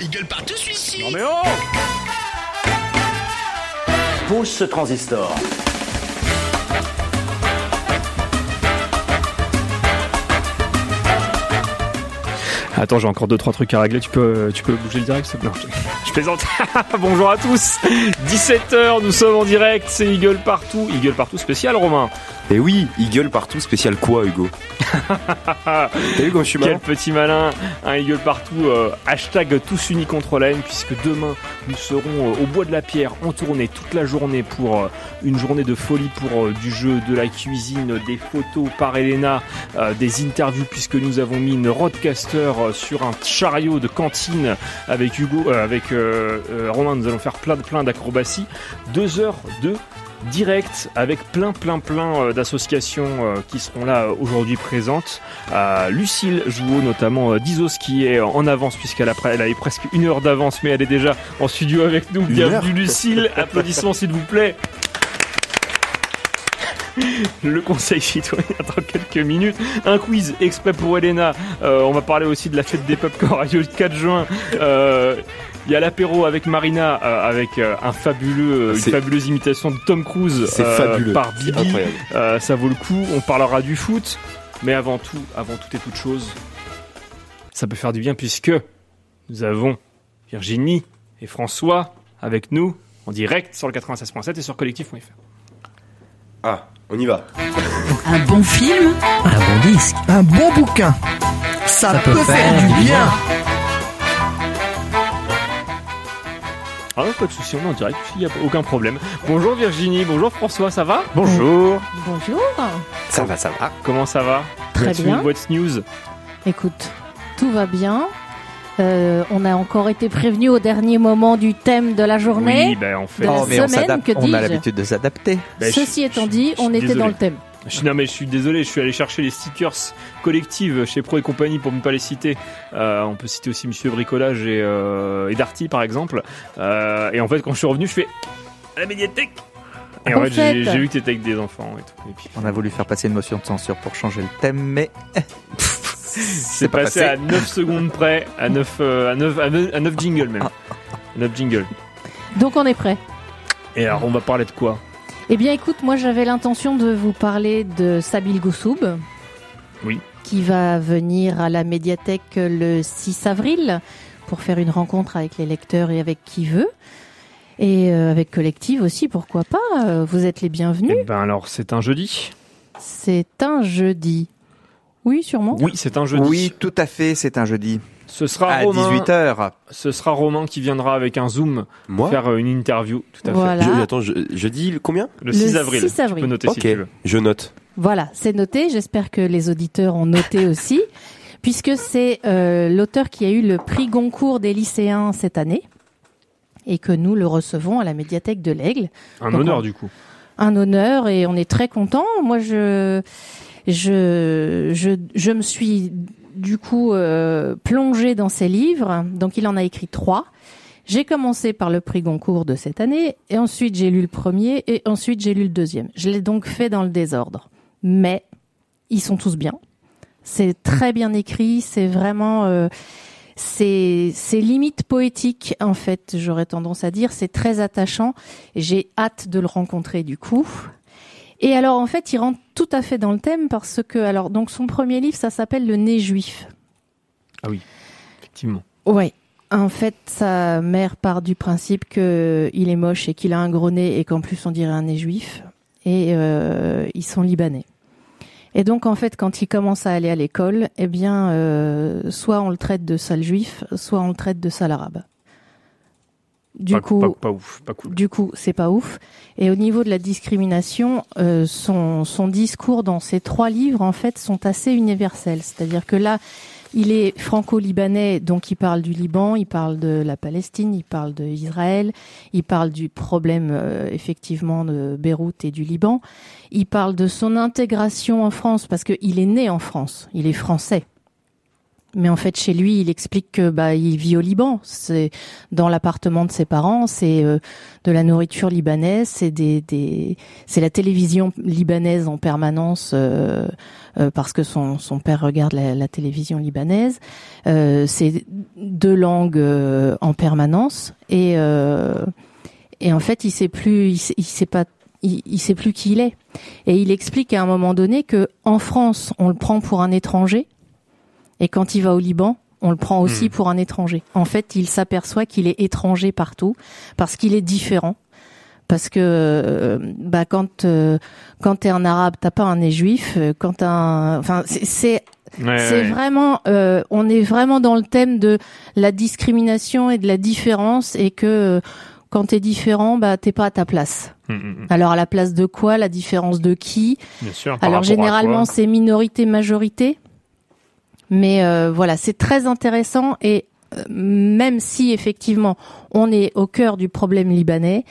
il gueule partout celui-ci Non mais oh Pousse ce transistor. Attends, j'ai encore deux trois trucs à régler. Tu peux, tu peux bouger le direct s'il te plaît je, je plaisante. Bonjour à tous. 17h, nous sommes en direct. C'est Eagle partout. Eagle partout spécial, Romain. Et oui, il gueule partout, spécial quoi, Hugo? T'as vu quand je suis Quel malin? petit malin. Un Eagle partout. euh, hashtag tous unis contre la haine, puisque demain nous serons euh, au bois de la pierre en tournée toute la journée pour euh, une journée de folie pour du jeu, de la cuisine, des photos par Elena, des interviews, puisque nous avons mis une roadcaster euh, sur un chariot de cantine avec Hugo, euh, avec euh, Romain. Nous allons faire plein de plein d'acrobaties. Deux heures de direct avec plein plein plein d'associations qui seront là aujourd'hui présentes. Lucille Jouot notamment d'Isos qui est en avance puisqu'elle elle a eu presque une heure d'avance mais elle est déjà en studio avec nous. Bienvenue Lucille, applaudissements s'il vous plaît. Le conseil citoyen dans quelques minutes. Un quiz exprès pour Elena. Euh, on va parler aussi de la fête des peuples lieu le 4 juin. Euh, il y a l'apéro avec Marina, euh, avec euh, un fabuleux, une fabuleuse imitation de Tom Cruise C'est fabuleux. par Bibi. ça vaut le coup. On parlera du foot, mais avant tout, avant toute et toute chose, ça peut faire du bien puisque nous avons Virginie et François avec nous en direct sur le 96.7 et sur collectif.fr. Ah, on y va. Un bon film, Un bon disque. Un bon bouquin. Ça, peut, faire, du bien. Ah pas de souci, on est en direct, il n'y a aucun problème. Bonjour Virginie, bonjour François, ça va? Bonjour. Bonjour. Ça va, ça va. Comment ça va? Très What's bien. What's news? Écoute, tout va bien. Euh, on a encore été prévenu au dernier moment du thème de la journée. Oui, ben en fait. De la Oh, mais on semaine, que On a l'habitude de s'adapter. ben, Ceci je- étant je- dit, je on était désolé. dans le thème. Je suis, non mais je suis désolé, je suis allé chercher les stickers collectifs chez Pro et compagnie pour ne pas les citer. Euh, on peut citer aussi Monsieur Bricolage et, euh, et Darty par exemple. Euh, et en fait quand je suis revenu, je fais à la médiathèque. Et en Au fait, j'ai fait. j'ai vu que t'étais avec des enfants et tout. Et puis On a voulu faire passer une motion de censure pour changer le thème, mais c'est pas passé passé. à 9 secondes près, à 9, euh, à 9, à 9, à 9 jingles même. 9 jingles. Donc on est prêt. Et alors on va parler de quoi? Eh bien écoute, moi j'avais l'intention de vous parler de Sabil Goussoub. Oui. Qui va venir à la médiathèque le 6 avril pour faire une rencontre avec les lecteurs et avec qui veut. Et euh, avec Collective aussi, pourquoi pas. euh, Vous êtes les bienvenus. Eh ben alors c'est un jeudi. C'est un jeudi. Oui, sûrement. Oui, c'est un jeudi. oui, tout à fait, c'est un jeudi. Ce sera À Romain. 18h. Ce sera Romain qui viendra avec un zoom Moi faire euh, une interview. Tout à fait. Voilà. je, Attends, je, je dis combien? Le 6 Le avril. 6 avril. Tu peux noter Ok, si tu veux. je note. Voilà, c'est noté. J'espère que les auditeurs ont noté aussi, puisque c'est euh, l'auteur qui a eu le prix Goncourt des lycéens cette année et que nous le recevons à la médiathèque de l'Aigle. Un Donc, honneur on- du coup. Un honneur et on est très content. Moi, je, je, je, je me suis du coup euh, plongée dans ses livres. Donc, il en a écrit trois. J'ai commencé par le prix Goncourt de cette année, et ensuite j'ai lu le premier, et ensuite j'ai lu le deuxième. Je l'ai donc fait dans le désordre. Mais ils sont tous bien. C'est très bien écrit, c'est vraiment... euh, c'est limite poétique en fait, j'aurais tendance à dire. C'est très attachant. J'ai hâte de le rencontrer du coup. Et alors en fait, il rentre tout à fait dans le thème parce que alors donc son premier livre, ça s'appelle Le nez juif. Effectivement. Ouais. En fait, sa mère part du principe que il est moche et qu'il a un gros nez et qu'en plus on dirait un nez juif. Et euh, ils sont libanais. Et donc en fait, quand il commence à aller à l'école, eh bien, euh, soit on le traite de sale juif, soit on le traite de sale arabe. Du pas, coup, pas, pas ouf, pas cool. du coup, c'est pas ouf. Et au niveau de la discrimination, euh, son, son discours dans ces trois livres, en fait, sont assez universels. C'est-à-dire que là, il est franco-libanais, donc il parle du Liban, il parle de la Palestine, il parle d'Israël, il parle du problème, euh, effectivement, de Beyrouth et du Liban. Il parle de son intégration en France, parce qu'il est né en France, il est français. Mais en fait, chez lui, il explique que bah il vit au Liban. C'est dans l'appartement de ses parents, c'est euh, de la nourriture libanaise, c'est des, des c'est la télévision libanaise en permanence euh, euh, parce que son son père regarde la, télévision libanaise. Euh, c'est deux langues euh, en permanence et euh, et en fait, il sait plus, il sait, pas, il sait plus qui il est. Et il explique à un moment donné que en France, on le prend pour un étranger, et quand il va au Liban, on le prend aussi Hmm. pour un étranger. En fait, il s'aperçoit qu'il est étranger partout parce qu'il est différent. Parce que euh, bah quand euh, quand t'es un arabe, t'as pas un nez juif. euh, Quand un, enfin c'est- c'est Ouais, c'est ouais. vraiment, euh, on est vraiment dans le thème de la discrimination et de la différence et que euh, quand t'es différent, bah t'es pas à ta place. Mm, mm, mm. Alors à la place de quoi? La différence de qui? Bien sûr. Alors généralement c'est minorité majorité, mais euh, voilà c'est très intéressant et euh, même si effectivement on est au cœur du problème libanais,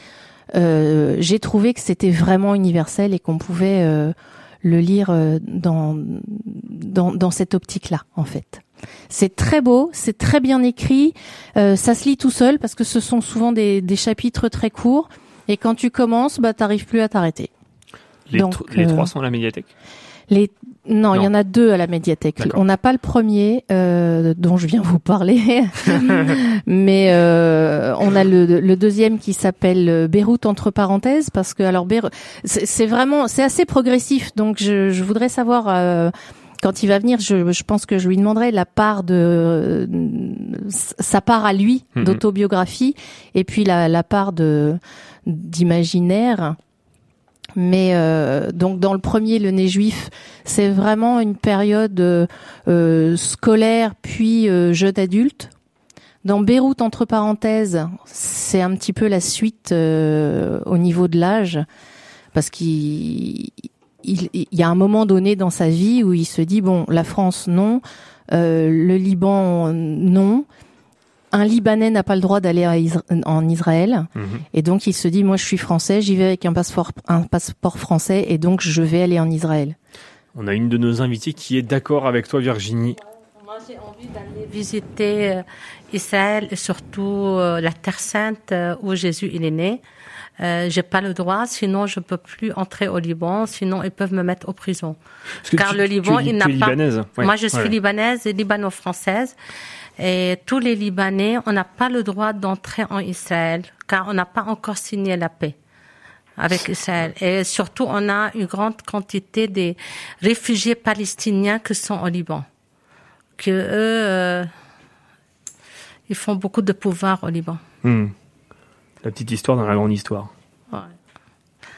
euh, j'ai trouvé que c'était vraiment universel et qu'on pouvait euh, le lire euh, dans, dans dans cette optique-là en fait. C'est très beau, c'est très bien écrit, euh, ça se lit tout seul parce que ce sont souvent des, des chapitres très courts et quand tu commences, bah t'arrives plus à t'arrêter. Les, donc, tr- les trois sont à la médiathèque? Les non, il y en a deux à la médiathèque. On n'a pas le premier euh, dont je viens vous parler, mais euh, on a le, le deuxième qui s'appelle euh, Beyrouth entre parenthèses parce que alors Beyrouth, c'est vraiment c'est assez progressif. Donc je, je voudrais savoir. euh, quand il va venir, je, je pense que je lui demanderai la part de sa part à lui Mhm. d'autobiographie et puis la, la part de d'imaginaire. Mais euh, donc dans le premier, le nez juif, c'est vraiment une période euh, euh, scolaire puis euh, jeune adulte. Dans Beyrouth entre parenthèses, c'est un petit peu la suite euh, au niveau de l'âge, parce qu'il il, y a un moment donné dans sa vie où il se dit bon, la France non, le Liban non, un Libanais n'a pas le droit d'aller Isra- en Israël. Mhm. Et donc il se dit, moi je suis français, j'y vais avec un passeport, un passeport français, et donc je vais aller en Israël. On a une de nos invités qui est d'accord avec toi, Virginie. Moi, j'ai envie d'aller visiter euh, Israël et surtout euh, la Terre Sainte euh, où Jésus il est né. Euh, j'ai pas le droit, sinon je peux plus entrer au Liban, sinon ils peuvent me mettre en prison. Parce que Car tu- le tu Liban, il n'a pas-. Ouais, Moi, je suis ouais. libanaise et libano-française. Et tous les Libanais, on n'a pas le droit d'entrer en Israël, car on n'a pas encore signé la paix avec Israël. Et surtout, on a une grande quantité des réfugiés palestiniens qui sont au Liban. Que eux, ils font beaucoup de pouvoir au Liban. Hmm. La petite histoire dans la grande histoire.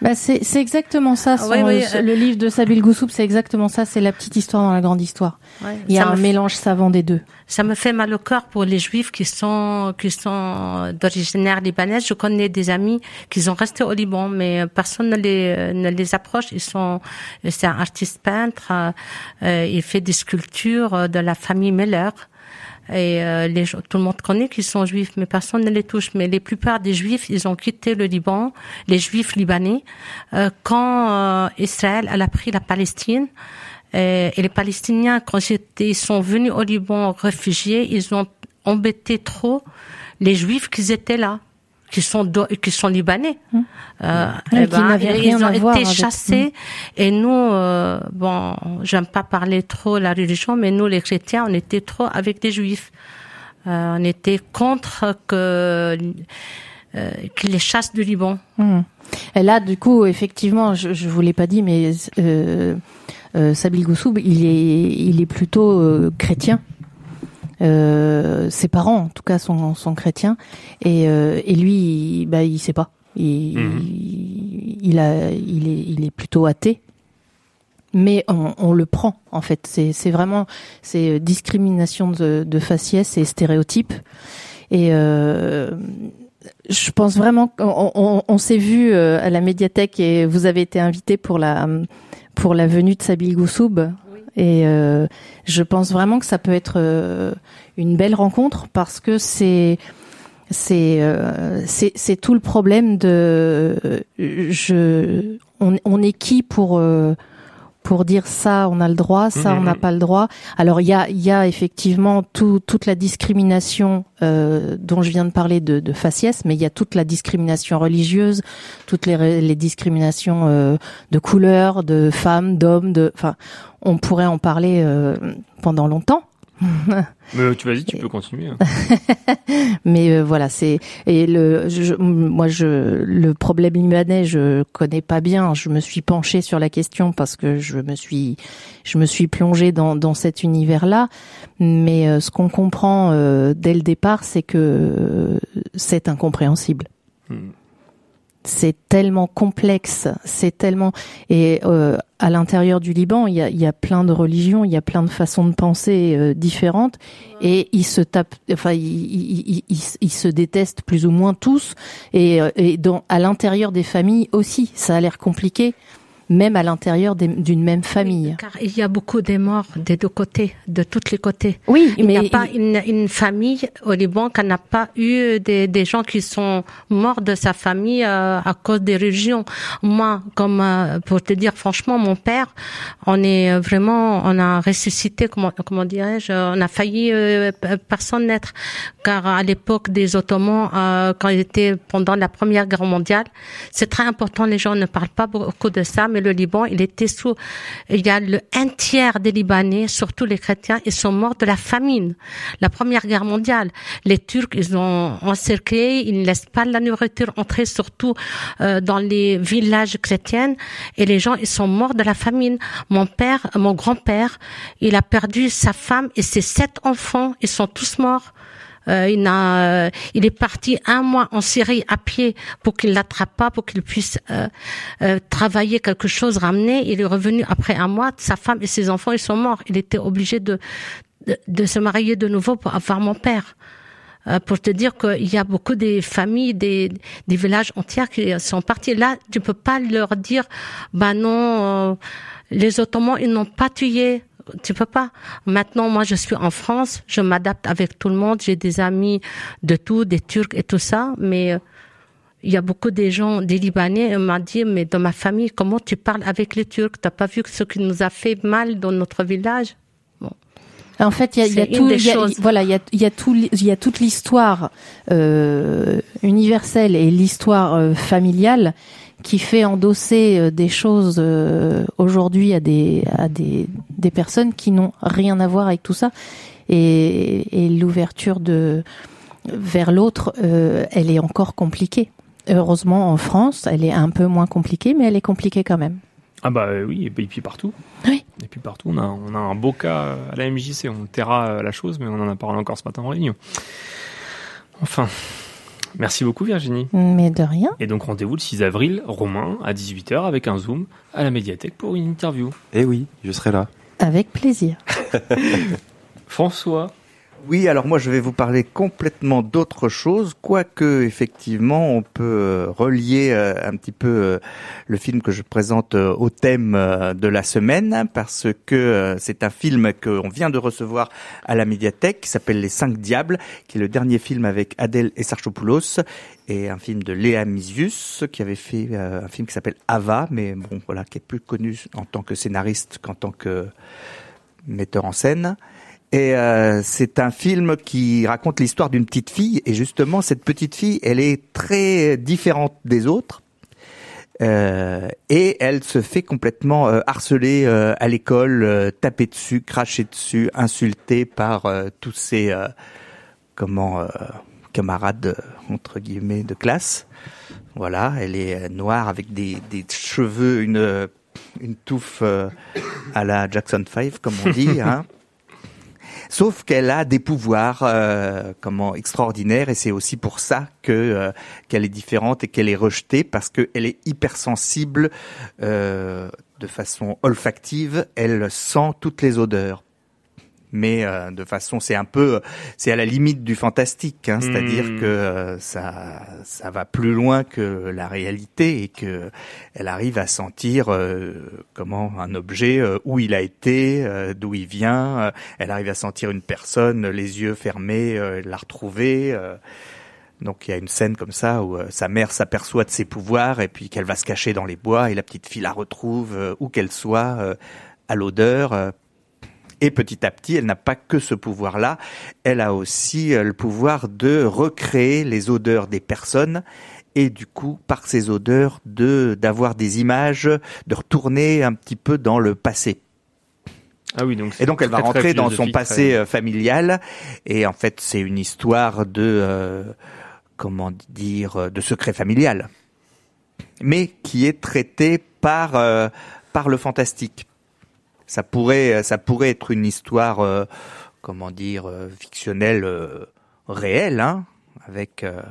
Bah c'est c'est exactement ça. son- oui, ce- euh, le livre de Sabil Goussoub, c'est exactement ça. C'est la petite histoire dans la grande histoire. Ouais. Il y a un mélange savant des deux. Ça me fait mal au cœur pour les juifs qui sont qui sont d'origine libanaise. Je connais des amis qui sont restés au Liban, mais personne ne les ne les approche. Ils sont c'est un artiste peintre. euh, il fait des sculptures de la famille Meller. Et euh, les, tout le monde connaît qu'ils sont juifs, mais personne ne les touche. Mais les plupart des juifs, ils ont quitté le Liban, les juifs libanais, euh, quand euh, Israël elle a pris la Palestine. Euh, et les Palestiniens, quand ils sont venus au Liban réfugiés, ils ont embêté trop les Juifs qui étaient là, qui sont do- qui sont libanais. Euh, Ouais, eh qui n'avaient ils ont été avec- chassés. Et nous, euh, bon, j'aime pas parler trop la religion, mais nous, les chrétiens, on était trop avec les Juifs. Euh, on était contre que euh, qu'ils les chassent du Liban. Hmm. Et là, du coup, effectivement, je, je vous l'ai pas dit, mais euh, euh, Sabil Goussoub, il est, il est plutôt chrétien. Euh, ses parents, en tout cas, sont, sont chrétiens, et, euh, et lui, il, bah, il sait pas. Il, Mhm. il, a, il est, il est plutôt athée. Mais on, on le prend, en fait. C'est, vraiment, c'est euh, discrimination de, de faciès et stéréotypes. Et euh, je pense vraiment qu'on on, on s'est vu à la médiathèque et vous avez été invité pour la pour la venue de Sabil Goussoub. Et euh, je pense vraiment que ça peut être euh, une belle rencontre parce que c'est c'est euh, c'est tout le problème de je on, on est qui pour euh, pour dire ça on a le droit, ça Mhm. on n'a pas le droit. Alors il y a, y a effectivement tout, toute la discrimination euh, dont je viens de parler de, de faciès, mais il y a toute la discrimination religieuse, toutes les, les discriminations euh, de couleur, de femmes, d'hommes, de, enfin, on pourrait en parler euh, pendant longtemps. Mais euh, tu vas-y, tu peux continuer. hein. Mais euh, voilà, c'est et le je- moi je le problème libanais, je connais pas bien. Je me suis penchée sur la question parce que je me suis je me suis plongée dans dans cet univers-là. Mais euh, ce qu'on comprend euh, dès le départ, c'est que c'est incompréhensible. Hmm. C'est tellement complexe, c'est tellement et euh, à l'intérieur du Liban, il y a, il y a plein de religions, il y a plein de façons de penser euh, différentes, et ils se tapent, enfin ils, ils, ils, se détestent plus ou moins tous, et, euh, et dans, à l'intérieur des familles aussi, ça a l'air compliqué, même à l'intérieur d'une même famille. Car il y a beaucoup de morts des deux côtés, de tous les côtés. Oui, Il n'y a pas une, une famille au Liban qui n'a pas eu des, des gens qui sont morts de sa famille euh, à cause des religions. Moi, comme euh, pour te dire franchement, mon père, on est vraiment, on a ressuscité, comment, comment dirais-je, on a failli euh, personne naître. Car à l'époque des Ottomans, quand ils étaient pendant la Première Guerre mondiale, c'est très important. Les gens ne parlent pas beaucoup de ça, mais le Liban, il était sous, il y a le un tiers des Libanais, surtout les chrétiens, ils sont morts de la famine. La Première Guerre mondiale, les Turcs, ils ont encerclé, ils ne laissent pas la nourriture entrer, surtout euh, dans les villages chrétiens, et les gens, ils sont morts de la famine. Mon père, mon grand-père, il a perdu sa femme et ses sept enfants, ils sont tous morts. Euh, il, a, euh, il est parti un mois en Syrie à pied pour qu'il l'attrape pas, pour qu'il puisse euh, travailler quelque chose, ramener. Il est revenu après un mois. Sa femme et ses enfants, ils sont morts. Il était obligé de, de, se marier de nouveau pour avoir mon père. Pour te dire qu'il y a beaucoup des familles, des, des villages entiers qui sont partis. Là, tu peux pas leur dire, bah non, les Ottomans, ils n'ont pas tué. Tu peux pas. Maintenant, moi, je suis en France, je m'adapte avec tout le monde. J'ai des amis de tout, des Turcs et tout ça, mais euh, il y a beaucoup des gens, des Libanais, ils m'ont dit, mais dans ma famille, comment tu parles avec les Turcs? T'as pas vu ce qui nous a fait mal dans notre village? En fait, il y y a tout, y a- choses. voilà, il y a, y a tout, il y a toute l'histoire euh, universelle et l'histoire euh, familiale qui fait endosser euh, des choses euh, aujourd'hui à des à des des personnes qui n'ont rien à voir avec tout ça et, et l'ouverture de vers l'autre, euh, elle est encore compliquée. Heureusement, en France, elle est un peu moins compliquée, mais elle est compliquée quand même. Ah bah oui, et puis, partout. Oui. Et puis partout, on a, on a un beau cas à la MJC. On taira euh, la chose, mais on en a parlé encore ce matin en réunion. Enfin, merci beaucoup Virginie. Mais de rien. Et donc rendez-vous le 6 avril, Romain, à 18h, avec un Zoom à la médiathèque pour une interview. Eh oui, je serai là. Avec plaisir. François, Oui, alors moi je vais vous parler complètement d'autre chose, quoique effectivement on peut euh, relier euh, un petit peu euh, le film que je présente au thème de la semaine, parce que c'est un film qu'on vient de recevoir à la médiathèque, qui s'appelle Les Cinq Diables, qui est le dernier film avec Adèle Essarchopoulos, et un film de Léa Misius, qui avait fait un film qui s'appelle Ava, mais bon voilà, qui est plus connu en tant que scénariste qu'en tant que metteur en scène. Et euh, c'est un film qui raconte l'histoire d'une petite fille. Et justement, cette petite fille, elle est très différente des autres. Euh, et elle se fait complètement euh, harceler euh, à l'école, euh, taper dessus, cracher dessus, insulter par euh, tous ses euh, comment euh, camarades entre guillemets de classe. Voilà, elle est noire avec des, des cheveux, une une touffe euh, à la Jackson 5 comme on dit. hein. Sauf qu'elle a des pouvoirs euh, comment extraordinaires et c'est aussi pour ça que euh, qu'elle est différente et qu'elle est rejetée parce qu'elle est hypersensible euh, de façon olfactive. Elle sent toutes les odeurs. Mais euh, de façon, c'est un peu, c'est à la limite du fantastique, hein, c'est-à-dire Hmm. que euh, ça, ça va plus loin que la réalité et que elle arrive à sentir euh, comment un objet euh, où il a été, euh, d'où il vient. euh, elle arrive à sentir une personne, les yeux fermés, euh, la retrouver. euh, Donc il y a une scène comme ça où euh, sa mère s'aperçoit de ses pouvoirs et puis qu'elle va se cacher dans les bois et la petite fille la retrouve euh, où qu'elle soit euh, à l'odeur. Et petit à petit, elle n'a pas que ce pouvoir-là, elle a aussi euh, le pouvoir de recréer les odeurs des personnes et du coup, par ces odeurs, de d'avoir des images, de retourner un petit peu dans le passé. Ah oui, donc Et donc elle va rentrer dans son passé très- euh, familial et en fait c'est une histoire de euh, comment dire de secret familial, mais qui est traitée par euh, par le fantastique. Ça pourrait ça pourrait être une histoire euh, comment dire euh, fictionnelle euh, réelle, hein, avec euh,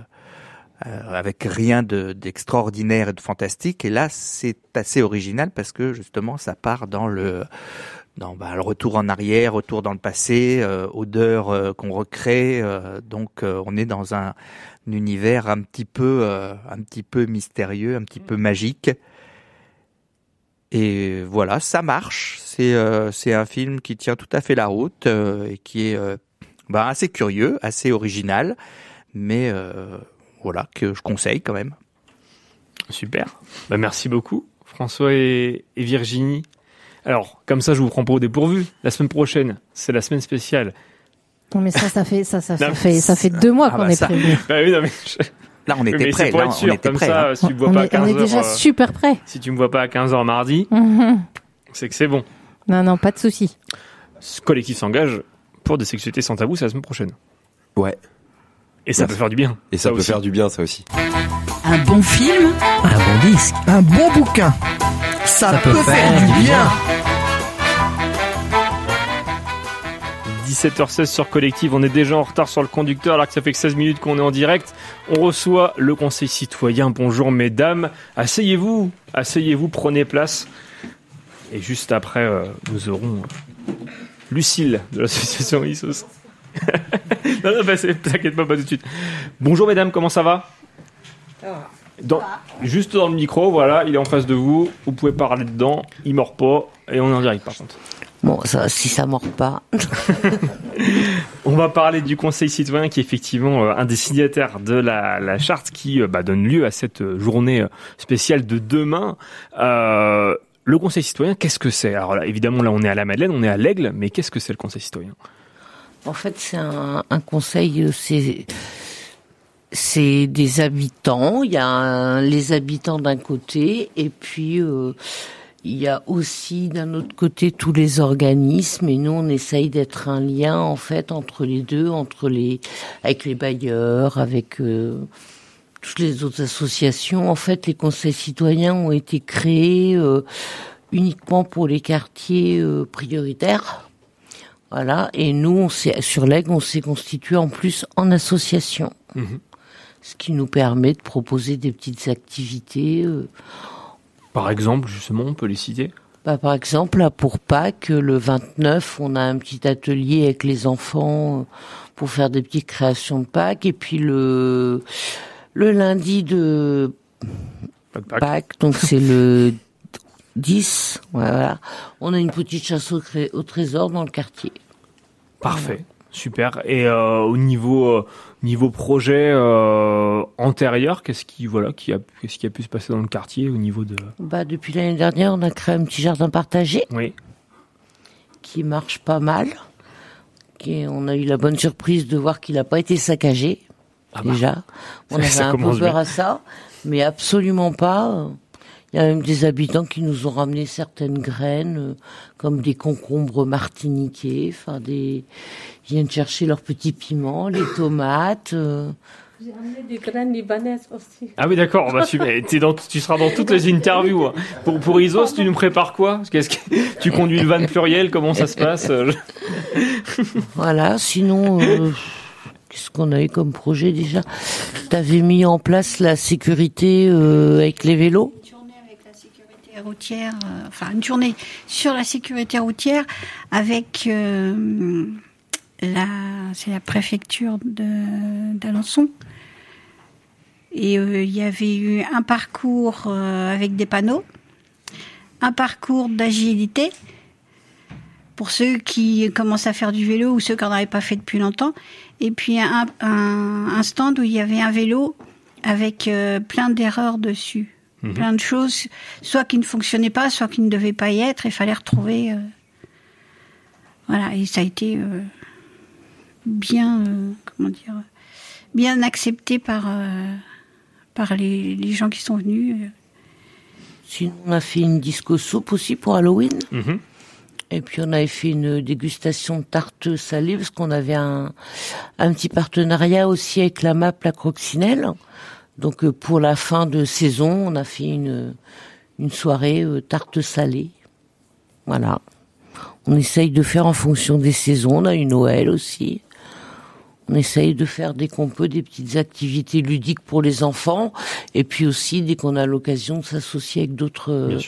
euh, avec rien de- d'extraordinaire et de fantastique. Et là, c'est assez original parce que justement, ça part dans le dans bah, le retour en arrière, retour dans le passé, euh, odeur euh, qu'on recrée. euh, donc, euh, on est dans un, un univers un petit peu euh, un petit peu mystérieux, un petit peu magique. Et voilà, ça marche. C'est euh, c'est un film qui tient tout à fait la route euh, et qui est euh, bah, assez curieux, assez original, mais euh, voilà que je conseille quand même. Super. Bah, merci beaucoup, François et, et Virginie. Alors, comme ça, je vous prends pas au dépourvu. La semaine prochaine, c'est la semaine spéciale. Non mais ça, ça fait ça, ça, ça Non, fait ça fait deux mois Ah qu'on bah est ça. prévenu. Bah oui, non, mais, je- Là, on était Là, être on était Comme prêts. ça, hein. si tu me vois On pas à est, on 15 est déjà heures, super prêts. si tu me vois pas à 15h mardi, Mhm. c'est que c'est bon. Non non, pas de souci. Ce collectif s'engage pour des sexualités sans tabou, c'est la semaine prochaine. Ouais. Et ça Merci. peut faire du bien. Et ça, peut aussi. faire du bien, ça aussi. Un bon film, un bon disque. Un bon bouquin. Ça, peut, faire du bien. 17h16 sur Collective, on est déjà en retard sur le conducteur alors que ça fait que 16 minutes qu'on est en direct. On reçoit le conseil citoyen. Bonjour mesdames, asseyez-vous, asseyez-vous, prenez place. Et juste après, euh, nous aurons euh, Lucille de l'association ISOS. non, non, bah, t'inquiète pas, pas tout de suite. Bonjour mesdames, comment ça va Dans- Juste dans le micro, voilà, il est en face de vous, vous pouvez parler dedans, il mord pas, et on est en direct par contre. Bon, ça, si ça mord pas. On va parler du Conseil citoyen qui est effectivement euh, un des signataires de la, la charte qui euh, bah, donne lieu à cette euh, journée spéciale de demain. Euh, le Conseil citoyen, qu'est-ce que c'est? Alors là, évidemment, là, on est à la Madeleine, on est à l'Aigle, mais qu'est-ce que c'est le Conseil citoyen? En fait, c'est un, un conseil, c'est c'est des habitants. Il y a un- les habitants d'un côté, et puis euh, il y a aussi d'un autre côté tous les organismes. Et nous, on essaye d'être un lien en fait entre les deux, entre les avec les bailleurs, avec euh, toutes les autres associations. En fait, les conseils citoyens ont été créés euh, uniquement pour les quartiers euh, prioritaires. Voilà, et nous, on s'est, sur l'aigle, on s'est constitué en plus en association. Mhm. Ce qui nous permet de proposer des petites activités. Par exemple, justement, on peut les citer bah, par exemple, là, pour Pâques, le 29, on a un petit atelier avec les enfants euh, pour faire des petites créations de Pâques. Et puis le, le lundi de Pâques. Pâques, donc c'est le 10, voilà. On a une petite chasse au trésor dans le quartier. Parfait, super. Et euh, au niveau euh, niveau projet euh, antérieur, qu'est-ce qui voilà, qui a qu'est-ce qui a pu se passer dans le quartier au niveau de Bah, depuis l'année dernière, on a créé un petit jardin partagé. Oui. qui marche pas mal. Qui, on a eu la bonne surprise de voir qu'il n'a pas été saccagé. Ah bah. déjà. On Ça- avait ça un peu peur bien. à ça, mais absolument pas. Il y a même des habitants qui nous ont ramené certaines graines, euh, comme des concombres martiniquais, enfin des, ils viennent chercher leurs petits piments, les tomates. euh. J'ai amené des graines libanaises aussi. Ah oui, d'accord. Bah, tu, dans, tu seras dans toutes les interviews. hein. Pour, pour Isos, tu nous prépares quoi? Qu'est-ce que, Tu conduis le van pluriel Comment ça se passe? Voilà, sinon, euh, qu'est-ce qu'on a eu comme projet déjà? T'avais mis en place la sécurité euh, avec les vélos Une journée avec la sécurité routière, euh, enfin une journée sur la sécurité routière avec euh, la, c'est la préfecture d'Alençon. Et euh, il y avait eu un parcours avec des panneaux, un parcours d'agilité, pour ceux qui commencent à faire du vélo ou ceux qui n'en avaient pas fait depuis longtemps. Et puis un, stand où il y avait un vélo avec plein d'erreurs dessus, Mhm. plein de choses, soit qui ne fonctionnaient pas, soit qui ne devaient pas y être. Il fallait retrouver. euh, voilà, et ça a été euh, bien, euh, comment dire, bien accepté par euh, par les, les gens qui sont venus. Sinon, on a fait une disco soupe aussi pour Halloween. Mhm. Et puis on avait fait une dégustation de tarte salée parce qu'on avait un, un petit partenariat aussi avec la MAP, la Croccinelle. Donc euh, pour la fin de saison, on a fait une, une soirée euh, tarte salée. Voilà. On essaye de faire en fonction des saisons. On a eu Noël aussi. On essaye de faire dès qu'on peut des petites activités ludiques pour les enfants. Et puis aussi dès qu'on a l'occasion de s'associer avec d'autres euh,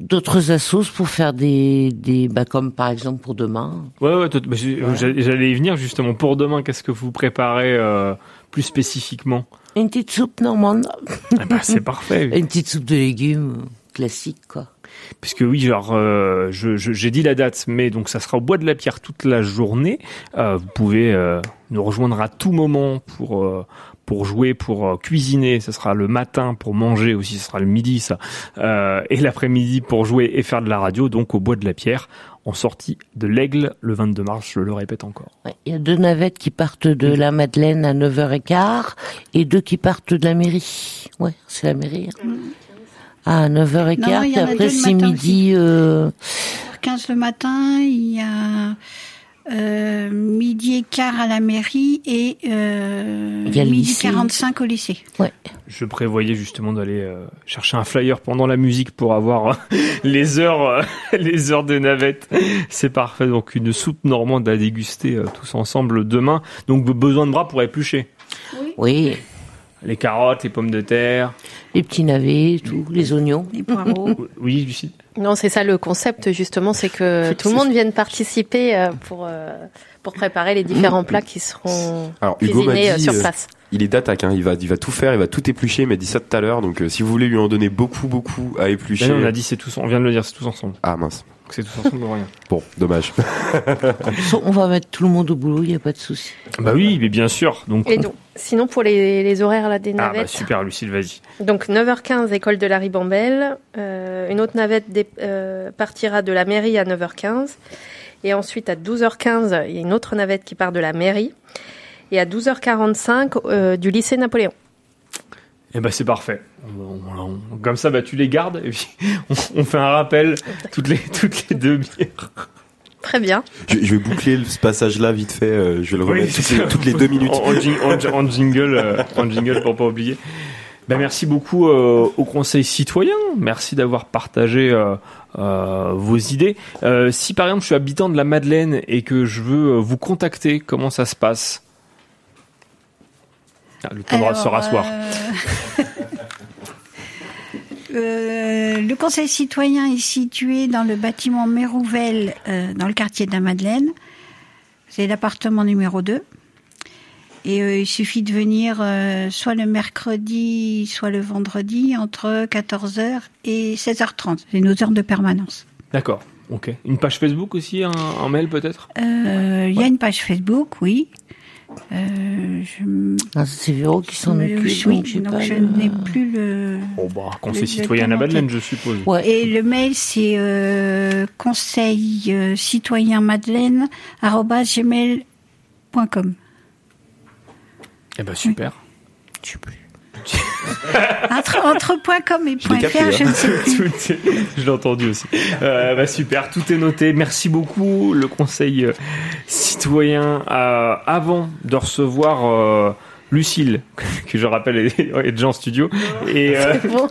d'autres assos pour faire des, des bah, comme par exemple pour demain. Ouais, ouais, bah, j'allais y venir justement. Pour demain, qu'est-ce que vous préparez euh, plus spécifiquement? Une petite soupe normande. Ah bah, C'est parfait. Une petite soupe de légumes classique quoi. Puisque oui, genre, euh, je- je- j'ai dit la date, mais donc ça sera au Bois de la Pierre toute la journée. Euh, vous pouvez euh, nous rejoindre à tout moment pour pour jouer, pour cuisiner. Ce sera le matin pour manger aussi, ce sera le midi ça, Euh, et l'après-midi pour jouer et faire de la radio. Donc au Bois de la Pierre, en sortie de l'Aigle le 22 mars. Je le répète encore. Ouais, Il y a deux navettes qui partent de la Madeleine à 9h15 et deux qui partent de la mairie. Ouais, c'est la mairie. hein. À 9h15 Non, il y et après c'est midi euh, 15 le matin, il y a euh, midi et quart à la mairie et euh, midi lycée. 45 au lycée. Je prévoyais justement d'aller euh, chercher un flyer pendant la musique pour avoir euh, les heures, euh, les heures de navette. C'est parfait. Donc une soupe normande à déguster euh, tous ensemble demain. Donc besoin de bras pour éplucher. oui, Les carottes, les pommes de terre. les petits navets, tout, les oignons. Les poireaux. Oui, Lucie. Non, c'est ça le concept justement, c'est que tout le monde vienne participer euh, pour euh, pour préparer les différents plats qui seront Alors cuisinés euh, dit, sur place. Il est d'attaque, hein, il va, il va tout faire, il va tout éplucher, il m'a dit ça tout à l'heure, donc euh, si vous voulez lui en donner beaucoup, beaucoup à éplucher. Non, on a dit c'est tous, on vient de le dire, c'est tous ensemble. Ah mince. Donc C'est tous ensemble ou rien. Bon, dommage. On va mettre tout le monde au boulot, il n'y a pas de souci. Bah oui, mais bien sûr. Donc. Et on- donc, sinon pour les, les horaires là des Ah bah navettes, super, Lucille, vas-y. donc 9h15 école de la Ribambelle, euh, une autre navette dé- euh, partira de la mairie à 9h15 et ensuite à 12h15 il y a une autre navette qui part de la mairie et à 12h45 euh, du lycée Napoléon. Eh ben c'est parfait. On- on- on- comme ça, bah tu les gardes et puis on, on fait un rappel toutes les toutes les demi-heures. Très bien. Je, je vais boucler ce passage-là vite fait, euh, je vais le remettre toutes, les, ça. toutes les deux minutes. En, en jing- en- en jingle, euh, en jingle pour pas oublier. Ben, merci beaucoup euh, au Conseil citoyen. Merci d'avoir partagé euh, euh, vos idées. Euh, si par exemple je suis habitant de la Madeleine et que je veux vous contacter, comment ça se passe? Ah, Le temps de se Alors, rasseoir. euh, euh, le Conseil citoyen est situé dans le bâtiment Mérouvel, euh, dans le quartier de la Madeleine. C'est l'appartement numéro 2. Et euh, il suffit de venir soit le mercredi, soit le vendredi, entre 14h et 16h30. C'est nos heures de permanence. D'accord. Ok. Une page Facebook aussi, un, un mail peut-être? Il y a une page Facebook, oui. Euh, je, Ah, c'est Véro qui s'en occupe. oui, donc j'ai donc pas je le- n'ai plus le... Oh bah, Conseil Le- citoyen à Madeleine, je suppose. Ouais. Et le mail, c'est euh, conseil euh, citoyen madeleine gmail.com. Eh ben super. Je sais plus. entre, entre .com et capté, .fr, je hein. ne sais plus. Tout est- Je l'ai entendu aussi. Euh, bah super, tout est noté. Merci beaucoup, le Conseil euh, citoyen. Euh, avant de recevoir euh, Lucille, que je rappelle est, déjà en studio, et euh, Bon.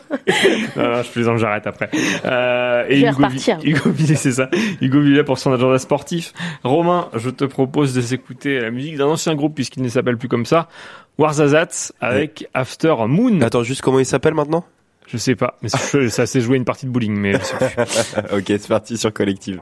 non, non, je plaisante, j'arrête après. Euh, et Je vais Hugo. Hugo Villet, c'est ça. Hugo Villet pour son agenda sportif. Romain, je te propose de s'écouter la musique d'un ancien groupe puisqu'il ne s'appelle plus comme ça. Warzazat avec After Moon. Attends, juste comment il s'appelle maintenant? Je sais pas, mais ça s'est joué une partie de bowling, mais je sais plus. Ok, c'est parti sur Collective.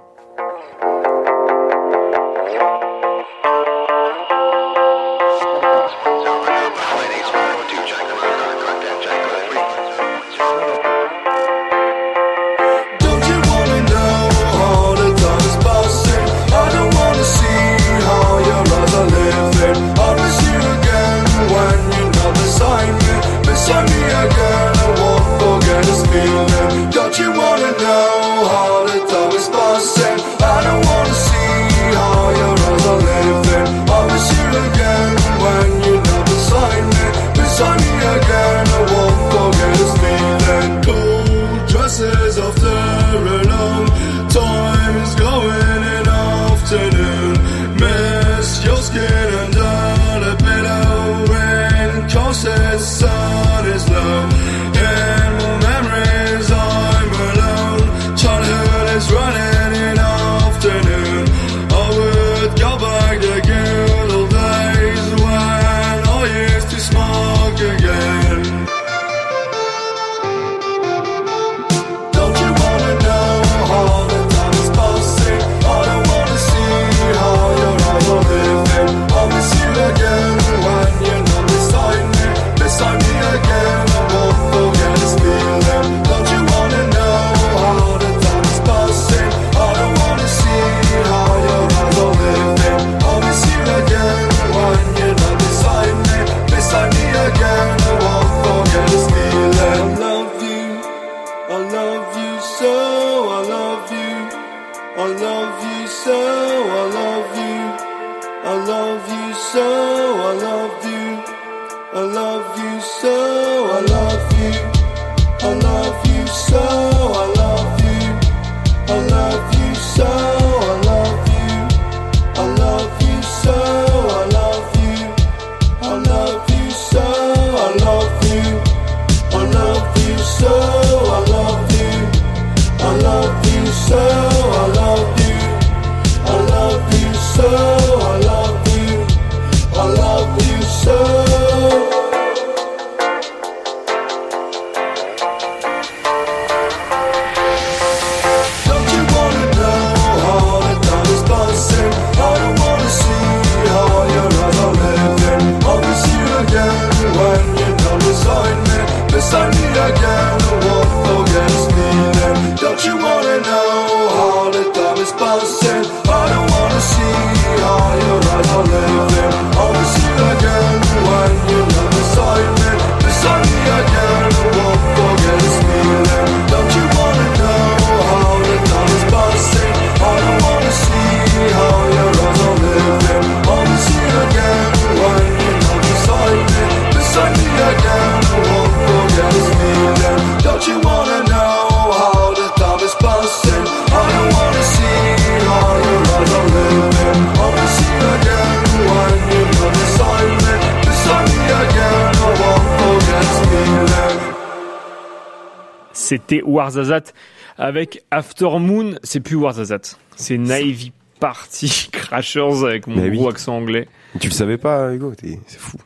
Warzazat avec After Moon. C'est plus Warzazat, c'est Navy Party Crashers avec mon oui. gros accent anglais. Tu le savais pas, Hugo C'est fou.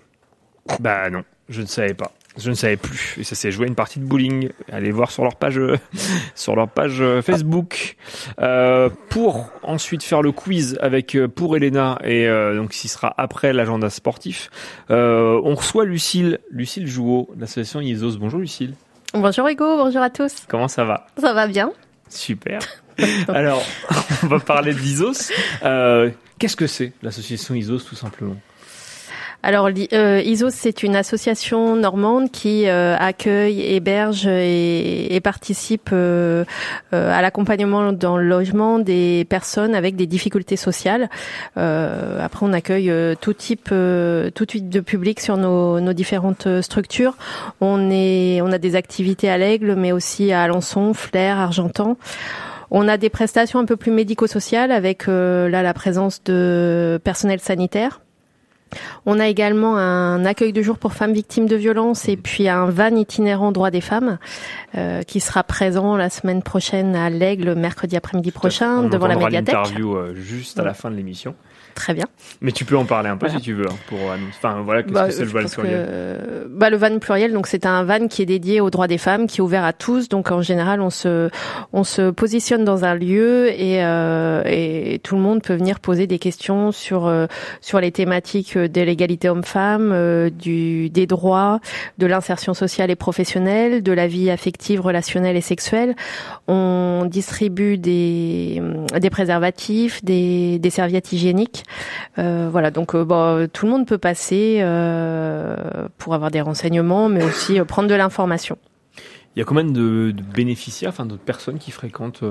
Bah non, je ne savais pas. Je ne savais plus. Et ça s'est joué une partie de bowling. Allez voir sur leur page, sur leur page euh, Facebook. Euh, pour ensuite faire le quiz avec euh, pour Elena et euh, donc ce sera après l'agenda sportif. Euh, on reçoit Lucille, Lucille Jouot, l'association Isos. Bonjour Lucille. Bonjour Hugo, bonjour à tous. Comment ça va Ça va bien Super. Alors, on va parler d'Isos. Euh, Qu'est-ce que c'est l'association Isos tout simplement? Alors, euh, c'est une association normande qui euh, accueille, héberge et, et participe euh, euh, à l'accompagnement dans le logement des personnes avec des difficultés sociales. Euh, après, on accueille euh, tout type, tout type de public sur nos, nos différentes structures. On est, on a des activités à l'Aigle, mais aussi à Alençon, Flers, Argentan. On a des prestations un peu plus médico-sociales avec là la présence de personnel sanitaire. On a également un accueil de jour pour femmes victimes de violences et puis un van itinérant droit des femmes euh, qui sera présent la semaine prochaine à l'Aigle, mercredi après-midi prochain, On devant la médiathèque. l'interview euh, juste à la fin de l'émission. Très bien. Mais tu peux en parler un peu Voilà. si tu veux. hein, pour annoncer. Enfin voilà, qu'est-ce Bah, que c'est le pense pluriel que- bah, le van pluriel, donc c'est un van qui est dédié aux droits des femmes, qui est ouvert à tous. Donc en général, on se on se positionne dans un lieu et euh, et tout le monde peut venir poser des questions sur euh, sur les thématiques de l'égalité homme-femme, euh, du des droits, de l'insertion sociale et professionnelle, de la vie affective, relationnelle et sexuelle. On distribue des des préservatifs, des des serviettes hygiéniques. Euh, voilà, donc euh, bon, tout le monde peut passer euh, pour avoir des renseignements, mais aussi prendre de l'information. Il y a combien de, de bénéficiaires, enfin de personnes qui fréquentent,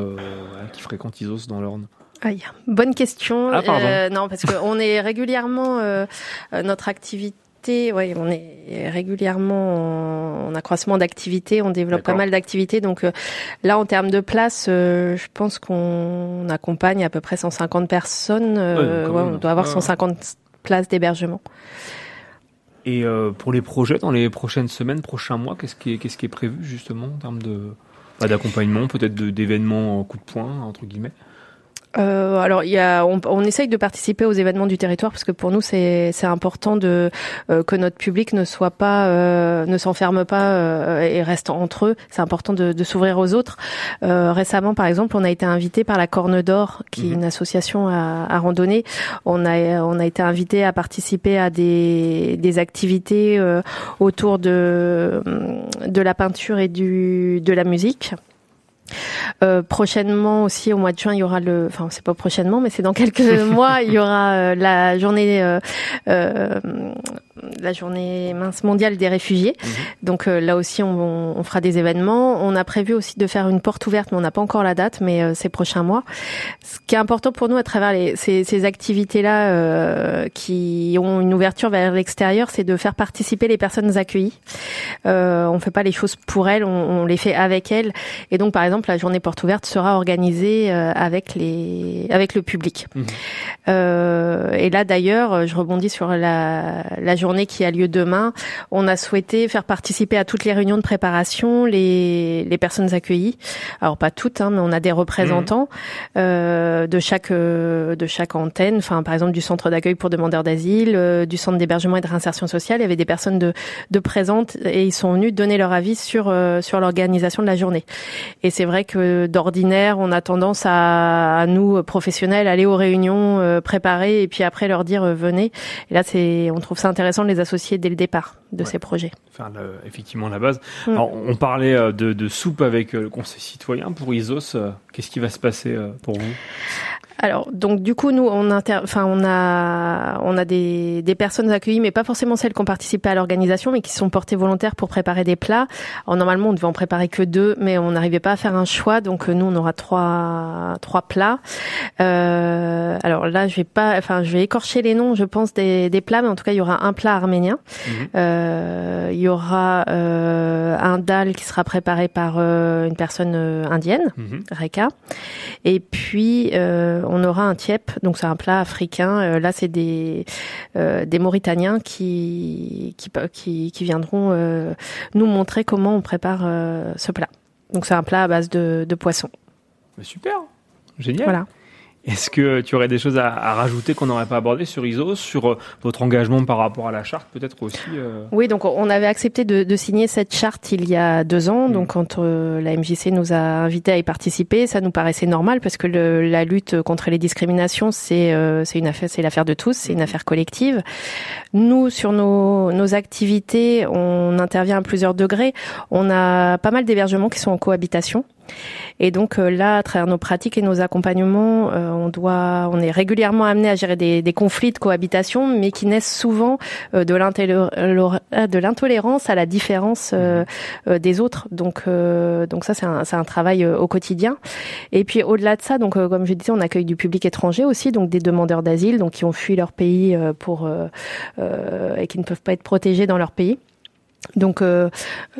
qui fréquentent Isos dans l'Orne? Aïe, bonne question. Ah. Euh, non, parce qu'on est régulièrement euh, notre activité. On est régulièrement en, en accroissement d'activité. On développe pas mal d'activités. Donc euh, là, en termes de place, euh, je pense qu'on accompagne à peu près 150 personnes. Euh, Ouais, ouais, on doit avoir Ouais. 150 places d'hébergement. Et pour les projets dans les prochaines semaines, prochains mois, qu'est-ce qui est, qu'est-ce qui est prévu justement en termes de bah, d'accompagnement, peut-être d'événements en coup de poing entre guillemets? Euh, alors, il y a, on, on essaye de participer aux événements du territoire parce que pour nous c'est c'est important de euh, que notre public ne soit pas euh, ne s'enferme pas euh, et reste entre eux. C'est important de, de s'ouvrir aux autres. Euh, récemment, par exemple, on a été invité par la Corne d'Or, qui est une association à, à randonnée. On a on a été invité à participer à des des activités euh, autour de de la peinture et du de la musique. Euh, prochainement aussi au mois de juin il y aura le enfin c'est pas prochainement mais c'est dans quelques mois il y aura euh, la journée euh, la journée mince mondiale des réfugiés. Donc euh, là aussi, on, on fera des événements. On a prévu aussi de faire une porte ouverte, mais on n'a pas encore la date, mais euh, ces prochains mois. Ce qui est important pour nous à travers les, ces, ces activités-là euh, qui ont une ouverture vers l'extérieur, c'est de faire participer les personnes accueillies. Euh, on fait pas les choses pour elles, on, on les fait avec elles. Et donc, par exemple, la journée porte ouverte sera organisée euh, avec les, avec le public. Euh, et là d'ailleurs, je rebondis sur la, la journée qui a lieu demain. On a souhaité faire participer à toutes les réunions de préparation les, les personnes accueillies. Alors pas toutes, hein, mais on a des représentants euh, de chaque euh, de chaque antenne. Enfin, par exemple du centre d'accueil pour demandeurs d'asile, euh, du centre d'hébergement et de réinsertion sociale. Il y avait des personnes de, de présentes et ils sont venus donner leur avis sur euh, sur l'organisation de la journée. Et c'est vrai que d'ordinaire, on a tendance à, à nous professionnels aller aux réunions euh, préparer et puis après leur dire euh, venez. Et là, c'est on trouve ça intéressant de les associer dès le départ de ces projets. Faire le- effectivement la base. Mm. Alors, on parlait euh, de, de soupe avec euh, le Conseil citoyen pour Isos. Qu'est-ce qui va se passer euh, pour vous? Alors donc du coup nous on inter... enfin on a on a des, des personnes accueillies mais pas forcément celles qui ont participé à l'organisation mais qui sont portées volontaires pour préparer des plats. Alors normalement on devait en préparer que deux mais on n'arrivait pas à faire un choix donc euh, nous on aura trois trois plats. Euh, alors là je vais pas enfin je vais écorcher les noms je pense des, des plats mais en tout cas il y aura un plat arménien. Euh, il y aura euh, un dal qui sera préparé par une personne indienne, Mhm. Reka. Et puis euh, on aura un tiep, donc c'est un plat africain. Euh, là c'est des euh, des Mauritaniens qui qui qui, qui viendront nous montrer comment on prépare ce plat. Donc c'est un plat à base de, de poisson. Super, génial. Voilà. Est-ce que tu aurais des choses à, à rajouter qu'on n'aurait pas abordé sur Isos, sur euh, votre engagement par rapport à la charte, peut-être aussi euh, Oui, donc on avait accepté de, de signer cette charte il y a deux ans. Donc quand euh, la MJC nous a invités à y participer, ça nous paraissait normal parce que le, la lutte contre les discriminations, c'est euh, une affaire, c'est l'affaire de tous, c'est une affaire collective. Nous, sur nos, nos activités, on intervient à plusieurs degrés. On a pas mal d'hébergements qui sont en cohabitation. Et donc euh, là, à travers nos pratiques et nos accompagnements, euh, on doit, on est régulièrement amené à gérer des, des conflits de cohabitation, mais qui naissent souvent euh, de l'intolérance à la différence euh, euh, des autres. Donc, euh, donc ça, c'est un, c'est un travail euh, au quotidien. Et puis au-delà de ça, donc euh, comme je disais, on accueille du public étranger aussi, donc des demandeurs d'asile, donc qui ont fui leur pays euh, pour euh, euh, et qui ne peuvent pas être protégés dans leur pays. Donc, euh,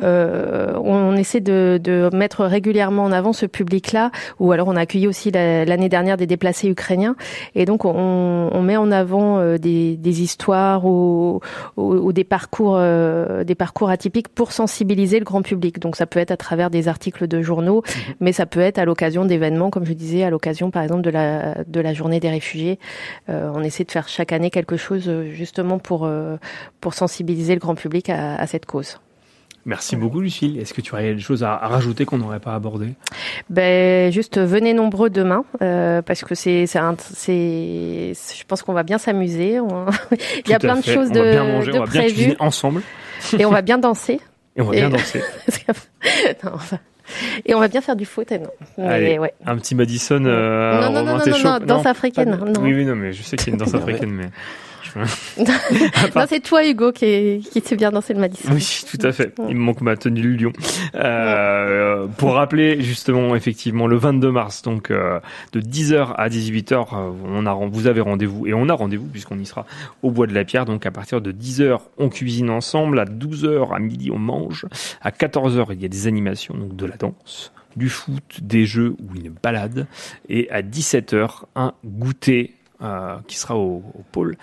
euh, on essaie de, de mettre régulièrement en avant ce public-là, ou alors on a accueilli aussi la- l'année dernière des déplacés ukrainiens, et donc on, on met en avant euh, des, des histoires ou, ou- ou des parcours, euh, des parcours atypiques pour sensibiliser le grand public. Donc ça peut être à travers des articles de journaux, mais ça peut être à l'occasion d'événements, comme je disais, à l'occasion par exemple de la de la journée des réfugiés. Euh, on essaie de faire chaque année quelque chose euh, justement pour euh, pour sensibiliser le grand public à, à cette cause. Merci beaucoup, Lucille. Est-ce que tu aurais des choses à, à rajouter qu'on n'aurait pas abordées? Ben juste euh, venez nombreux demain euh, parce que c'est je pense qu'on va bien s'amuser. On- Il y a plein de choses on de, va bien manger, de on va bien cuisiner ensemble. et on va bien danser. Et on va bien danser. Non, enfin, et on va bien faire du foot. non. Mais Allez, ouais. un petit Madison. Euh, Non, non, non, non, non, danse africaine. Oui, oui, non, mais je sais qu'il y a une danse africaine, mais. non, c'est toi Hugo qui est, qui sait bien danser le Madison. Oui, tout à fait. Il me manque ma tenue de lion. Euh, pour rappeler justement, effectivement, le 22 mars, donc euh, de 10h à 18h, euh, on a, vous avez rendez-vous et on a rendez-vous puisqu'on y sera au Bois de la Pierre. Donc à partir de 10h, on cuisine ensemble. À 12h, à midi, on mange. À 14h, il y a des animations, donc de la danse du foot, des jeux ou une balade. Et à 17h, un goûter euh, qui sera au, au pôle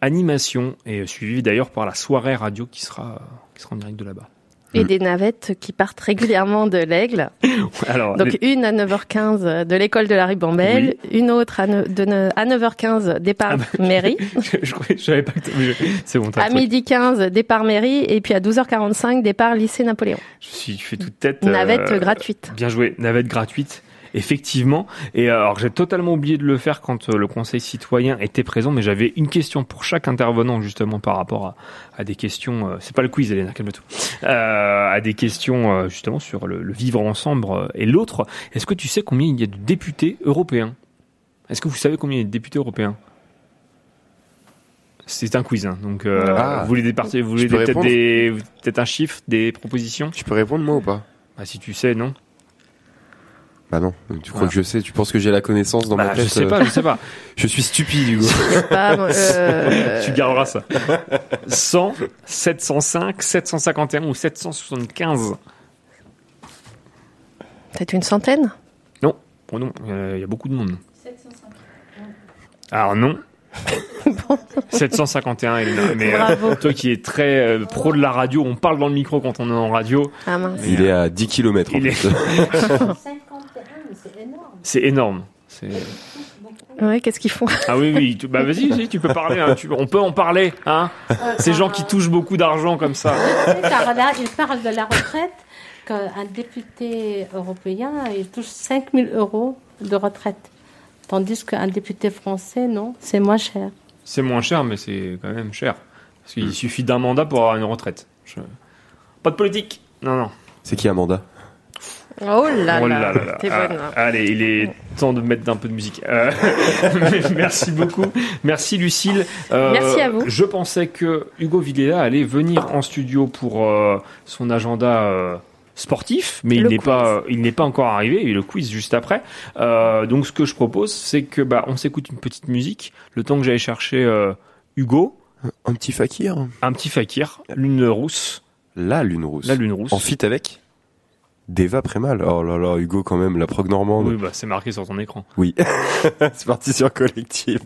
animation et suivi d'ailleurs par la soirée radio qui sera, qui sera en direct de là-bas. Et des navettes qui partent régulièrement de l'Aigle. Alors, Donc une à 9h15 de l'école de la Ribambelle, une autre à, ne- de ne- à 9h15 départ Ah bah, mairie, je, je, croyais- je savais pas que je- c'est bon, à midi 15 départ mairie et puis à 12h45 départ lycée Napoléon. Je suis, je fais toute tête. Navette euh, gratuite. Bien joué, navette gratuite. Effectivement. Et euh, alors j'ai totalement oublié de le faire quand euh, le Conseil citoyen était présent, mais j'avais une question pour chaque intervenant justement par rapport à, à des questions. euh, c'est pas le quiz, Elena, calme-toi. Euh, à des questions justement sur le, le vivre ensemble et l'autre. Est-ce que tu sais combien il y a de députés européens? Est-ce que vous savez combien il y a de députés européens? C'est un quiz, hein, donc euh, Ah. vous voulez des parties, vous voulez Je peut-être un chiffre, des propositions? Tu peux répondre moi ou pas? Bah si tu sais, non. Bah non, tu crois Voilà. que je sais Tu penses que j'ai la connaissance dans ma Bah, tête je sais euh, pas, je sais pas. Je suis stupide, Hugo. Pas, euh, Tu garderas ça. 100, 705, 751 ou 775. Peut-être une centaine? Non, oh non, euh, il y a beaucoup de monde. Alors non. 751, Elena. Mais euh, Bravo. toi qui es très euh, pro de la radio, on parle dans le micro quand on est en radio. Ah mince. Il est à 10 km en Il est- plus. C'est énorme. C'est- Ouais, qu'est-ce qu'ils font Ah oui, oui. tu- Bah vas-y, vas-y, tu peux parler. hein, tu- On peut en parler. Hein Ces gens qui touchent beaucoup d'argent comme ça. Car là, il parle de la retraite, qu'un député européen, il touche 5 000 euros de retraite. Tandis qu'un député français, non, c'est moins cher. C'est moins cher, mais c'est quand même cher. Parce qu'il suffit d'un mandat pour avoir une retraite. Je- Pas de politique. Non, non. C'est qui Amanda Oh là Oh là, là là Ah, bonne. hein. allez, il est temps de mettre un peu de musique. Euh, merci beaucoup. Merci Lucille. Euh, Merci à vous. Je pensais que Hugo Villela allait venir en studio pour euh, son agenda euh, sportif, mais il n'est pas, il n'est pas encore arrivé. Il y a le quiz juste après. Euh, donc ce que je propose, c'est que bah on s'écoute une petite musique, le temps que j'aille chercher euh, Hugo, Un petit fakir un petit fakir, lune rousse, La lune rousse. la lune rousse. En fit avec Deva Prémal. Oh là là, Hugo quand même, la prog normande. Oui, bah c'est marqué sur ton écran. Oui. C'est parti sur collective.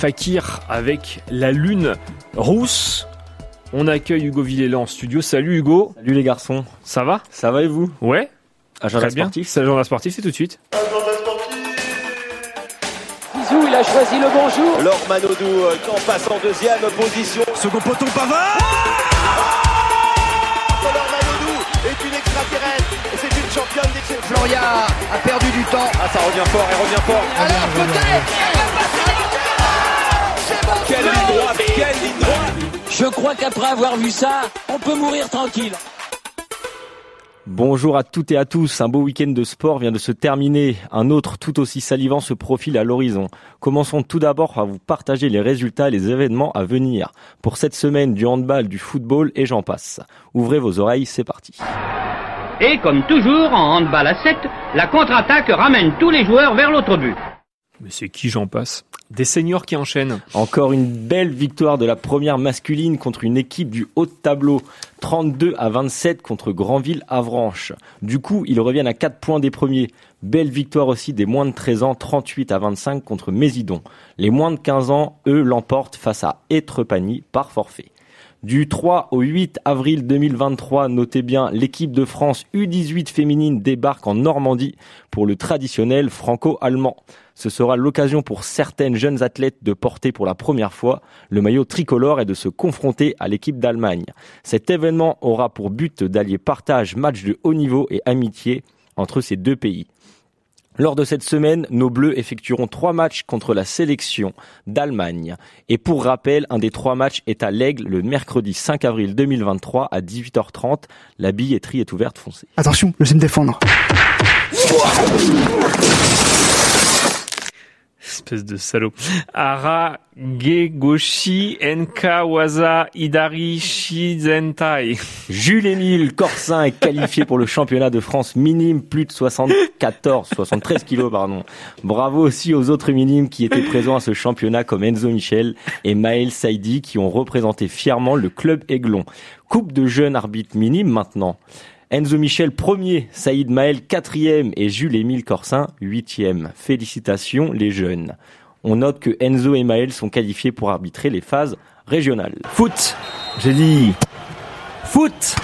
Fakir avec la lune rousse. On accueille Hugo Villela en studio. Salut Hugo. Salut les garçons. Ça va? Ça va et vous? Ouais. Agenda Très bien. sportif. C'est l'agenda sportif, c'est tout de suite. Zizou, il a choisi le bonjour. Laure Manodou euh, qui en passe en deuxième position. Second poteau Pavard Laure Manodou est une extraterrestre. Et C'est une championne des Floria a perdu du temps. Ah, ça revient fort, elle revient fort. Alors peut-être Quelle ligne droite, quelle ligne droite. Je crois qu'après avoir vu ça, on peut mourir tranquille. Bonjour à toutes et à tous. Un beau week-end de sport vient de se terminer. Un autre tout aussi salivant se profile à l'horizon. Commençons tout d'abord à vous partager les résultats et les événements à venir. Pour cette semaine du handball, du football et j'en passe. Ouvrez vos oreilles, c'est parti. Et comme toujours en handball à 7, la contre-attaque ramène tous les joueurs vers l'autre but. Mais c'est qui j'en passe? Des seniors qui enchaînent. Encore une belle victoire de la première masculine contre une équipe du haut de tableau. 32 à 27 contre Granville-Avranches. Du coup, ils reviennent à 4 points des premiers. Belle victoire aussi des moins de 13 ans, 38 à 25 contre Mésidon. Les moins de 15 ans, eux, l'emportent face à Étrepagny par forfait. Du 3 au 8 avril 2023, notez bien, l'équipe de France U18 féminine débarque en Normandie pour le traditionnel franco-allemand. Ce sera l'occasion pour certaines jeunes athlètes de porter pour la première fois le maillot tricolore et de se confronter à l'équipe d'Allemagne. Cet événement aura pour but d'allier partage, match de haut niveau et amitié entre ces deux pays. Lors de cette semaine, nos Bleus effectueront trois matchs contre la sélection d'Allemagne. Et pour rappel, un des trois matchs est à l'Aigle le mercredi 5 avril 2023 à 18h30. La billetterie est ouverte foncée. Attention, je sais me défendre. Espèce de salaud. Ara Gegoshi Enkawaza Idari Shizentai. Jules-Émile Corsin est qualifié pour le championnat de France minime, plus de 74, 73 kilos, pardon. Bravo aussi aux autres minimes qui étaient présents à ce championnat comme Enzo Michel et Maël Saidi qui ont représenté fièrement le club Aiglon. Coupe de jeunes arbitres minimes maintenant. Enzo Michel premier, Saïd Maël quatrième et Jules-Émile Corsin huitième. Félicitations les jeunes. On note que Enzo et Maël sont qualifiés pour arbitrer les phases régionales. Foot J'ai dit foot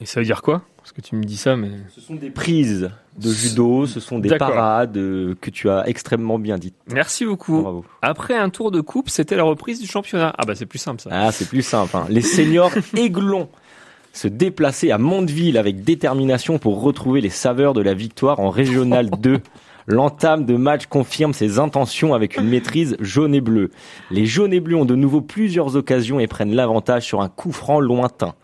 Et ça veut dire quoi? Parce que tu me dis ça, mais... Ce sont des prises de judo, ce sont des parades euh, que tu as extrêmement bien dites. Merci beaucoup. Après un tour de coupe, c'était la reprise du championnat. Ah bah c'est plus simple ça. Ah, c'est plus simple. hein. Les seniors aiglons se déplacer à Mondeville avec détermination pour retrouver les saveurs de la victoire en Régional 2. L'entame de match confirme ses intentions avec une maîtrise jaune et bleu. Les jaunes et bleus ont de nouveau plusieurs occasions et prennent l'avantage sur un coup franc lointain.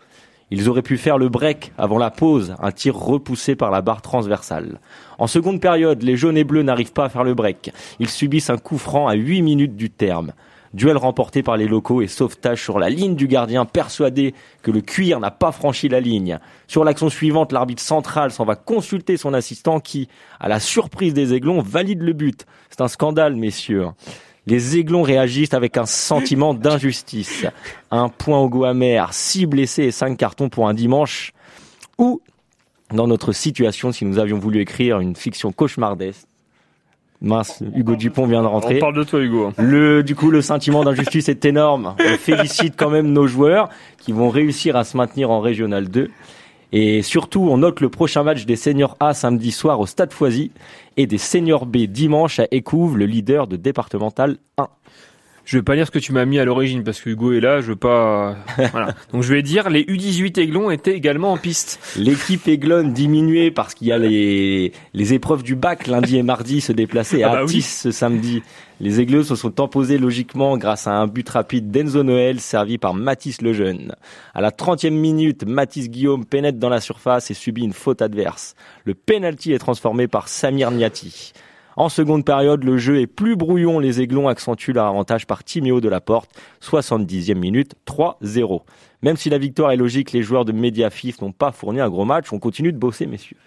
Ils auraient pu faire le break avant la pause, un tir repoussé par la barre transversale. En seconde période, les jaunes et bleus n'arrivent pas à faire le break. Ils subissent un coup franc à 8 minutes du terme. Duel remporté par les locaux et sauvetage sur la ligne du gardien persuadé que le cuir n'a pas franchi la ligne. Sur l'action suivante, l'arbitre central s'en va consulter son assistant qui, à la surprise des aiglons, valide le but. C'est un scandale, messieurs. Les aiglons réagissent avec un sentiment d'injustice. Un point au goût amer, six blessés et cinq cartons pour un dimanche où, dans notre situation, si nous avions voulu écrire une fiction cauchemardesque, Mince, Hugo Dupont vient de rentrer. On parle de toi Hugo. Le, du coup, le sentiment d'injustice est énorme. On félicite quand même nos joueurs qui vont réussir à se maintenir en Régional 2. Et surtout, on note le prochain match des seniors A samedi soir au Stade Foisy et des seniors B dimanche à Écouves, le leader de départemental 1. Je vais pas lire ce que tu m'as mis à l'origine parce que Hugo est là, je veux pas. voilà. Donc je vais dire les U18 Aiglons étaient également en piste. L'équipe Aiglone diminuée parce qu'il y a les, les épreuves du bac lundi et mardi se déplacer à Ah bah oui. Atis ce samedi. Les Aigleux se sont imposés logiquement grâce à un but rapide d'Enzo Noël servi par Mathis Lejeune. À la 30e minute, Mathis Guillaume pénètre dans la surface et subit une faute adverse. Le penalty est transformé par Samir Niati. En seconde période, le jeu est plus brouillon. Les Aiglons accentuent leur avantage par Timéo de la Porte. 70e minute, 3-0. Même si la victoire est logique, les joueurs de Mediafif n'ont pas fourni un gros match. On continue de bosser, messieurs.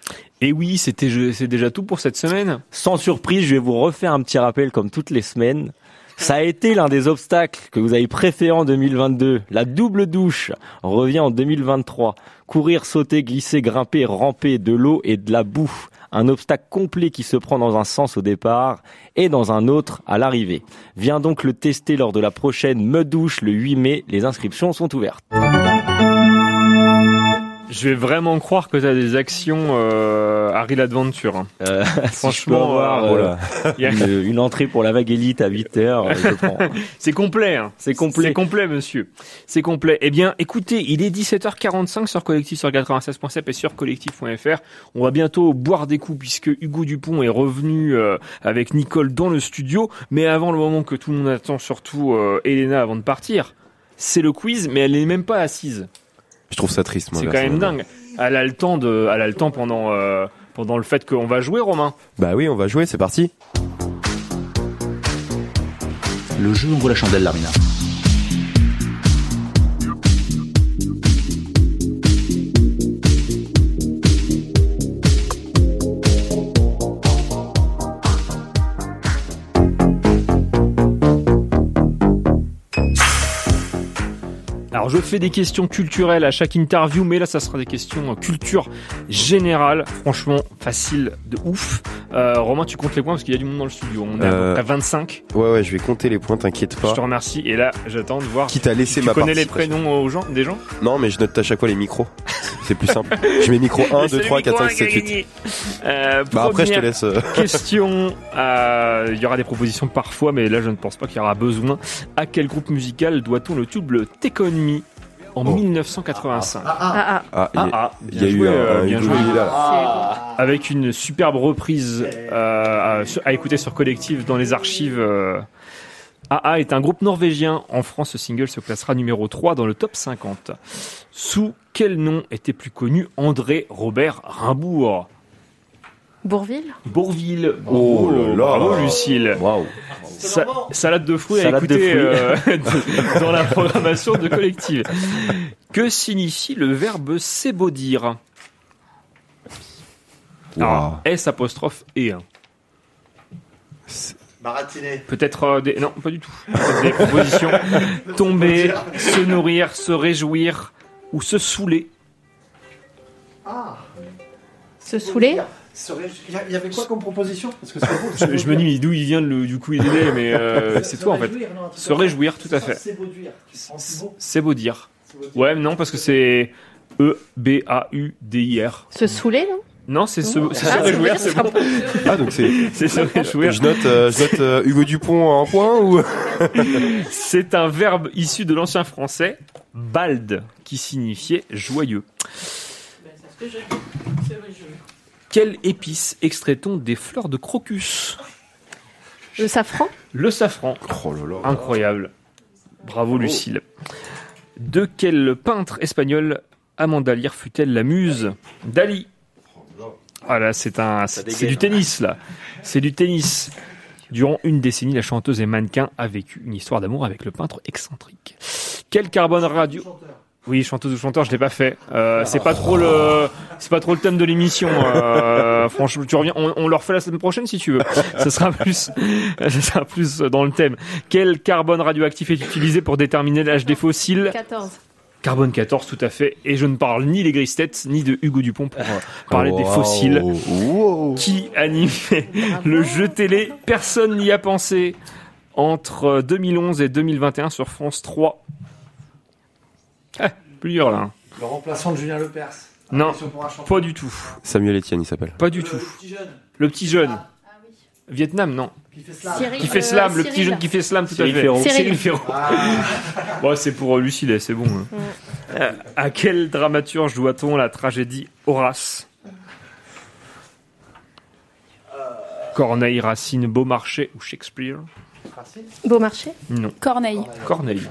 Et oui, c'était c'est déjà tout pour cette semaine. Sans surprise, je vais vous refaire un petit rappel comme toutes les semaines. Ça a été l'un des obstacles que vous avez préféré en 2022. La double douche revient en 2023. Courir, sauter, glisser, grimper, ramper, de l'eau et de la boue. Un obstacle complet qui se prend dans un sens au départ et dans un autre à l'arrivée. Viens donc le tester lors de la prochaine Me Douche le 8 mai. Les inscriptions sont ouvertes. Je vais vraiment croire que tu as des actions euh, Harry l'Adventure. hein. Euh, si Franchement, avoir euh, euh, a- une, une entrée pour la vague élite à 8 heures. C'est complet. hein. C'est complet. C'est complet, monsieur. C'est complet. Eh bien, écoutez, il est 17h45 sur Collectif sur 96.7 et sur collectif.fr. On va bientôt boire des coups puisque Hugo Dupont est revenu euh, avec Nicole dans le studio. Mais avant le moment que tout le monde attend, surtout euh, Elena avant de partir, c'est le quiz, mais elle n'est même pas assise. Je trouve ça triste, moi. C'est quand même dingue. Elle a le temps de, elle a le temps pendant euh, pendant le fait qu'on va jouer, Romain. Bah oui, on va jouer, c'est parti. Le jeu ouvre la chandelle, Larmina. Alors je fais des questions culturelles à chaque interview, mais là ça sera des questions euh, culture générale. Franchement, facile de ouf. Euh, Romain, tu comptes les points parce qu'il y a du monde dans le studio. On est à peu Euh, près 25. Ouais, ouais, je vais compter les points, t'inquiète pas. Je te remercie. Et là, j'attends de voir. Qui t'a laissé tu ma connais les prénoms aux gens, des gens? Non, mais je note à chaque fois les micros. C'est plus simple. Je mets micro 1, 2, 3, 4, 5, 6, 7, 8. Euh, Bah, après, je te laisse, euh. Question. euh, Il y aura des propositions parfois, mais là, je ne pense pas qu'il y aura besoin. À quel groupe musical doit-on le tube Me en 1985 Ah, ah. Ah, il y a- Ah, il y a bien eu joué, un- euh, un bien joué. Avec une superbe reprise euh, à, à écouter sur Collective dans les archives. euh, AA est un groupe norvégien. En France, ce single se classera numéro 3 dans le top 50. Sous quel nom était plus connu André Robert Rimbourg? Bourville? Bourville. Oh là là. Bravo, Lucille. Sa- salade de fruits à Salade de écouter fruits. euh, dans la programmation de collective. Que signifie le verbe s'ébaudir? Alors, S apostrophe et 1. Baratiner. Peut-être euh, des... Non, pas du tout. Peut-être des propositions. Tomber, se nourrir, se réjouir ou se saouler. Ah. Se saouler Il y a- il y avait quoi comme proposition Parce que c'est beau. Je, je me dis mais d'où il vient le, du coup il est mais euh, c'est toi en fait. non, Se réjouir, tout à fait. C'est beau dire. C'est beau. Ouais, mais non parce que c'est E B A U D I R. Se saouler, non? Non, c'est se, Ah, réjouir, c'est c'est bon. Ah, donc c'est. C'est se réjouir. Je note, euh, je note euh, Hugo Dupont en point ou? C'est un verbe issu de l'ancien français bald qui signifiait joyeux. Quelle épice extrait-on des fleurs de crocus? Le safran? Le safran. Incroyable. Bravo Lucille. De quel peintre espagnol Amanda Lear fut-elle la muse? Dali. Ah là, c'est un, c'est du tennis là. C'est du tennis. Durant une décennie, la chanteuse et mannequin a vécu une histoire d'amour avec le peintre excentrique. Quel carbone radio Oui, chanteuse ou chanteur, je l'ai pas fait. Euh, c'est pas trop le, c'est pas trop le thème de l'émission. Euh, franchement, tu reviens, on, on le refait la semaine prochaine si tu veux. Ce sera plus, ce sera plus dans le thème. Quel carbone radioactif est utilisé pour déterminer l'âge des fossiles? 14. Carbone 14, tout à fait. Et je ne parle ni les grises têtes, ni de Hugo Dupont pour euh, parler des Wow. fossiles. Qui animait le jeu télé Personne n'y a pensé entre 2011 et 2021 sur France 3. Ah, plusieurs là. hein. Le remplaçant de Julien Lepers. Non, pas du tout. Samuel Etienne, il s'appelle. Pas du tout. Petit jeune. Le petit jeune. Vietnam, non. Qui fait slam. Cyril, Qui fait euh, le petit jeune qui fait slam, tout Cyril à fait. Cyril Cyril. Ferraud. Bon, c'est pour euh, Lucille, c'est bon. hein. Euh, à quel dramaturge doit-on la tragédie Horace Corneille, Racine, Beaumarchais ou Shakespeare? Beaumarchais? Non. Corneille. Corneille.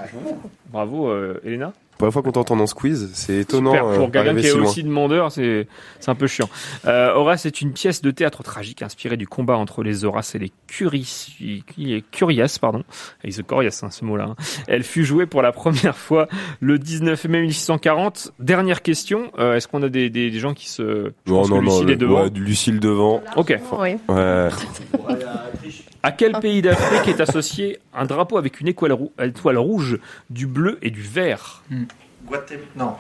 Bravo, euh, Elena. Première fois qu'on t'entend dans ce quiz, c'est étonnant. Super, euh, pour quelqu'un d'arriver qui est si aussi demandeur, c'est c'est un peu chiant. Euh, Horace est une pièce de théâtre tragique inspirée du combat entre les Horaces et les Curias, pardon. Et the Corias, hein, ce mot-là. hein. Elle fut jouée pour la première fois le 19 mai 1640. Dernière question, euh, est-ce qu'on a des, des, des gens qui se... Je Non, pense non, que Lucille le- est devant. ouais, du Lucille devant. Ok. Oui. Ouais. À quel pays d'Afrique est associé un drapeau avec une étoile, rou- étoile rouge, du bleu et du vert Guatemala. Non.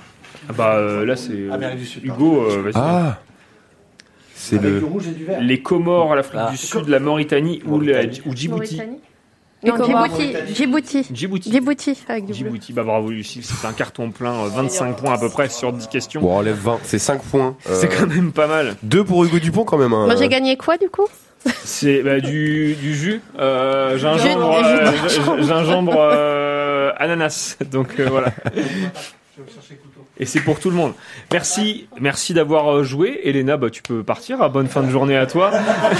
Ah bah euh, là c'est euh, Amérique du Sud, Hugo. euh, vas-y. Ah C'est le. du rouge et du vert. Les Comores, l'Afrique Ah. du Sud, la Mauritanie ou, la, Mauritanie. ou Djibouti. Mauritanie Non. Djibouti. Djibouti. Djibouti. Djibouti, avec du bleu. Djibouti, bah bravo Lucie, c'est un carton plein, euh, 25 points à peu près sur 10 questions. Bon, on enlève 20, c'est 5 points. Euh, C'est quand même pas mal. Deux pour Hugo Dupont quand même. hein. Moi, j'ai gagné quoi, du coup? C'est bah, du, du jus, euh, gingembre, euh, gingembre euh, ananas. Donc euh, voilà. Et c'est pour tout le monde. Merci, merci d'avoir joué. Elena, bah, tu peux partir. Ah, Bonne fin de journée à toi.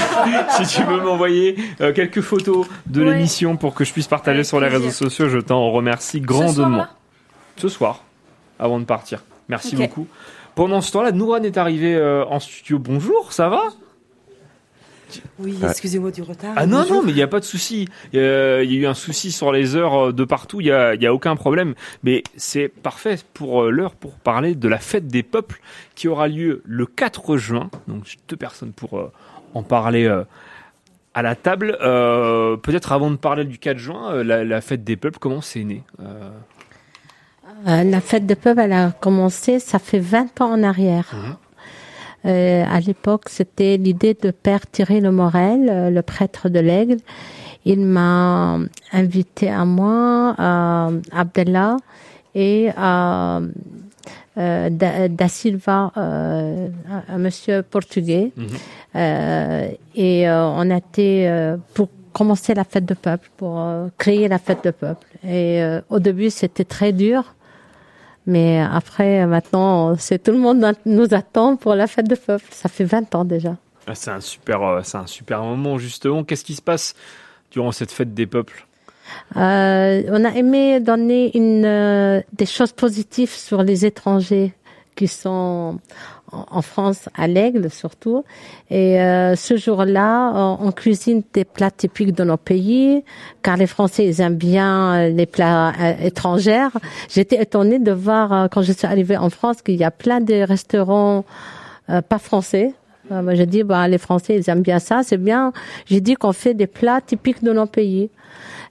si tu veux m'envoyer euh, quelques photos de Ouais. l'émission pour que je puisse partager Avec sur les plaisir. réseaux sociaux, je t'en remercie grandement. Ce soir, avant de partir. Merci beaucoup. Pendant ce temps-là, Nouran est arrivé euh, en studio. Bonjour, ça va? Oui, excusez-moi du retard. Ah non, Bonjour. non, mais il n'y a pas de souci. Euh, Il y a eu un souci sur les heures euh, de partout, il n'y a, y a aucun problème. Mais c'est parfait pour euh, l'heure pour parler de la fête des peuples qui aura lieu le 4 juin. Donc j'ai deux personnes pour euh, en parler euh, à la table. Euh, Peut-être avant de parler du 4 juin, euh, la, la fête des peuples, comment c'est né Euh, Euh, la fête de peuple, elle a commencé, ça fait 20 ans en arrière. Euh, à l'époque, c'était l'idée de Père Thierry Le Morel, euh, le prêtre de l'Aigle. Il m'a invité à moi, à Abdallah et à euh, da, Da Silva, euh, un monsieur portugais. Euh, et euh, on a été euh, pour commencer la fête de peuple, pour créer la fête de peuple. Et au début, c'était très dur. Mais après, maintenant, c'est tout le monde nous attend pour la fête de peuple. Ça fait 20 ans déjà. ah, c'est un super, euh, c'est un super moment justement. Qu'est-ce qui se passe durant cette fête des peuples? Euh, on a aimé donner une, euh, des choses positives sur les étrangers qui sont en, France, à l'Aigle surtout. Et euh, ce jour-là, on, cuisine des plats typiques de nos pays, car les Français ils aiment bien euh, les plats euh, étrangers. J'étais étonnée de voir euh, quand je suis arrivée en France qu'il y a plein de restaurants euh, pas français. Euh, j'ai dit, bah, les Français, ils aiment bien ça, c'est bien. J'ai dit qu'on fait des plats typiques de nos pays.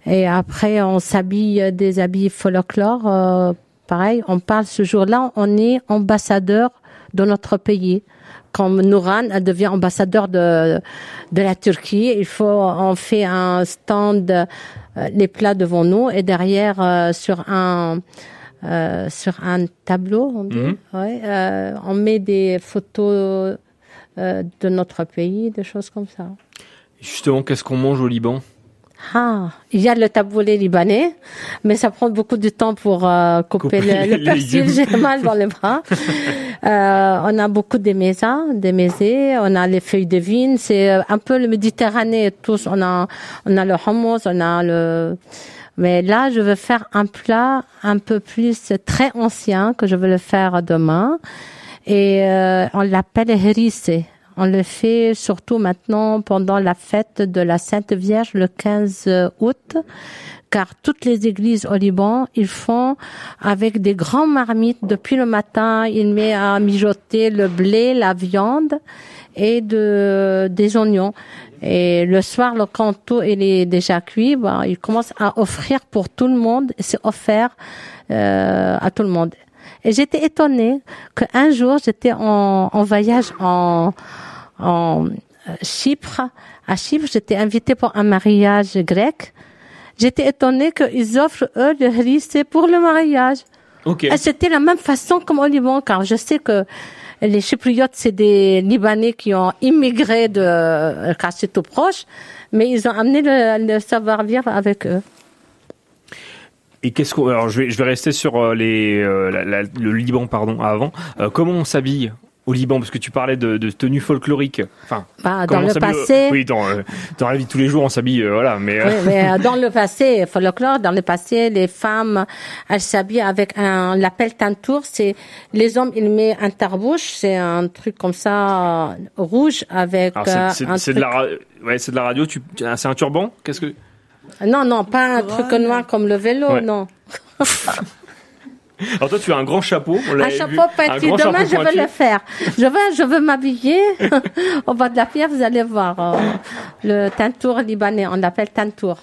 Et après, on s'habille des habits folklore. euh, pareil, on parle ce jour-là, on est ambassadeur de notre pays. Comme Nouran, elle devient ambassadeur de, de la Turquie. Il faut, on fait un stand, euh, les plats devant nous et derrière, euh, sur un, euh, sur un tableau, on dit, Mhm. ouais, euh, on met des photos euh, de notre pays, des choses comme ça. Justement, qu'est-ce qu'on mange au Liban? Ah, il y a le taboulé libanais, mais ça prend beaucoup de temps pour euh, couper, Couper le, le persil. J'ai mal dans les bras. Euh, on a beaucoup de mésas, des mésés. On a les feuilles de vigne. C'est euh, un peu le Méditerranée. Tous, on a, on a le hummus, on a le. Mais là, je veux faire un plat un peu plus très ancien que je veux le faire demain. Et euh, on l'appelle hérissé. On le fait surtout maintenant pendant la fête de la Sainte Vierge le 15 août, car toutes les églises au Liban, ils font avec des grands marmites depuis le matin. Ils mettent à mijoter le blé, la viande et de, des oignons. Et le soir, le tout il est déjà cuit, ben, ils commencent à offrir pour tout le monde. C'est offert euh, à tout le monde. Et j'étais étonnée qu'un jour, j'étais en, en voyage en, en euh, Chypre. À Chypre, j'étais invitée pour un mariage grec. J'étais étonnée qu'ils offrent, eux, le rissé pour le mariage. C'était la même façon comme au Liban, car je sais que les Chypriotes, c'est des Libanais qui ont immigré de, car c'est tout proche, mais ils ont amené le, le savoir-vivre avec eux. Et qu'est-ce qu'on alors je vais je vais rester sur euh, les euh, la- la- le Liban pardon avant. Euh, comment on s'habille au Liban parce que tu parlais de, de tenue folklorique. Enfin Bah, dans le s'habille, passé- euh, oui dans euh, dans la vie de tous les jours on s'habille euh, voilà mais euh, Oui, mais euh, dans le passé, folklore, dans le passé, les femmes, elles s'habillent avec un, l'appelle tantour, c'est, les hommes, ils mettent un tarbouche, c'est un truc comme ça, euh, rouge, avec euh, c'est- de la ra- ouais c'est de la radio tu tu- c'est un turban? Qu'est-ce que? Non, non, pas un truc noir comme le vélo, Ouais. non. alors toi tu as un grand chapeau on Un chapeau vu, un pointu, grand demain chapeau je pointu. le faire. Je veux, je veux m'habiller au bas de la pierre, vous allez voir. euh, le tantour libanais, on l'appelle tantour.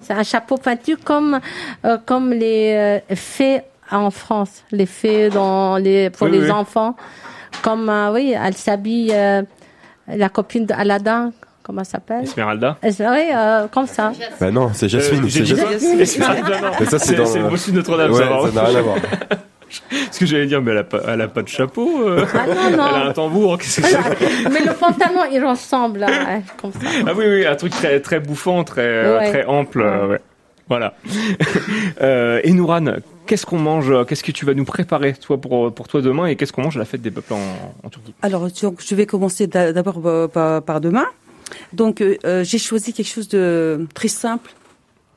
C'est un chapeau pointu comme, euh, comme les euh, fées en France, les fées dans les, pour Oui, les oui. enfants. Comme, oui, elle s'habille, la copine d'Aladin, comment elle s'appelle Esmeralda Oui, euh, comme ça. Bah non, c'est Jasmine. Euh, c'est Jasmine. Esmeralda, non. Mais ça, c'est dans c'est le- bossu de Notre-Dame, Ouais, ça n'a rien à voir. Ce que j'allais dire, mais elle a pas, elle a pas de chapeau. euh. Ah, non, non. Elle a un tambour. Qu'est-ce que c'est Mais le pantalon, il ressemble, hein, comme ça. Ah oui, oui, un truc très, très bouffant, très, euh, Ouais. très ample. euh, ouais. Voilà. euh, et Nouran, qu'est-ce qu'on mange Qu'est-ce que tu vas nous préparer, toi, pour, pour toi demain Et qu'est-ce qu'on mange à la fête des peuples en, en Turquie? Alors, je vais commencer d'a- d'abord par, par demain. Donc, euh, euh, j'ai choisi quelque chose de très simple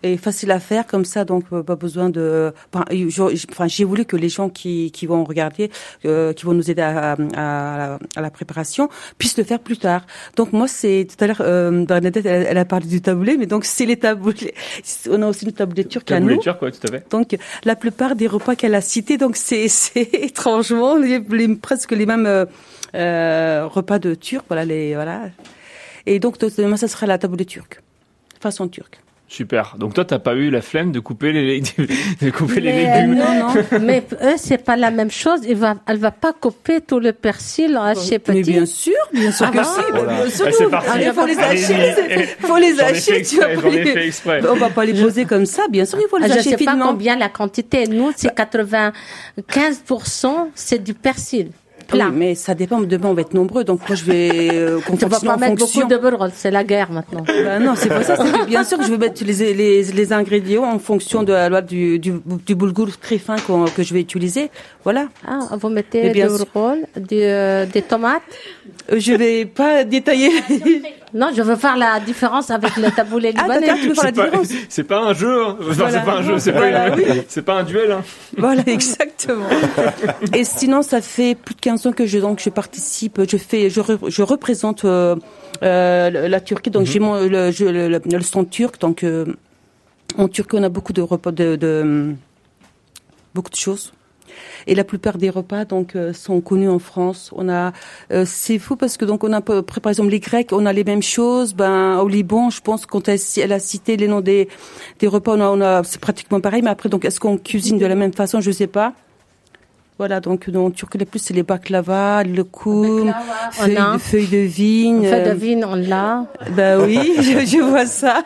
et facile à faire comme ça, donc euh, pas besoin de. Enfin, je- enfin, j'ai voulu que les gens qui, qui vont regarder, euh, qui vont nous aider à, à, à la préparation, puissent le faire plus tard. Donc moi, c'est tout à l'heure, euh, Bernadette, elle, elle a parlé du taboulé, mais donc c'est les taboulés. On a aussi le taboulé turc à Taboulé nous. turc, ouais, tout à fait. Donc la plupart des repas qu'elle a cités, donc c'est c'est étrangement les, les- presque les mêmes euh, euh, repas de turc, voilà les voilà. Et donc demain ça sera la taboulée turque, façon turque. Super. Donc toi, t'as pas eu la flemme de couper les, de couper les Mais, légumes. euh, mais eux, c'est pas la même chose. Il va, elle va pas couper tout le persil en haché petit. Mais bien sûr, bien sûr Ah que si. Voilà. bien sûr Ah, c'est parti. il faut les hacher, il faut les hacher. Tu vas pas les- fait exprès. On va pas les poser comme ça, bien sûr, il faut les Ah, je hacher sais pas finement. combien la quantité. Nous, c'est 95%, c'est du persil. Oui, mais ça dépend. Demain, on va être nombreux, donc moi, je vais euh, Tu vas confectionner pas en mettre fonction. beaucoup de beurre, c'est la guerre maintenant. Bah non, c'est pas ça. c'est que bien sûr que je vais mettre les, les, les ingrédients en fonction de la loi du, du, du boulgour très fin qu'on- que je vais utiliser. Voilà. Ah, vous mettez rôle, du, euh, des tomates Euh, Je vais pas détailler. Non, je veux faire la différence avec le taboulé Ah, libanais. d'accord, tu veux faire la C'est pas, différence. c'est pas un jeu. Hein. Voilà. c'est pas un jeu. C'est Voilà, pas, oui. c'est pas un duel. Hein. Voilà, exactement. Et sinon, ça fait plus de 15 ans que je donc je participe, je fais, je, re- je représente euh, euh, la Turquie. Donc j'ai mon le, je- le, le, le stand turc. Donc euh, en Turquie, on a beaucoup de repas de, de beaucoup de choses. Et la plupart des repas donc euh, sont connus en France. On a, euh, c'est fou parce que donc on a par exemple les Grecs, on a les mêmes choses. Ben au Liban, je pense quand elle, elle a cité les noms des des repas, on a, on a c'est pratiquement pareil. Mais après donc est-ce qu'on cuisine de la même façon? Je sais pas. Voilà, donc en Turquie, le plus, c'est les baklava, le koum, feuilles, feuilles de vigne. Feuille de euh, vigne, on l'a. bah oui, je, je vois ça.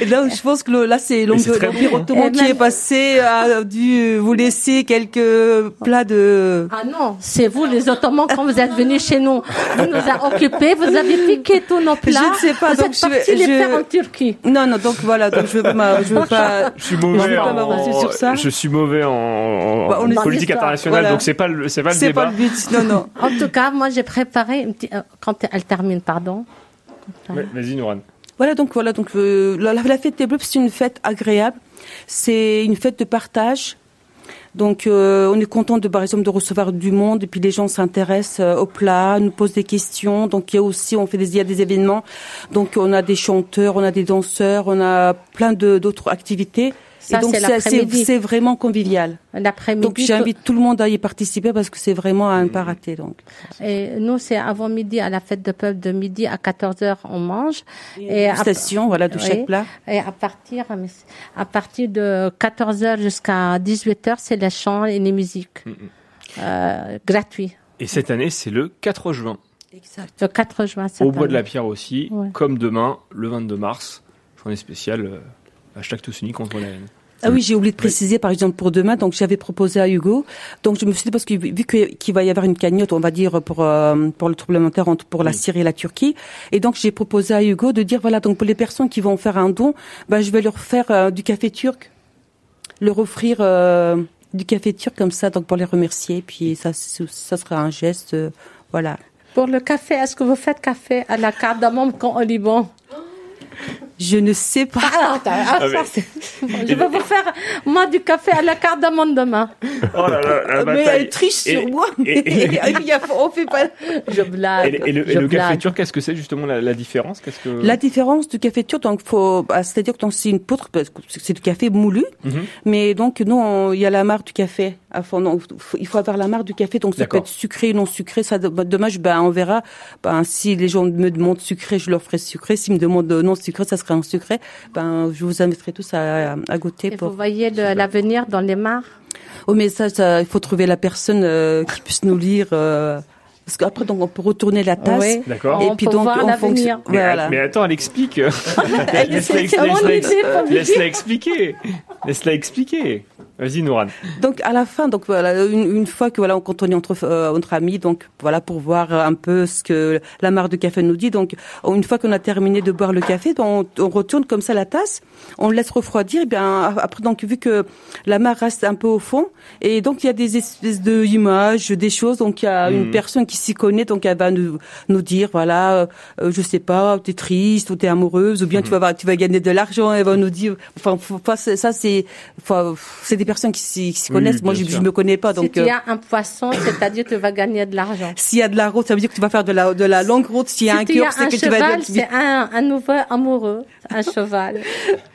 Et là, je pense que le- là, c'est l'Empire ottoman qui même- est passé, a dû vous laisser quelques plats de... Ah non, c'est vous les Ottomans quand vous êtes venus chez nous. Vous nous avez occupés, vous avez piqué tous nos plats. Je ne sais pas, vous donc êtes je vais- partis les je- faire en Turquie. Non, non, donc voilà, donc je veux pas, je veux pas, Je suis mauvais je veux pas en, m'avancer sur ça. je suis mauvais en, en- Bah, politique Dans l'histoire. internationale, Voilà. donc c'est pas le, c'est pas le C'est débat. pas le but, non, non. En tout cas, moi j'ai préparé une petite- euh, quand elle termine, pardon. Ouais, Vas-y, Nouran. Voilà, donc voilà, donc euh, la, la fête des bleus, c'est une fête agréable. C'est une fête de partage. Donc, euh, on est content de, par exemple, de recevoir du monde et puis les gens s'intéressent euh, au plat, nous posent des questions. Donc, il y a aussi, on fait des, il y a des événements. Donc, on a des chanteurs, on a des danseurs, on a plein de d'autres activités. Ça, et donc, c'est c'est c'est- c'est vraiment convivial. L'après-midi. Donc, j'invite tout le monde à y participer parce que c'est vraiment à ne pas rater. Donc, Et nous, c'est avant midi, à la fête de peuple de midi à 14h, on mange. Et à- station, voilà, de chaque plat. Et à partir, mais c'est- à partir de 14h jusqu'à 18h, c'est les chants et les musiques. Euh, gratuits. Et cette année, c'est le 4 juin. Le 4 juin, Au bois de la Pierre aussi, Ouais. comme demain, le 22 mars. Journée spéciale, euh, hashtag tous unis contre la haine. Ah oui, j'ai oublié de préciser, par exemple, pour demain, donc j'avais proposé à Hugo. Donc je me suis dit, parce que vu que- qu'il va y avoir une cagnotte, on va dire, pour, euh, pour le tremblement de terre entre, pour la Syrie et la Turquie. Et donc j'ai proposé à Hugo de dire, voilà, donc pour les personnes qui vont faire un don, ben, je vais leur faire euh, du café turc, leur offrir euh, du café turc comme ça, donc pour les remercier. Puis ça, ça sera un geste, euh, voilà. Pour le café, est-ce que vous faites café à la cardamome quand au Liban Je ne sais pas. Ah, attends, ah, Ah, ça, Je vais vous faire, moi, du café à la cardamome demain. Oh là là, la mais elle triche Et- sur moi. et- et- Il y a- on fait pas. Je blague. Et, le- et le, et je le café turc, qu'est-ce que c'est justement la, la différence Qu'est-ce que La différence du café turc, donc faut, bah, c'est-à-dire que c'est une poudre, parce que c'est du café moulu, Mhm. mais donc nous, on- il y a la marque du café. À fond. Donc, faut- il faut avoir la marque du café, donc ça peut être sucré, non sucré. Ça, bah, dommage, ben on verra. Ben si les gens me demandent sucré, je leur ferai sucré. S'ils me demandent non sucré, ça sera un sucré. Ben je vous inviterai tous à, à goûter. Et pour... vous voyez l'avenir dans les mares? Oh, mais ça, ça, il faut trouver la personne euh, qui puisse nous lire. euh, parce qu'après, donc, on peut retourner la tasse. Oui. D'accord. Et On puis peut donc, voir on l'avenir. fonctionne. Mais, Voilà. mais attends, elle explique. Laisse-la ex- expliquer. Laisse-la expliquer. Vas-y, Nouran. Donc à la fin, donc voilà, une, une fois que voilà, quand on est entre euh, entre amis, donc voilà pour voir un peu ce que la marque de café nous dit. Donc une fois qu'on a terminé de boire le café, donc, on, on retourne comme ça la tasse, on laisse refroidir. Et bien après, donc vu que la marque reste un peu au fond, et donc il y a des espèces de images, des choses. Donc il y a une personne qui qui s'y connaît, donc elle va nous nous dire voilà, euh, je sais pas, t'es triste ou t'es amoureuse ou bien tu vas avoir- tu vas gagner de l'argent. Elle va nous dire, enfin faut pas- ça c'est, c'est des personnes qui s'y Oui, connaissent. Moi je, je me connais pas, si donc. tu euh, as un poisson, c'est-à-dire que tu vas gagner de l'argent. s'il y a de la route, ça veut dire que tu vas faire de la de la longue route. S'il y a si un tu cœur, as c'est un que tu vas cheval, c'est un, un nouveau amoureux, un cheval.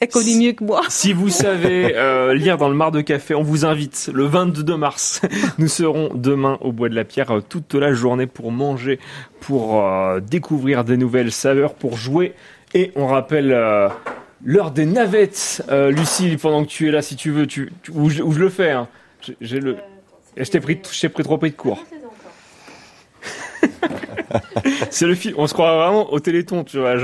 Elle connaît mieux que moi. Si vous savez euh, lire dans le mar de café, on vous invite le 22 mars. Nous serons demain au Bois de la Pierre euh, toute la journée pour manger, pour euh, découvrir des nouvelles saveurs, pour jouer. Et on rappelle l'heure des navettes. Lucie, pendant que tu es là, si tu veux, tu, tu- où, je, le fais. hein. J'ai- le. Je t'ai pris, je pris trop de cours. C'est le film. On se croit vraiment au Téléthon, tu vois.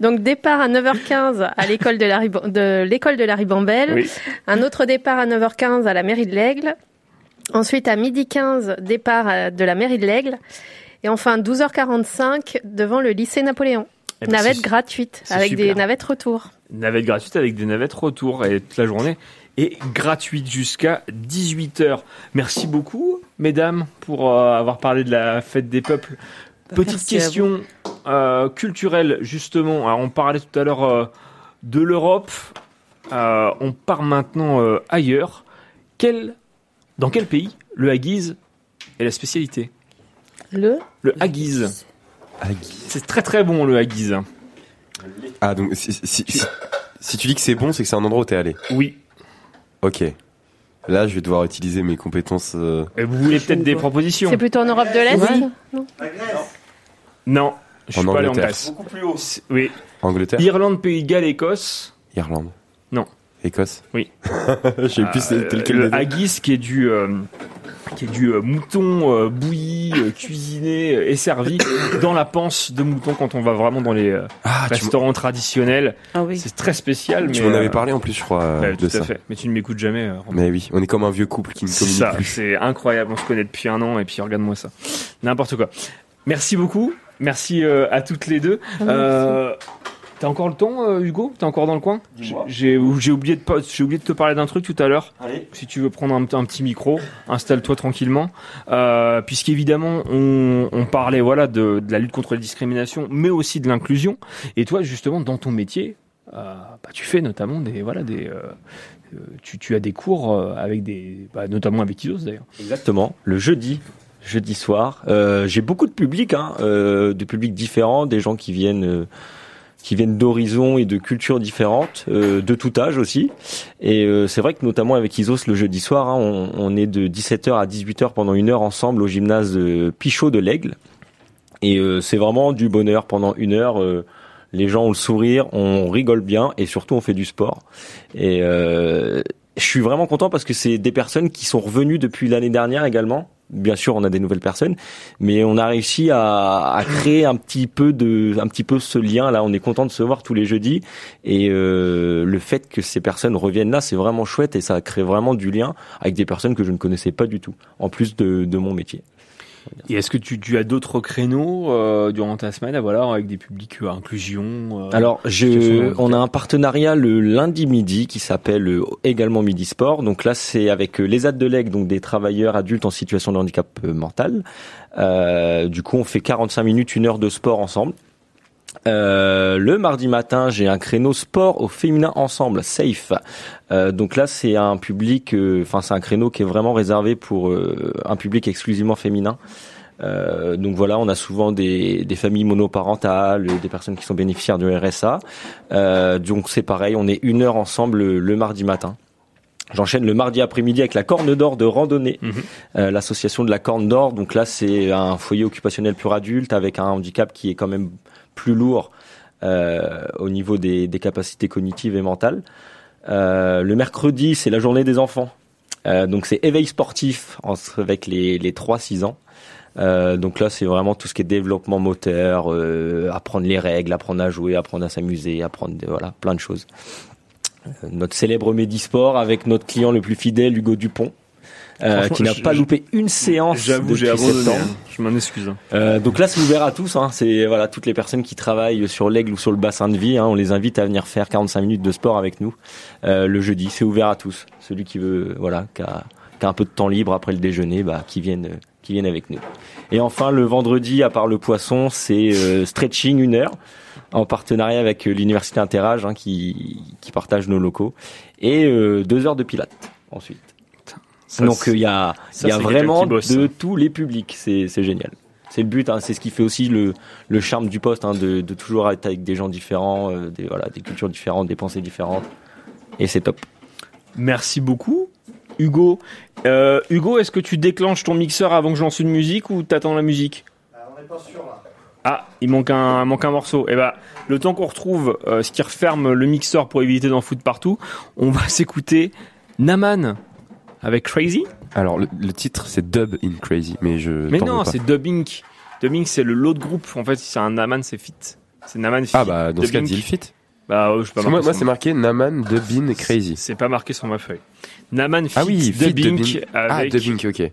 Donc départ à 9h15 à l'école de la, de l'école de la Ribambelle. Oui. Un autre départ à 9h15 à la mairie de l'Aigle. Ensuite à midi 15 départ à- de la mairie de l'Aigle. Et enfin 12h45 devant le lycée Napoléon. Eh ben, Navette gratuite avec des navettes retour. navette gratuite avec des navettes retour et toute la journée est gratuite jusqu'à 18h. Merci beaucoup, mesdames, pour euh, avoir parlé de la fête des peuples. Petite question euh, culturelle, justement. Alors, on parlait tout à l'heure euh, de l'Europe. Euh, on part maintenant euh, ailleurs. Quel, dans quel pays le haggis est la spécialité? Le Le haggis. C'est très très bon le haggis. Ah, donc si, si, si, si tu dis que c'est bon, c'est que c'est un endroit où t'es allé? Oui. Ok. Là, je vais devoir utiliser mes compétences. euh, Et vous voulez peut-être des propositions? C'est plutôt en Europe de l'Est? Non Non, je suis En pas allé en Angleterre. Grèce. Beaucoup plus haut. Oui. Angleterre Irlande, Pays de Galles, Écosse. Irlande. Non. Écosse Oui. Je sais plus c'est Euh, tel quel le haggis qui est du euh, qui est du euh, mouton euh, bouilli, euh, cuisiné euh, et servi dans la panse de mouton quand on va vraiment dans les euh, Ah, tu restaurants traditionnels. Ah oui. C'est très spécial. Tu mais, m'en avais euh, parlé en plus, je crois, euh, bah, de tout ça. à fait. Mais tu ne m'écoutes jamais. euh, Romain. Mais oui, on est comme un vieux couple qui ne C'est communique ça, plus. c'est incroyable. On se connaît depuis un an et puis regarde-moi ça. N'importe quoi. Merci beaucoup. Merci euh, à toutes les deux. Euh, T'as encore le temps, euh, Hugo? T'es encore dans le coin? J'ai j'ai oublié de oublié de te parler d'un truc tout à l'heure. Si tu veux prendre un, un petit micro, installe-toi tranquillement. Euh, Puisqu'évidemment, on, on parlait voilà de, de la lutte contre les discriminations, mais aussi de l'inclusion. Et toi, justement, dans ton métier, euh, bah, tu fais notamment des voilà des euh, tu, tu as des cours avec des bah, notamment avec Isos d'ailleurs. Exactement, le jeudi, jeudi soir. Euh, J'ai beaucoup de public, hein, euh, de publics différents, des gens qui viennent, euh, qui viennent d'horizons et de cultures différentes, euh, de tout âge aussi. Et euh, c'est vrai que notamment avec Isos le jeudi soir, hein, on, on est de 17h à 18h pendant une heure ensemble au gymnase de Pichot de l'Aigle. Et euh, c'est vraiment du bonheur pendant une heure. euh, les gens ont le sourire, on rigole bien et surtout on fait du sport. Et euh, je suis vraiment content parce que c'est des personnes qui sont revenues depuis l'année dernière également. Bien sûr, on a des nouvelles personnes, mais on a réussi à, à créer un petit peu de, un petit peu ce lien. Là, on est content de se voir tous les jeudis, et euh, le fait que ces personnes reviennent là, c'est vraiment chouette et ça crée vraiment du lien avec des personnes que je ne connaissais pas du tout, en plus de, de mon métier. Et est-ce que tu, tu as d'autres créneaux euh, durant ta semaine, voilà, avec des publics euh, inclusion euh, Alors, je, on a un partenariat le lundi midi qui s'appelle euh, également Midi Sport. Donc là, c'est avec euh, les de l'Aigle, donc des travailleurs adultes en situation de handicap euh, mental. Euh, du coup, on fait 45 minutes, une heure de sport ensemble. Euh, le mardi matin, j'ai un créneau sport au féminin ensemble, safe. Euh, donc là, c'est un public, euh, enfin c'est un créneau qui est vraiment réservé pour euh, un public exclusivement féminin. Euh, donc voilà, on a souvent des, des familles monoparentales, des personnes qui sont bénéficiaires du RSA. Euh, donc c'est pareil, on est une heure ensemble le, le mardi matin. J'enchaîne le mardi après-midi avec la Corne d'Or de randonnée, euh, l'association de la Corne d'Or. Donc là, c'est un foyer occupationnel pur adulte avec un handicap qui est quand même plus lourd euh, au niveau des, capacités cognitives et mentales. Euh, le mercredi, c'est la journée des enfants. Euh, donc c'est éveil sportif avec les, les 3-6 ans. Donc là, c'est vraiment tout ce qui est développement moteur, apprendre les règles, apprendre à jouer, apprendre à s'amuser, apprendre voilà plein de choses. Notre célèbre Medisport avec notre client le plus fidèle, Hugo Dupont, euh, qui n'a pas loupé une séance. J'avoue, j'ai abandonné. hein. Je m'en excuse. hein. Euh, donc là, c'est ouvert à tous. Hein. C'est voilà toutes les personnes qui travaillent sur l'aigle ou sur le bassin de vie. Hein, on les invite à venir faire 45 minutes de sport avec nous euh, le jeudi. C'est ouvert à tous. Celui qui veut, voilà, qui a, qui a un peu de temps libre après le déjeuner, bah, qui vienne, euh, qu'ils viennent avec nous. Et enfin, le vendredi, à part le poisson, c'est euh, stretching une heure en partenariat avec euh, l'université Interage hein, qui, qui partage nos locaux et euh, deux heures de pilates ensuite. Ça, Donc euh, il y a, ça, il y a c'est vraiment de hein. tous les publics, c'est c'est génial. C'est le but, hein, c'est ce qui fait aussi le, le charme du poste, hein, de, de toujours être avec des gens différents, euh, des, voilà, des cultures différentes, des pensées différentes. Et c'est top. Merci beaucoup. Hugo, Euh, Hugo, est-ce que tu déclenches ton mixeur avant que je lance une musique ou t'attends la musique? On n'est pas sûr là. Ah, il manque un, manque un morceau. Eh ben, le temps qu'on retrouve euh, ce qui referme le mixeur pour éviter d'en foutre partout, on va s'écouter Naman avec Crazy. Alors le, le titre c'est Dub in Crazy, mais je. Mais non, veux pas. c'est Dubbing. Dubbing, c'est le lot de groupe. En fait, c'est un Naman, c'est fit. C'est Naman fit. Ah bah dans ce cas le fit. Bah, je pas moi, moi c'est ma- marqué Naman Dubin Crazy. C'est pas marqué sur ma feuille. Naman fit Ah oui, Dubbing Dubbing. Ah avec Dubbing, ok.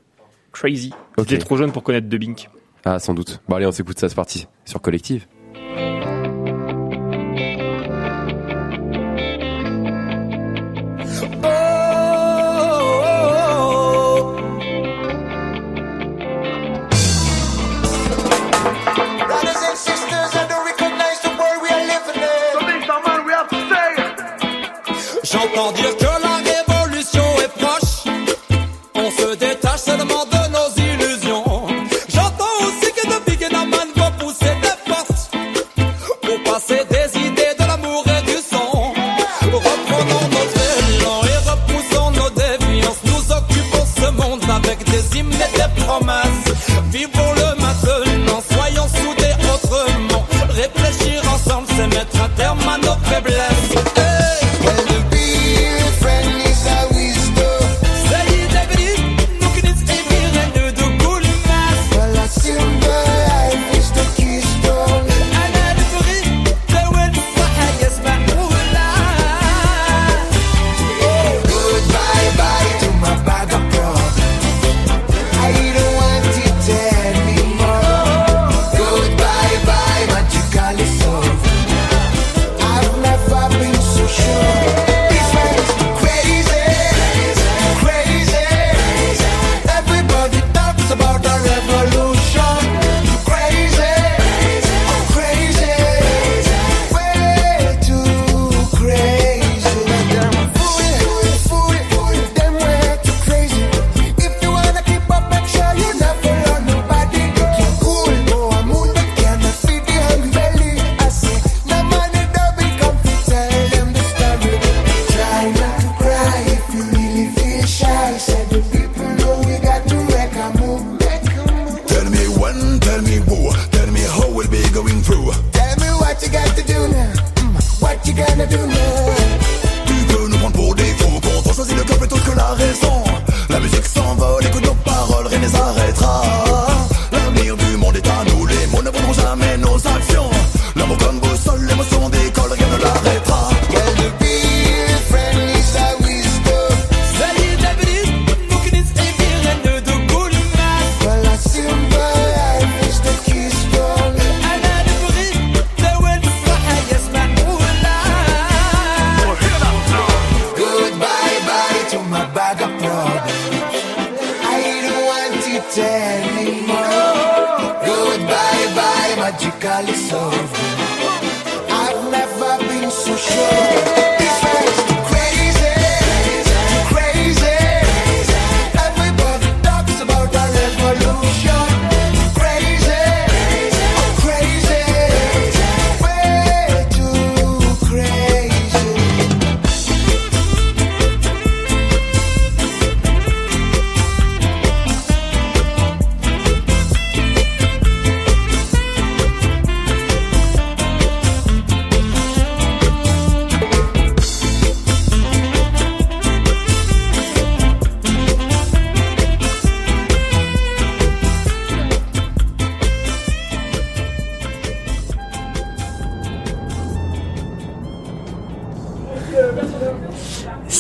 Crazy. Ok. J'étais trop jeune pour connaître Dubbing. Ah sans doute. Bon allez on s'écoute ça, c'est parti. Sur Collective. Avec des promesses. Vivons le maintenant, soyons soudés autrement. Réfléchir ensemble, c'est mettre un terme à nos faiblesses.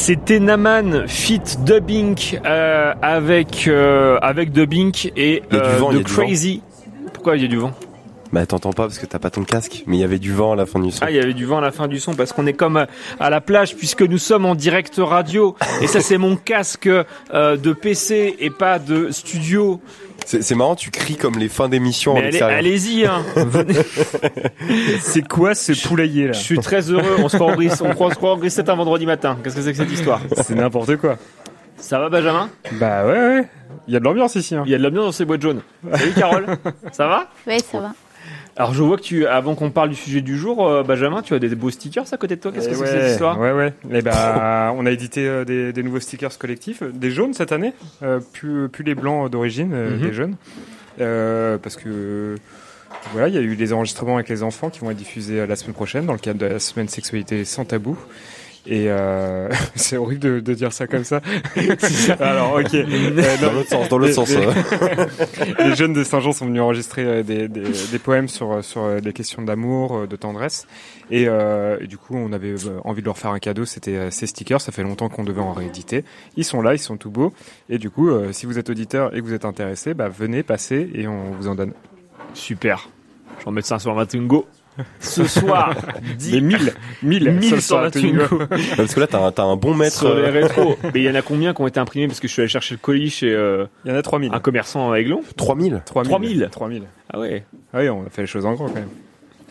C'était Naman Fit Dubbing euh, avec euh, avec Dubbing et euh, vent, de Crazy. Pourquoi il y a du vent? Bah t'entends pas parce que t'as pas ton casque, mais il y avait du vent à la fin du son. Ah, il y avait du vent à la fin du son parce qu'on est comme euh, à la plage puisque nous sommes en direct radio et ça c'est mon casque euh, de PC et pas de studio C'est marrant, tu cries comme les fins d'émission en Mais allez- allez-y, hein. Venez. C'est quoi ce poulailler là Je suis très heureux. On se croit en Brice- on croit- on se croit en Brissette un vendredi matin. Qu'est-ce que c'est que cette histoire? C'est n'importe quoi. Ça va, Benjamin? Bah ouais, ouais. Il y a de l'ambiance ici. Hein. Il y a de l'ambiance dans ces boîtes jaunes. Salut Carole. Ça va? Oui, ça va. Alors je vois que tu, avant qu'on parle du sujet du jour, euh, Benjamin, tu as des beaux stickers à côté de toi. Qu'est-ce que Eh c'est que cette histoire Ouais, ouais. Et bah, on a édité euh, des, des nouveaux stickers collectifs, des jaunes cette année, euh, plus, plus les blancs d'origine, euh, Mhm. des jaunes. Euh, parce que voilà, il y a eu des enregistrements avec les enfants qui vont être diffusés la semaine prochaine dans le cadre de la semaine sexualité sans tabou. Et euh, c'est horrible de, de dire ça comme ça. Alors, ok. Euh, Dans l'autre sens, dans l'autre les- sens, Les, euh. les jeunes de Saint-Jean sont venus enregistrer euh, des, des, des poèmes sur, sur euh, des questions d'amour, euh, de tendresse. Et, euh, et du coup, on avait euh, envie de leur faire un cadeau. C'était euh, ces stickers. Ça fait longtemps qu'on devait en rééditer. Ils sont là, ils sont tout beaux. Et du coup, euh, si vous êtes auditeur et que vous êtes intéressé, bah, venez, passez et on vous en donne. Super. Je vais en mettre ça sur Matungo. Ce soir, Des 1000, 1000, 1000 sur la Twingo. Parce que là, t'as un, t'as un bon maître. Sur les euh, rétros. Mais il y en a combien qui ont été imprimés Parce que je suis allé chercher le colis chez euh, Il y en a 3000. un commerçant à Aiglon. 3000 3000. 3000. Ah ouais. Ah oui, on a fait les choses en grand quand même.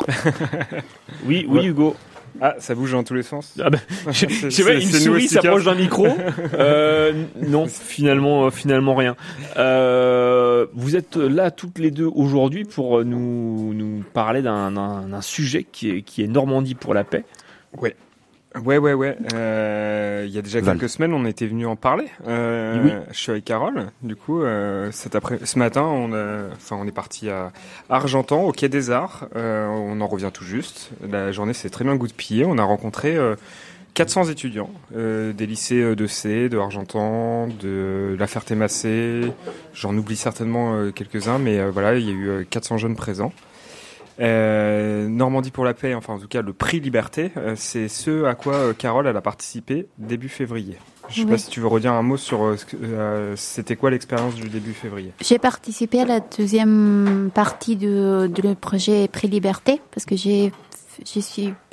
Oui, oui, Ouais. Hugo. Ah, ça bouge dans tous les sens. Ah bah, je sais pas, une souris s'approche d'un micro. Euh, non, finalement, euh, finalement rien. Euh, vous êtes là toutes les deux aujourd'hui pour nous, nous parler d'un, d'un, d'un sujet qui est, qui est Normandie pour la paix. Ouais. Ouais, ouais, ouais. Euh, il y a déjà Val. quelques semaines, on était venu en parler. Euh, Oui. Je suis avec Carole. Du coup, euh, cet après, ce matin, on, a, enfin, on est parti à Argentan, au Quai des Arts. Euh, on en revient tout juste. La journée s'est très bien goupillée. On a rencontré euh, 400 étudiants euh, des lycées euh, de C, de Argentan, de La Ferté-Massé. J'en oublie certainement euh, quelques-uns, mais euh, voilà, il y a eu euh, 400 jeunes présents. Euh, Normandie pour la paix, enfin en tout cas le prix Liberté, euh, c'est ce à quoi euh, Carole elle a participé début février. Je sais Oui. pas si tu veux redire un mot sur euh, euh, c'était quoi l'expérience du début février? J'ai participé à la deuxième partie de, de le projet Prix Liberté parce que j'ai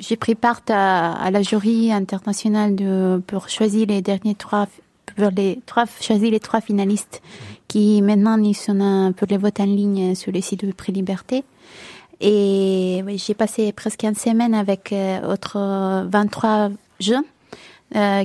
j'ai pris part à, à la jury internationale de pour choisir les derniers trois pour les trois choisir les trois finalistes qui maintenant ils sont un peu les votes en ligne sur le site de Prix Liberté. Et j'ai passé presque une semaine avec euh, autres 23 jeunes, euh,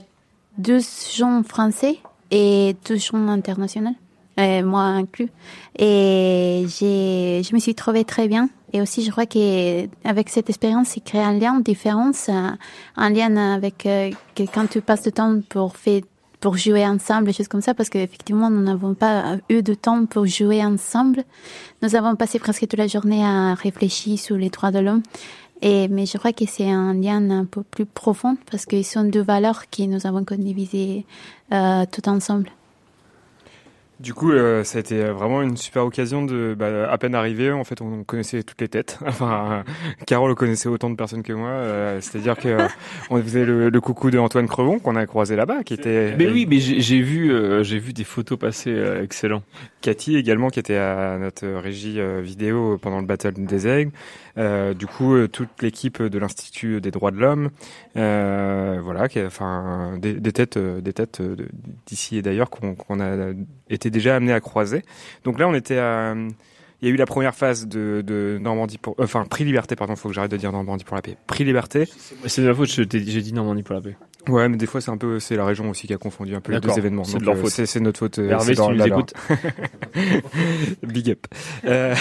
deux jeunes français et deux jeunes internationaux, euh, moi inclus. Et j'ai, je me suis trouvée très bien. Et aussi, je crois qu'avec cette expérience, c'est créer un lien de différence, un, un lien avec euh, que quand tu passes de temps pour faire pour jouer ensemble, des choses comme ça, parce qu'effectivement, nous n'avons pas eu de temps pour jouer ensemble. Nous avons passé presque toute la journée à réfléchir sur les droits de l'homme. Et, mais je crois que c'est un lien un peu plus profond parce qu'ils sont deux valeurs que nous avons condivisées euh, tout ensemble. Du coup, euh, ça a été vraiment une super occasion de, bah, à peine arrivé, en fait, on connaissait toutes les têtes. Enfin, euh, Carole connaissait autant de personnes que moi. euh, C'est-à-dire que euh, on faisait le, le coucou de Antoine Crevon qu'on a croisé là-bas, qui était. Mais oui, mais j'ai, j'ai vu, euh, j'ai vu des photos passer, euh, excellent. Cathy également qui était à notre régie euh, vidéo pendant le Battle des Aigles. Euh, du coup, euh, toute l'équipe de l'Institut des droits de l'homme, euh, voilà, qui, enfin des, des têtes, euh, des têtes d'ici et d'ailleurs qu'on qu'on a été déjà amené à croiser. Donc là, on était à il y a eu la première phase de, de Normandie pour, euh, enfin, Prix Liberté, pardon, faut que j'arrête de dire Normandie pour la paix. Prix Liberté. C'est de la faute, j'ai dit Normandie pour la paix. Ouais, mais des fois c'est un peu, c'est la région aussi qui a confondu un peu les deux événements. C'est de leur euh, faute. C'est notre faute. euh, Hervé, si tu nous écoutes. Big up. Euh,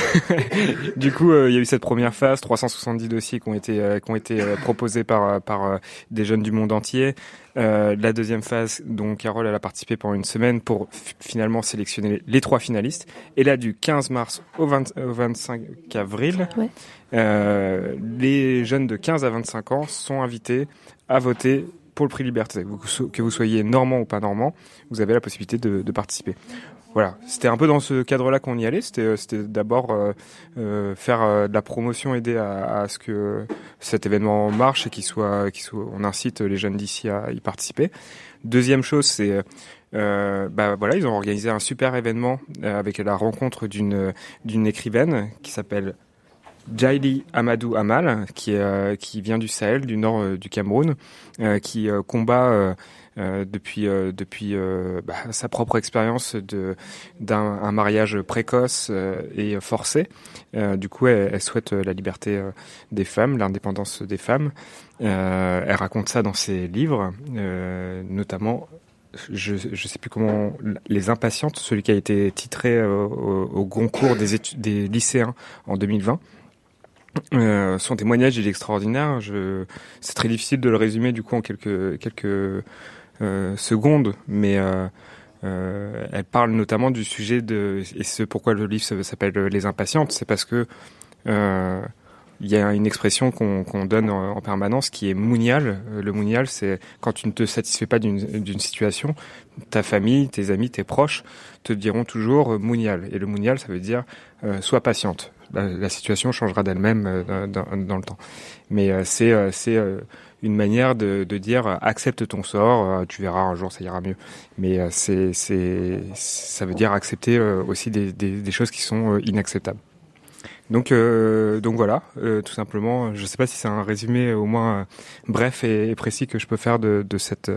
du coup, il y a eu cette première phase, 370 dossiers qui ont été qui ont été proposés par par des jeunes du monde entier. Euh, la deuxième phase, dont Carole elle a participé pendant une semaine pour finalement sélectionner les, trois finalistes. Et là, du 15 mars au, 20 au 25 avril, Ouais. euh, les jeunes de 15 à 25 ans sont invités à voter pour le prix Liberté. Que vous soyez normand ou pas normand, vous avez la possibilité de, de participer. Voilà, c'était un peu dans ce cadre-là qu'on y allait. C'était, euh, d'abord euh, euh, faire de la promotion, aider à, ce que cet événement marche et qu'il soit, incite les jeunes d'ici à y participer. Deuxième chose, c'est euh, bah voilà, ils ont organisé un super événement avec la rencontre d'une d'une écrivaine qui s'appelle Jaili Amadou Amal, qui, qui vient du Sahel, du nord du Cameroun, qui combat euh, depuis, euh, depuis euh, bah, sa propre expérience d'un un mariage précoce et forcé. Du coup, elle, souhaite la liberté des femmes, l'indépendance des femmes. Elle raconte ça dans ses livres, notamment je ne sais plus comment les impatientes celui qui a été titré au, au concours des lycéens en 2020 euh, son témoignage est extraordinaire c'est très difficile de le résumer du coup en quelques quelques euh, secondes mais euh, euh, elle parle notamment du sujet de et c'est pourquoi le livre s'appelle les impatientes c'est parce que il y a une expression qu'on donne en, en permanence qui est mounial. Le mounial, c'est quand tu ne te satisfais pas d'une situation, ta famille, tes amis, tes proches te diront toujours mounial. Et le mounial, ça veut dire euh, sois patiente. La, situation changera d'elle-même dans, le temps. Mais euh, c'est une manière de, de dire euh, accepte ton sort, euh, tu verras un jour ça ira mieux. Mais euh, c'est c'est ça veut dire accepter aussi des, des, des choses qui sont inacceptables. Donc, euh, donc voilà, euh, tout simplement. Je ne sais pas si c'est un résumé au moins bref et, et précis que je peux faire de, de cette,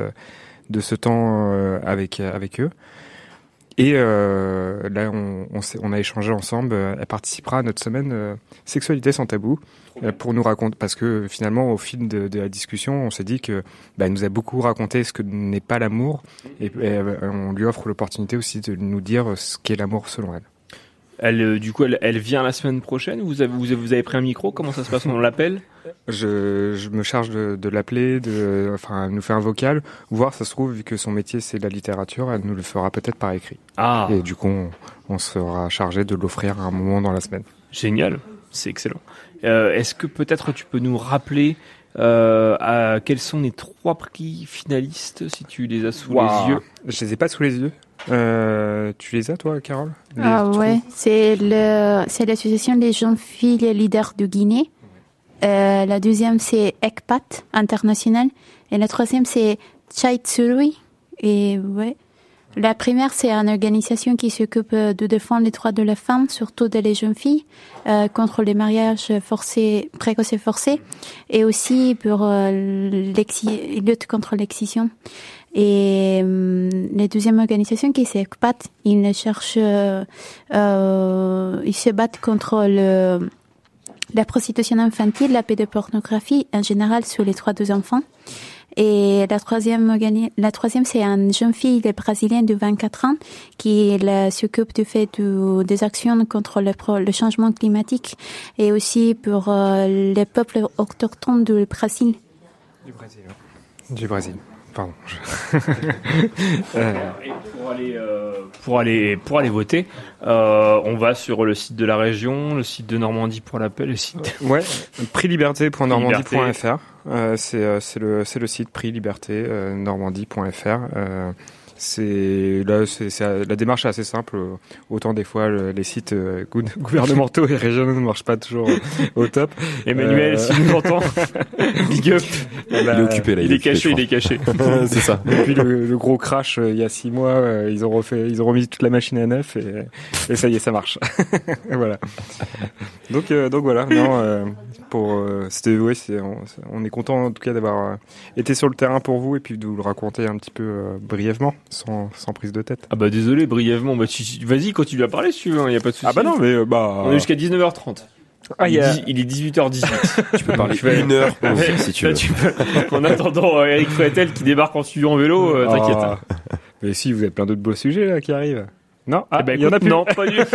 de ce temps avec avec eux. Et euh, là, on, on, on a échangé ensemble. Euh, Elle participera à notre semaine euh, sexualité sans tabou euh, pour nous raconter, parce que finalement, au fil de, de la discussion, on s'est dit que bah, elle nous a beaucoup raconté ce que n'est pas l'amour, et, et, euh, on lui offre l'opportunité aussi de nous dire ce qu'est l'amour selon elle. Elle, euh, du coup, elle, elle vient la semaine prochaine. Vous avez, vous avez, vous avez pris un micro? Comment ça se passe? On l'appelle? Je, je me charge de, de l'appeler, de, enfin, elle nous fait un vocal. Voir, ça se trouve, vu que son métier c'est la littérature, elle nous le fera peut-être par écrit. Ah. Et du coup, on, on sera chargé de l'offrir à un moment dans la semaine. Génial, c'est excellent. Euh, Est-ce que peut-être tu peux nous rappeler euh, à, quels sont les trois prix finalistes si tu les as sous les yeux? Je les ai pas sous les yeux. Euh, tu les as, toi, Carole Les Ah ouais, c'est le, c'est l'association des jeunes filles leaders de Guinée. Euh, la deuxième, c'est ECPAT International. Et la troisième, c'est Chaitsuri. Et ouais. La première, c'est une organisation qui s'occupe de défendre les droits de la femme, surtout de les jeunes filles, euh, contre les mariages forcés, précoces et forcés, et aussi pour euh, lutte contre l'excision. Et euh, la deuxième organisation qui c'est ECPAT, ils cherchent, euh, euh, ils se battent contre la prostitution infantile, la pédopornographie en général sur les droits des enfants. Et la troisième, la troisième, c'est une jeune fille brésilienne de 24 ans qui s'occupe du fait de- des actions contre le, pro- le changement climatique et aussi pour euh, les peuples autochtones du Brésil. Du Brésil. Du Brésil. Pardon. je- Euh, Et pour aller, euh, pour aller, pour aller voter, euh, on va sur le site de la région, le site de Normandie pour l'appel, le site. Ouais, prixliberté.normandie.fr. Euh, c'est euh, c'est le le site prixliberté euh, normandie.fr. Euh, c'est là c'est c'est- la démarche est assez simple. Autant des fois le- les sites euh, gou- gouvernementaux et régionaux ne marchent pas toujours euh, au top. Emmanuel, Euh, si nous entend, big up. bah, Il est occupé là. il est caché, il est caché. C'est ça. Depuis le, le gros crash euh, il y a six mois, euh, ils ont refait, ils ont remis toute la machine à neuf et, et ça y est, ça marche. voilà. Donc euh, donc voilà. Non, euh, pour euh, c'était ouais, c'est on, on est content en tout cas d'avoir euh, été sur le terrain pour vous et puis de vous le raconter un petit peu euh, brièvement, sans sans prise de tête. Ah bah désolé, brièvement. Bah, vas-y, continue à parler si tu veux, il y a pas de souci. Ah bah non, mais euh, bah. On est jusqu'à 19h30. Ah, il, a- il est 18h18. Tu peux parler Tu vas- une heure ouais, si tu veux. peux- En attendant euh, Eric Fretel qui débarque en studio en vélo, euh, t'inquiète. Ah. Mais si, vous avez plein d'autres beaux sujets là qui arrivent. Non, ah, Eh ben, il y en a écoute, plus. Non, pas du tout.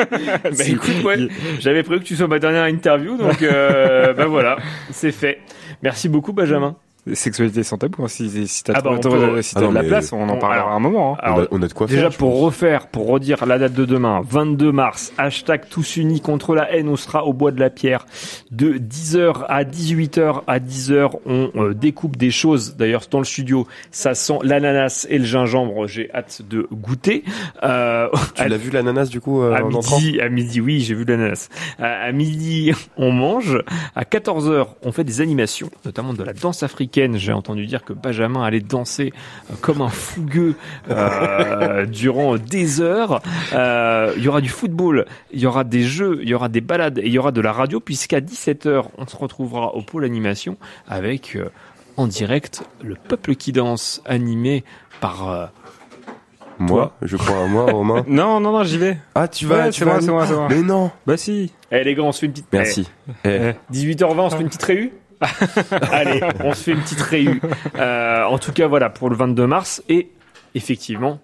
bah, Si. écoute, ouais, j'avais prévu que tu sois ma dernière interview, donc euh, bah voilà, c'est fait. Merci beaucoup, Benjamin. Sexualité sans tabou. hein, Si, si t'as Ah bah, peut- si t'as Ah de la mais- place, on en on- parlera alors- un moment. hein. Alors, on, a, on a de quoi Déjà faire. pour pense. refaire, pour redire la date de demain, 22 mars, hashtag tous unis contre la haine, on sera au bois de la pierre de 10h à 18h. À 10h, on euh, découpe des choses. D'ailleurs, dans le studio, ça sent l'ananas et le gingembre. J'ai hâte de goûter. Euh, Tu l'as vu l'ananas du coup euh, à en entrant? midi, à midi, oui, j'ai vu l'ananas. À, à midi, on mange. À 14h, on fait des animations, notamment de la danse africaine week-end, j'ai entendu dire que Benjamin allait danser euh, comme un fougueux euh, durant des heures. Euh, il y aura du football, il y aura des jeux, il y aura des balades et il y aura de la radio puisqu'à 17h, on se retrouvera au pôle animation avec euh, en direct le peuple qui danse animé par euh, Moi, je crois, moi, Romain. Non, non, non, j'y vais. Ah, tu vas, Ouais, tu c'est vas moi, c'est moi, c'est moi. Mais non. Bah si. Eh les gars, on se fait une petite Merci. Eh, Eh. 18h20, on se fait une petite réu? Allez, on se fait une petite réu. Euh, en tout cas, voilà, pour le 22 mars. Et effectivement,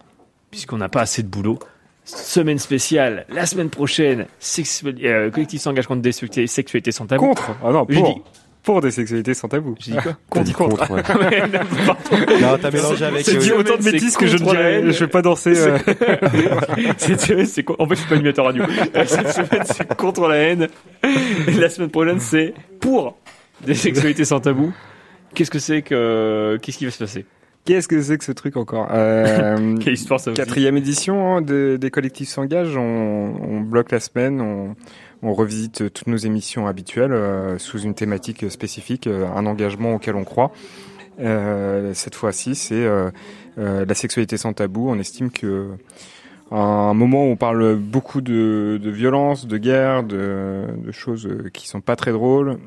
puisqu'on n'a pas assez de boulot, semaine spéciale, la semaine prochaine, sexu- euh, collectif s'engage contre des sexualités, sans tabou. Contre. Ah non, J'ai pour. dit- Pour des sexualités sans tabou. J'ai dit quoi Contre. dit contre, ouais. Ouais, non, t'as mélangé avec. C'est euh, dit autant de c'est bêtises que je ne contre dirais. Je vais pas danser. euh, Cette semaine, c'est quoi En fait, je suis pas animateur radio. Euh, Cette semaine, c'est contre la haine. Et la semaine prochaine, c'est pour des sexualités sans tabou. Qu'est-ce que c'est que qu'est-ce qui va se passer? Qu'est-ce que c'est que ce truc encore? Euh, Quelle histoire ça Quatrième édition hein, de- des collectifs s'engagent. On, on bloque la semaine, on, on revisite toutes nos émissions habituelles euh, sous une thématique spécifique, euh, un engagement auquel on croit. Cette fois-ci, c'est la sexualité sans tabou. On estime que à un moment où on parle beaucoup de, de violence, de guerre, de, de choses qui sont pas très drôles.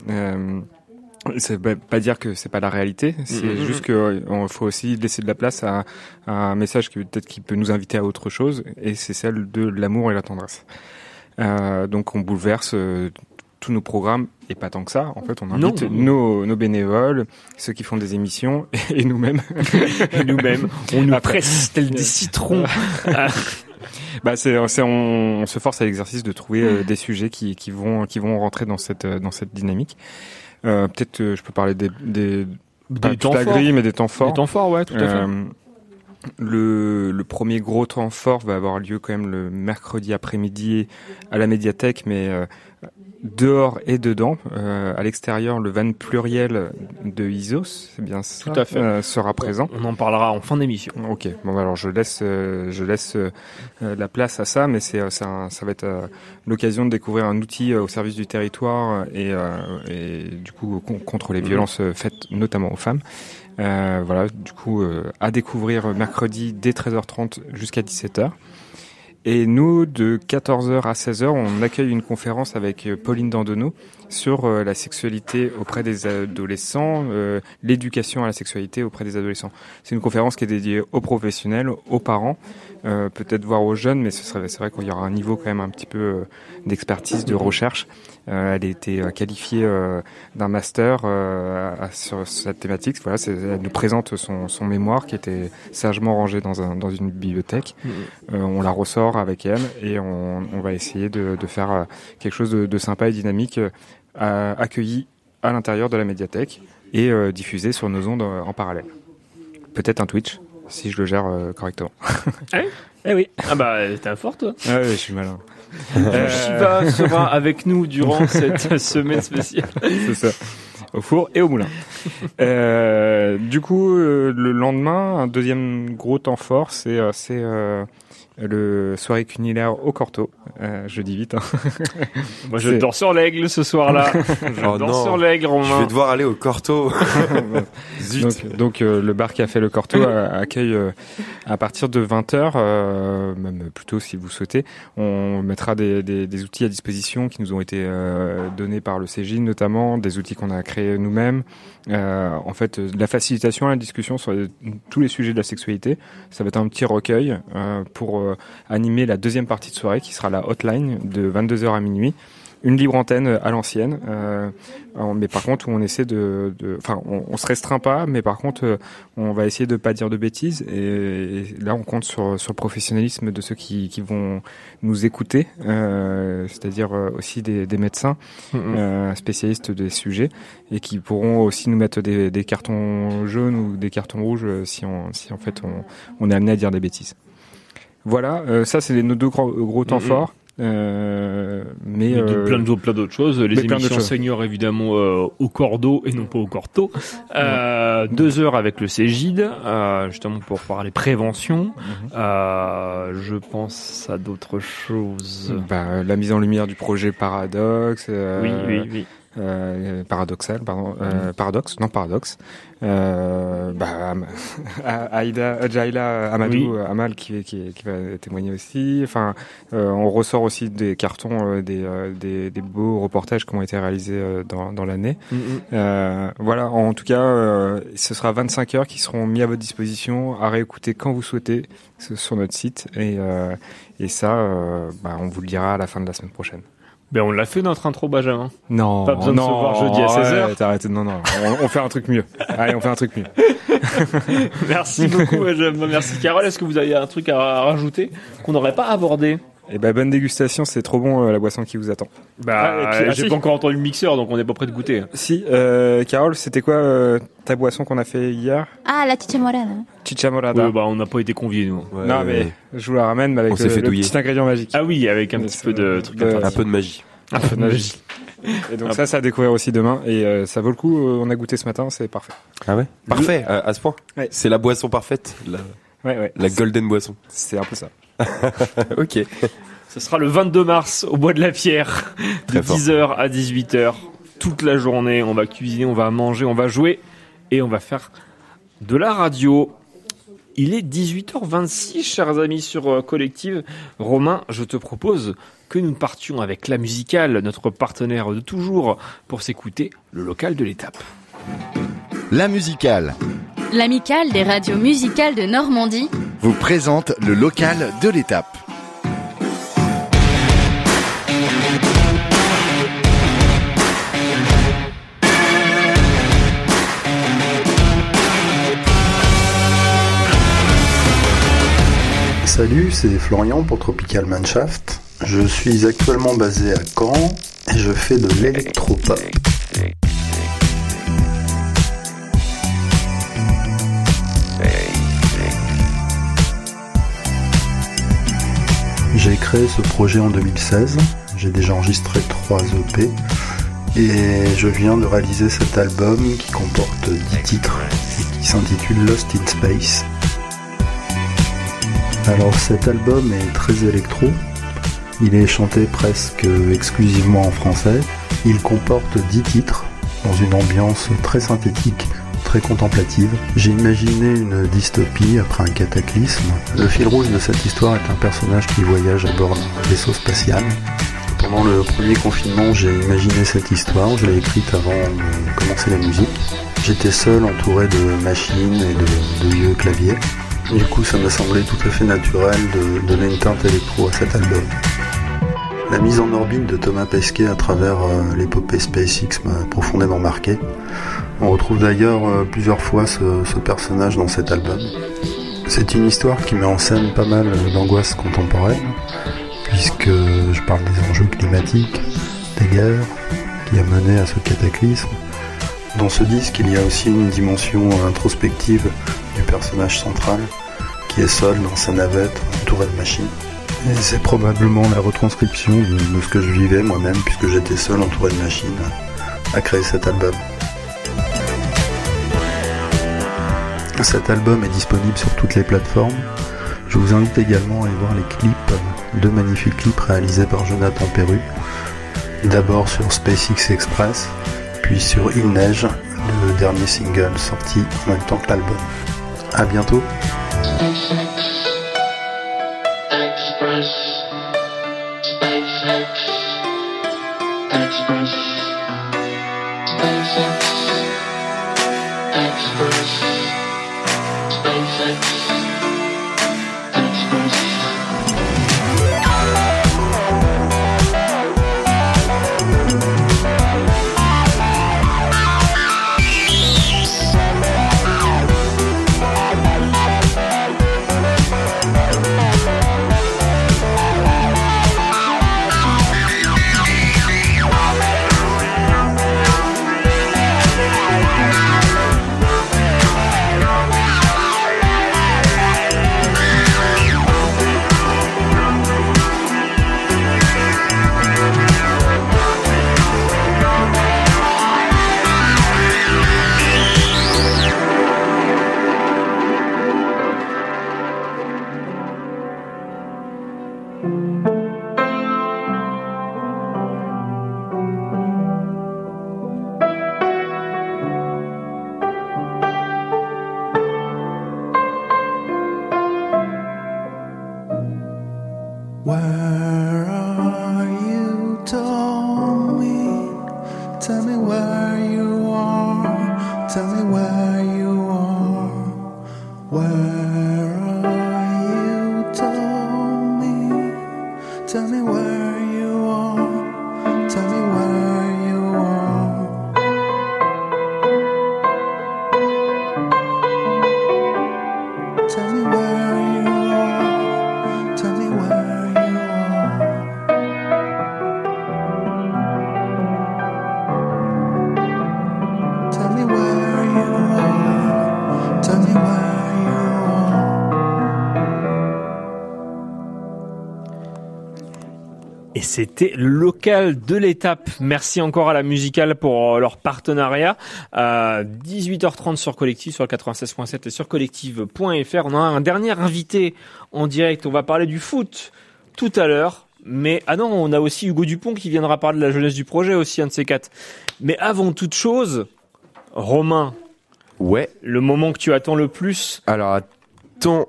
Euh, veut pas dire que c'est pas la réalité, c'est Mhm. juste que il faut aussi laisser de la place à, à un message qui peut-être qui peut nous inviter à autre chose, et c'est celle de l'amour et la tendresse. Euh, donc on bouleverse euh, tous nos programmes et pas tant que ça. En fait, on invite Non. nos, nos bénévoles, ceux qui font des émissions et nous-mêmes. Et nous-mêmes, on nous Après- presse tel des citrons. Ah, Bah c'est, c'est on, on se force à l'exercice de trouver euh, des sujets qui, qui vont qui vont rentrer dans cette euh, dans cette dynamique. Euh, peut-être euh, je peux parler des des pas Des toute temps forts. grille mais des temps forts. Des temps forts, ouais, tout à fait. Euh, le, le premier gros temps fort va avoir lieu quand même le mercredi après-midi à la médiathèque, mais euh, dehors et dedans. Euh, à l'extérieur, le van pluriel de Isos, c'est bien ça, Tout à fait. euh, sera présent. On en parlera en fin d'émission. Ok, bon bah, alors je laisse euh, je laisse euh, euh, la place à ça, mais c'est euh, c'est un- ça va être euh, l'occasion de découvrir un outil euh, au service du territoire et, euh, et du coup con- contre les Mhm. violences euh, faites notamment aux femmes. Euh, voilà, du coup euh, à découvrir mercredi dès 13h30 jusqu'à 17h. Et nous, de 14h à 16h, on accueille une conférence avec euh, Pauline Dandonneau sur euh, la sexualité auprès des adolescents, euh, l'éducation à la sexualité auprès des adolescents. C'est une conférence qui est dédiée aux professionnels, aux parents, peut-être voir aux jeunes, mais ce serait, c'est vrai qu'il y aura un niveau quand même un petit peu d'expertise, de recherche. Euh, elle a été euh, qualifiée euh, d'un master euh, sur cette thématique. Voilà, elle nous présente son, son mémoire qui était sagement rangé dans, un, dans une bibliothèque. Euh, on la ressort avec elle et on, on va essayer de, de faire quelque chose de, de sympa et dynamique accueilli à l'intérieur de la médiathèque et diffusé sur nos ondes en parallèle. Peut-être un Twitch si je le gère euh, correctement. Eh, eh oui. Ah bah, t'es un fort, toi. Ah ouais, je suis malin. Euh, Shiva sera avec nous durant cette semaine spéciale. C'est ça. Au four et au moulin. Euh, du coup, euh, le lendemain, un deuxième gros temps fort, c'est c'est le soirée cunilaire au Corto. Euh, je dis vite. Hein. Moi, je dors sur l'aigle ce soir-là. Je Oh dors non. sur l'aigle, Je Romain. vais devoir aller au Corto. Zut. Donc, donc, euh, le bar Café Le Corto euh, accueille euh, à partir de 20h, même plutôt si vous souhaitez, on mettra des, des, des outils à disposition qui nous ont été euh, donnés par le CJ notamment, des outils qu'on a créés nous-mêmes. Euh, en fait, euh, de la facilitation à la discussion sur les- tous les sujets de la sexualité. Ça va être un petit recueil euh, pour euh, animer la deuxième partie de soirée qui sera la hotline de 22h à minuit. Une libre antenne à l'ancienne, euh, mais par contre on essaie de, enfin on, on se restreint pas, mais par contre euh, on va essayer de pas dire de bêtises et, et là on compte sur, sur le professionnalisme de ceux qui, qui vont nous écouter, euh, c'est-à-dire aussi des, des médecins euh, spécialistes des sujets et qui pourront aussi nous mettre des, des cartons jaunes ou des cartons rouges si on, si en fait on, on est amené à dire des bêtises. Voilà, euh, ça c'est nos deux gros, gros temps Mhm. forts. Euh, mais Mais de- euh, plein d'autres plein d'autres choses. Les émissions choses. seniors, évidemment, euh, au cordeau et non pas au corto. Euh, deux heures avec le Cégide, euh, justement pour parler prévention. Euh, je pense à d'autres choses. Bah, la mise en lumière du projet Paradox. euh, Oui, oui, oui. Euh, paradoxal, pardon, euh, paradoxe, non paradoxe. Euh, bah, Aïda, Jaila Amadou Oui. euh, Amal qui, qui, qui va témoigner aussi. Enfin, euh, on ressort aussi des cartons, euh, des, des, des beaux reportages qui ont été réalisés euh, dans, dans l'année. Mhm. Euh, voilà, en tout cas, euh, ce sera 25 heures qui seront mis à votre disposition à réécouter quand vous souhaitez sur notre site. Et, euh, et ça, euh, bah, on vous le dira à la fin de la semaine prochaine. Ben on l'a fait notre intro Benjamin. Non, Pas besoin de se voir jeudi à 16h. ouais, t'arrêtes, non, non, on, on fait un truc mieux. Allez, on fait un truc mieux. Merci beaucoup Benjamin, merci Carole. Est-ce que vous avez un truc à rajouter qu'on n'aurait pas abordé? Et ben bonne dégustation, c'est trop bon euh, la boisson qui vous attend. Bah, Ah, ah, j'ai si. pas encore entendu le mixeur, donc on n'est pas prêt de goûter. Si, euh, Carole, c'était quoi euh, ta boisson qu'on a fait hier? Ah, la chicha morada. Chicha morada. Ouais, bah, on n'a pas été conviés, nous. non, mais je vous la ramène mais avec On le, s'est fait le petit ingrédient magique. Ah oui, avec un petit peu de truc. Un peu de magie. Un peu de magie. Et donc ça, ça à découvrir aussi demain. Et euh, ça vaut le coup. euh, on a goûté ce matin, c'est parfait. Ah ouais? Parfait, à, à ce point? Ouais. C'est la boisson parfaite, la, Ouais, ouais. la golden boisson. C'est un peu ça. ok. Ce sera le 22 mars au Bois de la Pierre, de Très fort. 10h à 18h. Toute la journée, on va cuisiner, on va manger, on va jouer et on va faire de la radio. Il est 18h26, chers amis sur euh, Collective. Romain, je te propose que nous partions avec la musicale, notre partenaire de toujours, pour s'écouter le local de l'étape. La musicale L'amicale des radios musicales de Normandie vous présente le local de l'étape. Salut, c'est Florian pour Tropical Manshaft. Je suis actuellement basé à Caen et je fais de l'électropop. J'ai créé ce projet en 2016. J'ai déjà enregistré 3 EP et je viens de réaliser cet album qui comporte 10 titres et qui s'intitule Lost in Space. Alors cet album est très électro. Il est chanté presque exclusivement en français. Il comporte 10 titres dans une ambiance très synthétique, très contemplative. J'ai imaginé une dystopie après un cataclysme. Le fil rouge de cette histoire est un personnage qui voyage à bord d'un vaisseau spatial. Pendant le premier confinement, j'ai imaginé cette histoire, je l'ai écrite avant de commencer la musique. J'étais seul entouré de machines et de, de vieux claviers. Du coup, ça m'a semblé tout à fait naturel de donner une teinte électro à cet album. La mise en orbite de Thomas Pesquet à travers euh, l'épopée SpaceX m'a profondément marqué. On retrouve d'ailleurs euh, plusieurs fois ce, personnage dans cet album. C'est une histoire qui met en scène pas mal d'angoisse contemporaine, puisque je parle des enjeux climatiques, des guerres, qui a mené à ce cataclysme. Dans ce disque, il y a aussi une dimension introspective du personnage central, qui est seul dans sa navette, entouré de machines. C'est probablement la retranscription de, ce que je vivais moi-même, puisque j'étais seul entouré de machines, à créer cet album. Cet album est disponible sur toutes les plateformes. Je vous invite également à aller voir les clips, deux magnifiques clips réalisés par Jonathan Perru. D'abord sur SpaceX Express, puis sur Il Neige, le dernier single sorti en même temps que l'album. À bientôt. C'était local de l'étape. Merci encore à la musicale pour euh, leur partenariat. À 18h30 sur Collectif, sur le 96.7 et sur collective.fr. On a un dernier invité en direct. On va parler du foot tout à l'heure. Mais, ah non, on a aussi Hugo Dupont qui viendra parler de la jeunesse du projet aussi, un de ces quatre. Mais avant toute chose, Romain. Ouais. Le moment que tu attends le plus. Alors,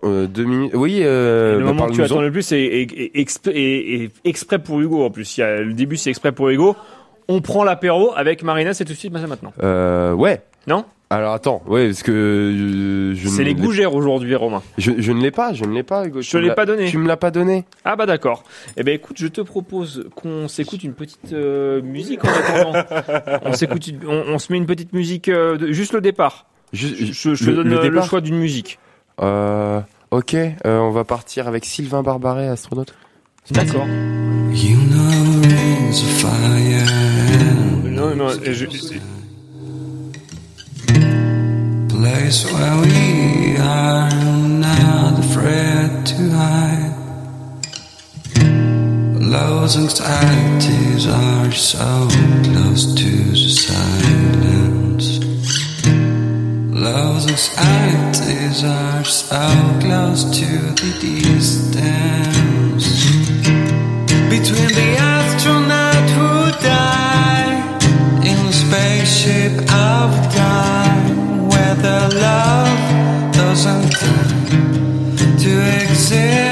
euh, deux minutes. Oui, euh, le bah, moment que tu attends le plus est- est- exp- est- est exprès pour Hugo en plus. Il y a, le début c'est exprès pour Hugo. On prend l'apéro avec Marina, c'est tout de suite maintenant. Euh, ouais. Non? Alors attends, ouais, parce que je C'est ne les gougères aujourd'hui, Romain. Je, je ne l'ai pas, je ne l'ai pas, Hugo. Je te me l'ai pas donné. Tu me l'as pas donné. Ah bah d'accord. Eh ben écoute, je te propose qu'on s'écoute une petite euh, musique en attendant. on s'écoute, on, on se met une petite musique, euh, de- juste le départ. je, je- je te donne le choix d'une musique. Euh, ok, euh, on va partir avec Sylvain Barbaret, astronaute. D'accord. You know rings of fire. Non, non, je, Place where we are not afraid to hide. Lows anxieties are so close to the silence. Lows anxieties are so close to the distance. Between the astronaut who died in the spaceship of time, where the love doesn't to exist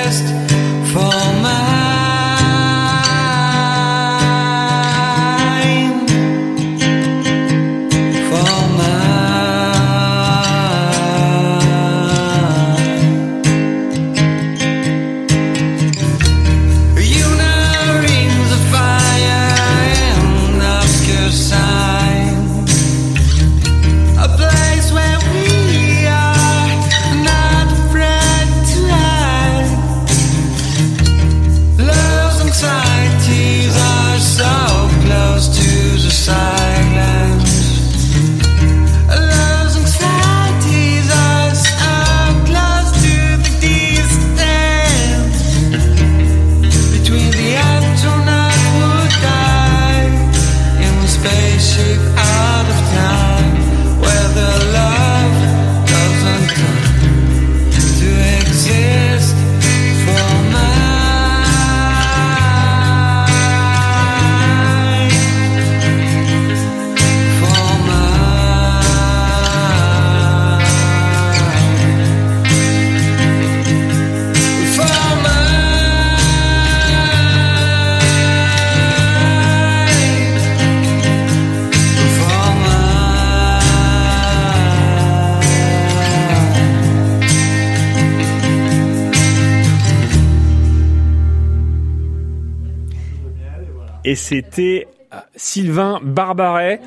c'était euh, Sylvain Barbaret.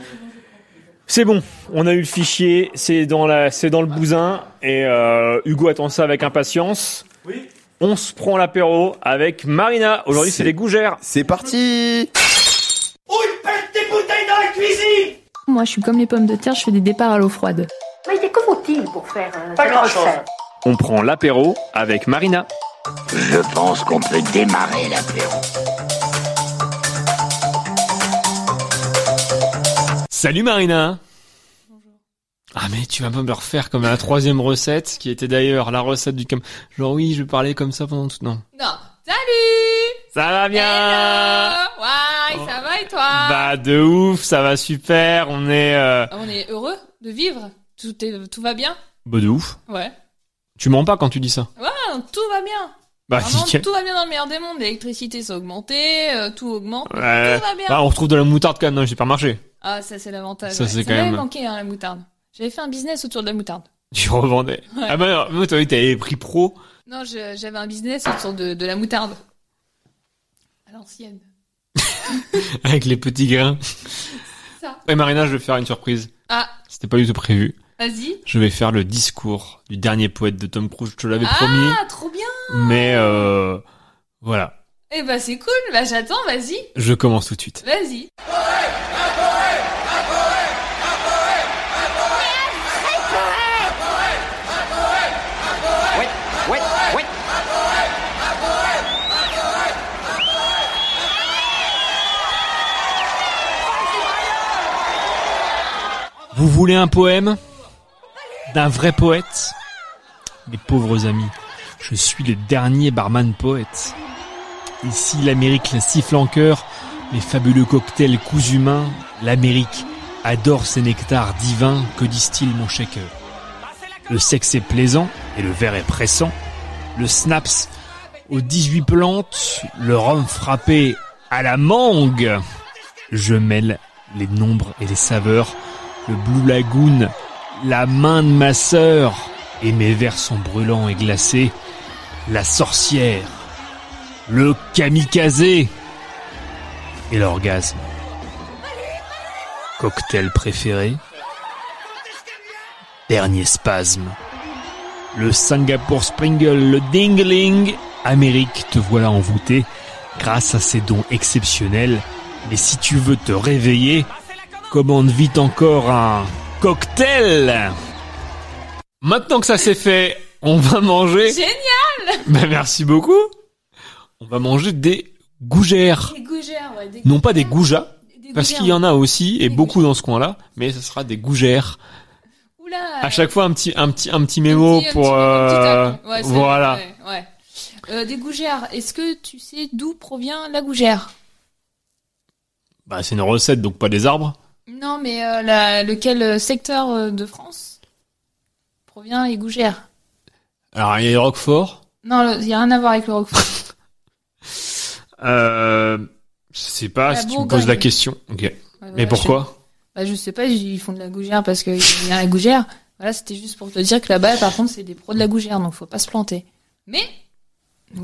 C'est bon, on a eu le fichier, c'est dans la, c'est dans le bousin et euh, Hugo attend ça avec impatience. Oui. On se prend l'apéro avec Marina. Aujourd'hui, c'est les gougères. C'est parti. Pète tes bouteilles dans la cuisine? Moi, je suis comme les pommes de terre, je fais des départs à l'eau froide. Mais que faut-il pour faire euh, Pas grand-chose. On prend l'apéro avec Marina. Je pense qu'on peut démarrer l'apéro. Salut Marina. Ah mais tu vas pas me refaire comme la troisième recette, qui était d'ailleurs la recette du cam. Genre oui, je parlais comme ça pendant tout. Non. Non. Salut Ça va bien Ouais, ça va et toi? Bah de ouf, ça va super. On est. Euh... On est heureux de vivre tout, est, tout va bien? Bah de ouf. Ouais. Tu mens pas quand tu dis ça? Ouais, tout va bien. Bah Vraiment, tout va bien dans le meilleur des mondes. L'électricité s'est augmentée, euh, tout augmente. Ouais. Tout va bien. Bah, on retrouve de la moutarde quand même dans les supermarchés. Ah, ça c'est l'avantage. Ça, ouais. c'est quand m'avait même- manqué hein, la moutarde. J'avais fait un business autour de la moutarde. Tu revendais. Ouais. Ah bah non, toi t'avais pris pro. Non, je- j'avais un business autour de, de la moutarde. l'ancienne. avec les petits grains. Ça. Et Marina, je vais faire une surprise. Ah, C'était pas du tout prévu. vas-y. Je vais faire le discours du dernier poète de Tom Cruise. Je te l'avais promis. Ah, trop bien. Mais euh, voilà. Eh bah c'est cool. Bah j'attends, vas-y. Je commence tout de suite. Vas-y. Vous voulez un poème d'un vrai poète? Mes pauvres amis, je suis le dernier barman poète. Ici l'Amérique la siffle en cœur, les fabuleux cocktails coups humains, l'Amérique adore ses nectars divins, que disent-ils mon shaker. Le sexe est plaisant et le verre est pressant, le snaps aux 18 plantes, le rhum frappé à la mangue. Je mêle les nombres et les saveurs, le Blue Lagoon, la main de ma sœur, et mes vers sont brûlants et glacés, la sorcière, le kamikaze et l'orgasme. Cocktail préféré, dernier spasme, le Singapour Springle, le Dingling, Amérique, te voilà envoûté grâce à ces dons exceptionnels. Mais si tu veux te réveiller, commande vite encore un cocktail. Maintenant que ça c'est fait, on va manger. Génial. Ben merci beaucoup. On va manger des gougères. Des gougères, ouais. Des Non pas des goujats, Des parce qu'il y en a aussi et beaucoup dans ce coin-là, mais ce sera des gougères. Oula. À chaque fois un petit un petit un petit mémo un pour petit- euh. Ouais, voilà. ouais, ouais. Euh, des gougères. Est-ce que tu sais d'où provient la gougère? Bah c'est une recette donc pas des arbres. Non, mais euh, la- lequel euh, secteur euh, de France provient les gougères Alors il y a les Roquefort. Non, il y a rien à voir avec le roquefort. Euh, je sais pas La si tu me poses la question. Ok. voilà, Mais pourquoi Bah, je sais pas, ils font de la gougère parce qu'il y a la gougère. Voilà, c'était juste pour te dire que là-bas, par contre, c'est des pros de la gougère, donc faut pas se planter. Mais,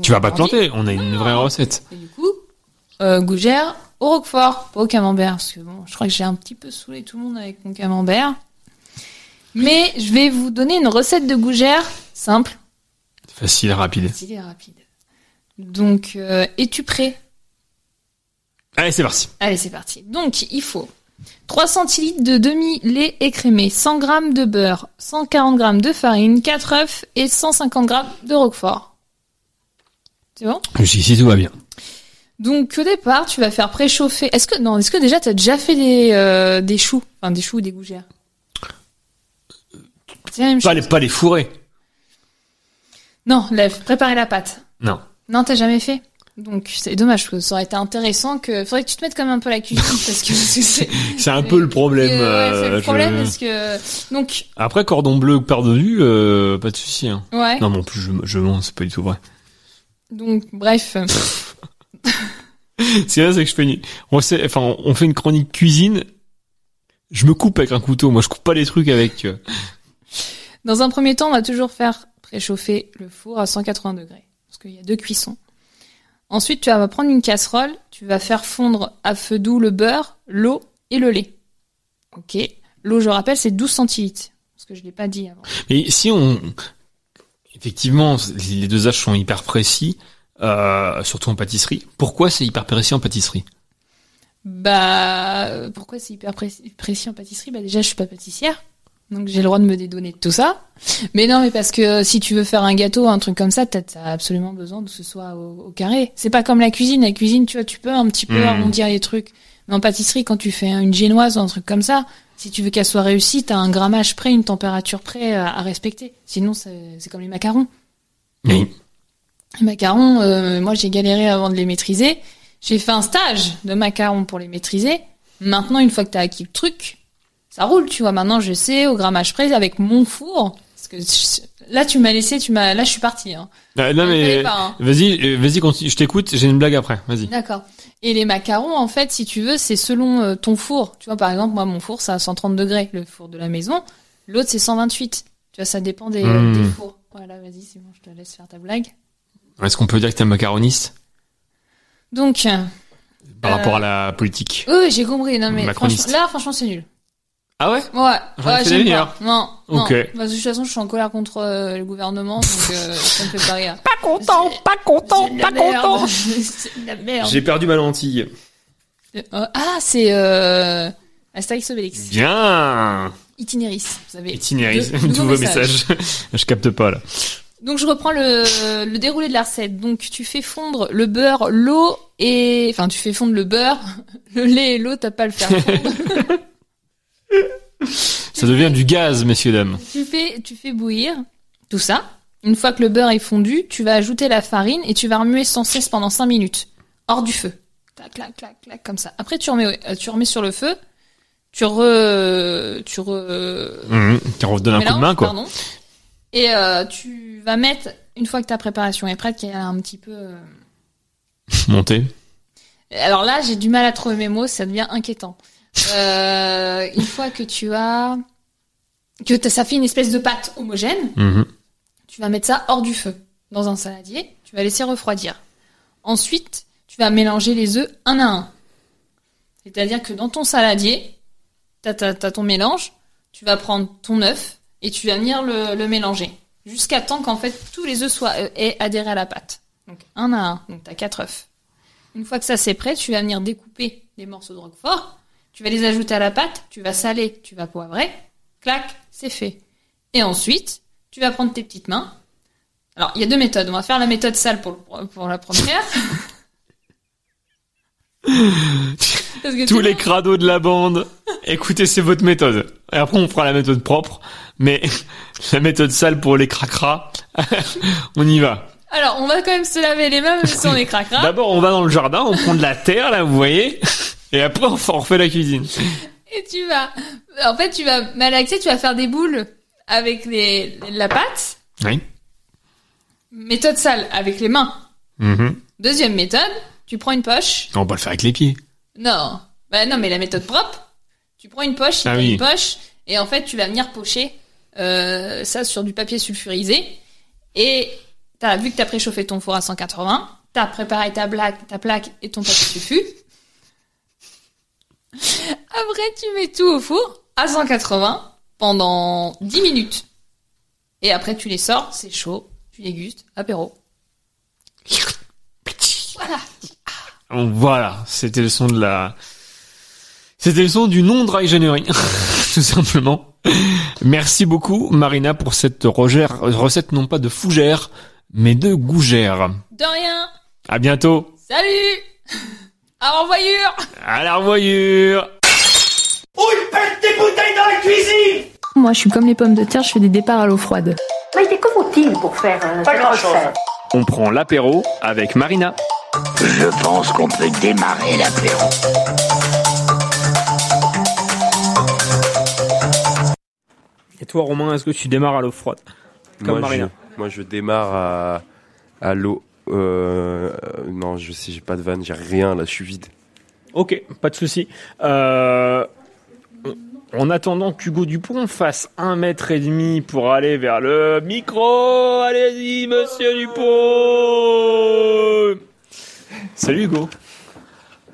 Tu vas pas te planter. On a une vraie recette. et du coup, euh, gougère au roquefort, pas au camembert, parce que bon, je crois que j'ai un petit peu saoulé tout le monde avec mon camembert. Mais je vais vous donner une recette de gougère simple, Facile et rapide. facile et rapide. Donc, euh, es-tu prêt? Allez c'est parti. Allez, c'est parti. Donc, il faut 3 centilitres de demi-lait écrémé, 100 g de beurre, 140 g de farine, 4 œufs et 150 g de roquefort. C'est bon? Jusqu'ici tout va bien. Donc, au départ, tu vas faire préchauffer. Est-ce que, non, est-ce que déjà tu as déjà fait des, euh, des choux? Enfin, des choux ou des gougères? C'est la même chose. Pas les pas les fourrés. Non, lève, préparer la pâte. Non. Non, t'as jamais fait? Donc c'est dommage parce que ça aurait été intéressant que faudrait que tu te mettes quand même un peu à la cuisine parce que c'est C'est un peu le problème. Euh, ouais, c'est euh, le problème je- parce que donc Après cordon bleu par-dessus, euh, pas de souci. Hein. Ouais. Non, mais en plus je, je mens, c'est pas du tout vrai. donc bref Ce qu'il y a, c'est que je fais une, on sait, enfin, on fait une chronique cuisine. Je me coupe avec un couteau. Moi, je coupe pas les trucs avec. euh, dans un premier temps on va toujours faire préchauffer le four à 180 degrés parce qu'il y a deux cuissons. Ensuite tu vas prendre une casserole, tu vas faire fondre à feu doux le beurre, l'eau et le lait. Ok. L'eau je rappelle c'est 12 centilitres parce que je l'ai pas dit avant. Mais si on, effectivement, les deux âges sont hyper précis, euh, surtout en pâtisserie. Pourquoi c'est hyper précis en pâtisserie? Bah, pourquoi c'est hyper précis, précis en pâtisserie? Bah déjà, je suis pas pâtissière, donc j'ai le droit de me dédonner de tout ça. Mais non, mais parce que si tu veux faire un gâteau, un truc comme ça, t'as as absolument besoin de que ce soit au, au carré. C'est pas comme la cuisine. La cuisine, tu vois, tu peux un petit peu Mhm. arrondir les trucs. Mais en pâtisserie, quand tu fais une génoise ou un truc comme ça, si tu veux qu'elle soit réussie, t'as un grammage près, une température près à, à respecter. Sinon, c'est c'est comme les macarons. Oui. Les macarons, euh, moi j'ai galéré avant de les maîtriser. J'ai fait un stage de macarons pour les maîtriser. Maintenant, une fois que t'as acquis le truc, ça roule, tu vois. Maintenant, je sais au grammage près avec mon four. Parce que je- là, tu m'as laissé, tu m'as, là, je suis partie. Hein. Euh, Non Il mais hein. vas-y, euh, vas-y, continue. Je t'écoute. J'ai une blague après. Vas-y. D'accord. Et les macarons, en fait, si tu veux, c'est selon euh, ton four. Tu vois, par exemple, moi, mon four, c'est à 130 degrés, le four de la maison. L'autre, c'est 128. Tu vois, ça dépend des, Hmm. des fours. Voilà, vas-y, c'est bon, je te laisse faire ta blague. Est-ce qu'on peut dire que t'es un macaroniste? Donc, Par Euh, rapport à la politique. oui, j'ai compris. Non, mais franchement, là, franchement, c'est nul. Ah ouais? Ouais, J'en ai ouais pas. Non. Ok. De toute façon, je suis en colère contre euh, le gouvernement, donc euh, ça me fait pas rire. Pas content, pas content, pas content. C'est de la merde. J'ai perdu ma lentille. Euh, ah, c'est euh, Astérix Obélix. Bien Itinéris, vous savez. Itinéris, nouveau message. Je capte pas là. Donc je reprends le, le déroulé de la recette. Donc tu fais fondre le beurre, l'eau et enfin tu fais fondre le beurre, le lait et l'eau, t'as pas à le faire fondre. Ça devient du gaz, messieurs dames. tu fais tu fais bouillir tout ça. Une fois que le beurre est fondu, tu vas ajouter la farine et tu vas remuer sans cesse pendant 5 minutes hors du feu. Clac clac clac clac comme ça. Après tu remets euh, tu remets sur le feu. Tu re tu re Mmh, qui redonne un coup de main, quoi. pardon. Et euh, tu vas mettre, une fois que ta préparation est prête, qu'il y a un petit peu... euh, Monter. Alors là, j'ai du mal à trouver mes mots, ça devient inquiétant. Euh, une fois que tu as... que t'as- ça fait une espèce de pâte homogène, Mhm. tu vas mettre ça hors du feu, dans un saladier, tu vas laisser refroidir. Ensuite, tu vas mélanger les œufs un à un. C'est-à-dire que dans ton saladier, t'as, t'as ton mélange, tu vas prendre ton œuf et tu vas venir le, le mélanger. Jusqu'à temps qu'en fait tous les œufs soient euh, aient adhéré à la pâte. Donc un à un, donc t'as quatre œufs. Une fois que ça c'est prêt, tu vas venir découper des morceaux de roquefort, tu vas les ajouter à la pâte, tu vas saler, tu vas poivrer, clac, c'est fait. Et ensuite, tu vas prendre tes petites mains. Alors, il y a deux méthodes. On va faire la méthode sale pour, le- pour la première. Tous les crados de la bande. Écoutez, c'est votre méthode. Et après, on fera la méthode propre. Mais la méthode sale pour les cracras, on y va. Alors, on va quand même se laver les mains même si on est cracra. D'abord, on va dans le jardin, on prend de la terre, là, vous voyez. Et après, on fait- on refait la cuisine. Et tu vas, en fait, tu vas malaxer, tu vas faire des boules avec les, la pâte. Oui. Méthode sale avec les mains. Mhm. Deuxième méthode, tu prends une poche. On va le faire avec les pieds. Non, bah non, mais la méthode propre, tu prends une poche, Ah oui. une poche, et en fait, tu vas venir pocher euh, ça sur du papier sulfurisé. Et t'as vu que t'as préchauffé ton four à 180, t'as préparé ta ta plaque et ton papier sulfu. Après, tu mets tout au four à 180 pendant 10 minutes. Et après, tu les sors, c'est chaud, tu dégustes, apéro. Voilà. Voilà, c'était le son de la... C'était le son du non-dry tout simplement. Merci beaucoup, Marina, pour cette rogère- recette non pas de fougère, mais de gougère. De rien. À bientôt. Salut À revoyure À la revoyure. Où il pète des bouteilles dans la cuisine? Moi, je suis comme les pommes de terre, je fais des départs à l'eau froide. Mais que faut-il pour faire euh, Pas grand-chose. On prend l'apéro avec Marina. Je pense qu'on peut démarrer l'apéro. Et toi, Romain, est-ce que tu démarres à l'eau froide Comme moi, Marina. Je, moi, je démarre à, à l'eau. Euh, euh, non, je sais, j'ai pas de vanne, j'ai rien là, je suis vide. Ok, pas de souci. Euh, en attendant qu'Hugo Dupont fasse un mètre et demi pour aller vers le micro, allez-y, monsieur Dupont Salut Hugo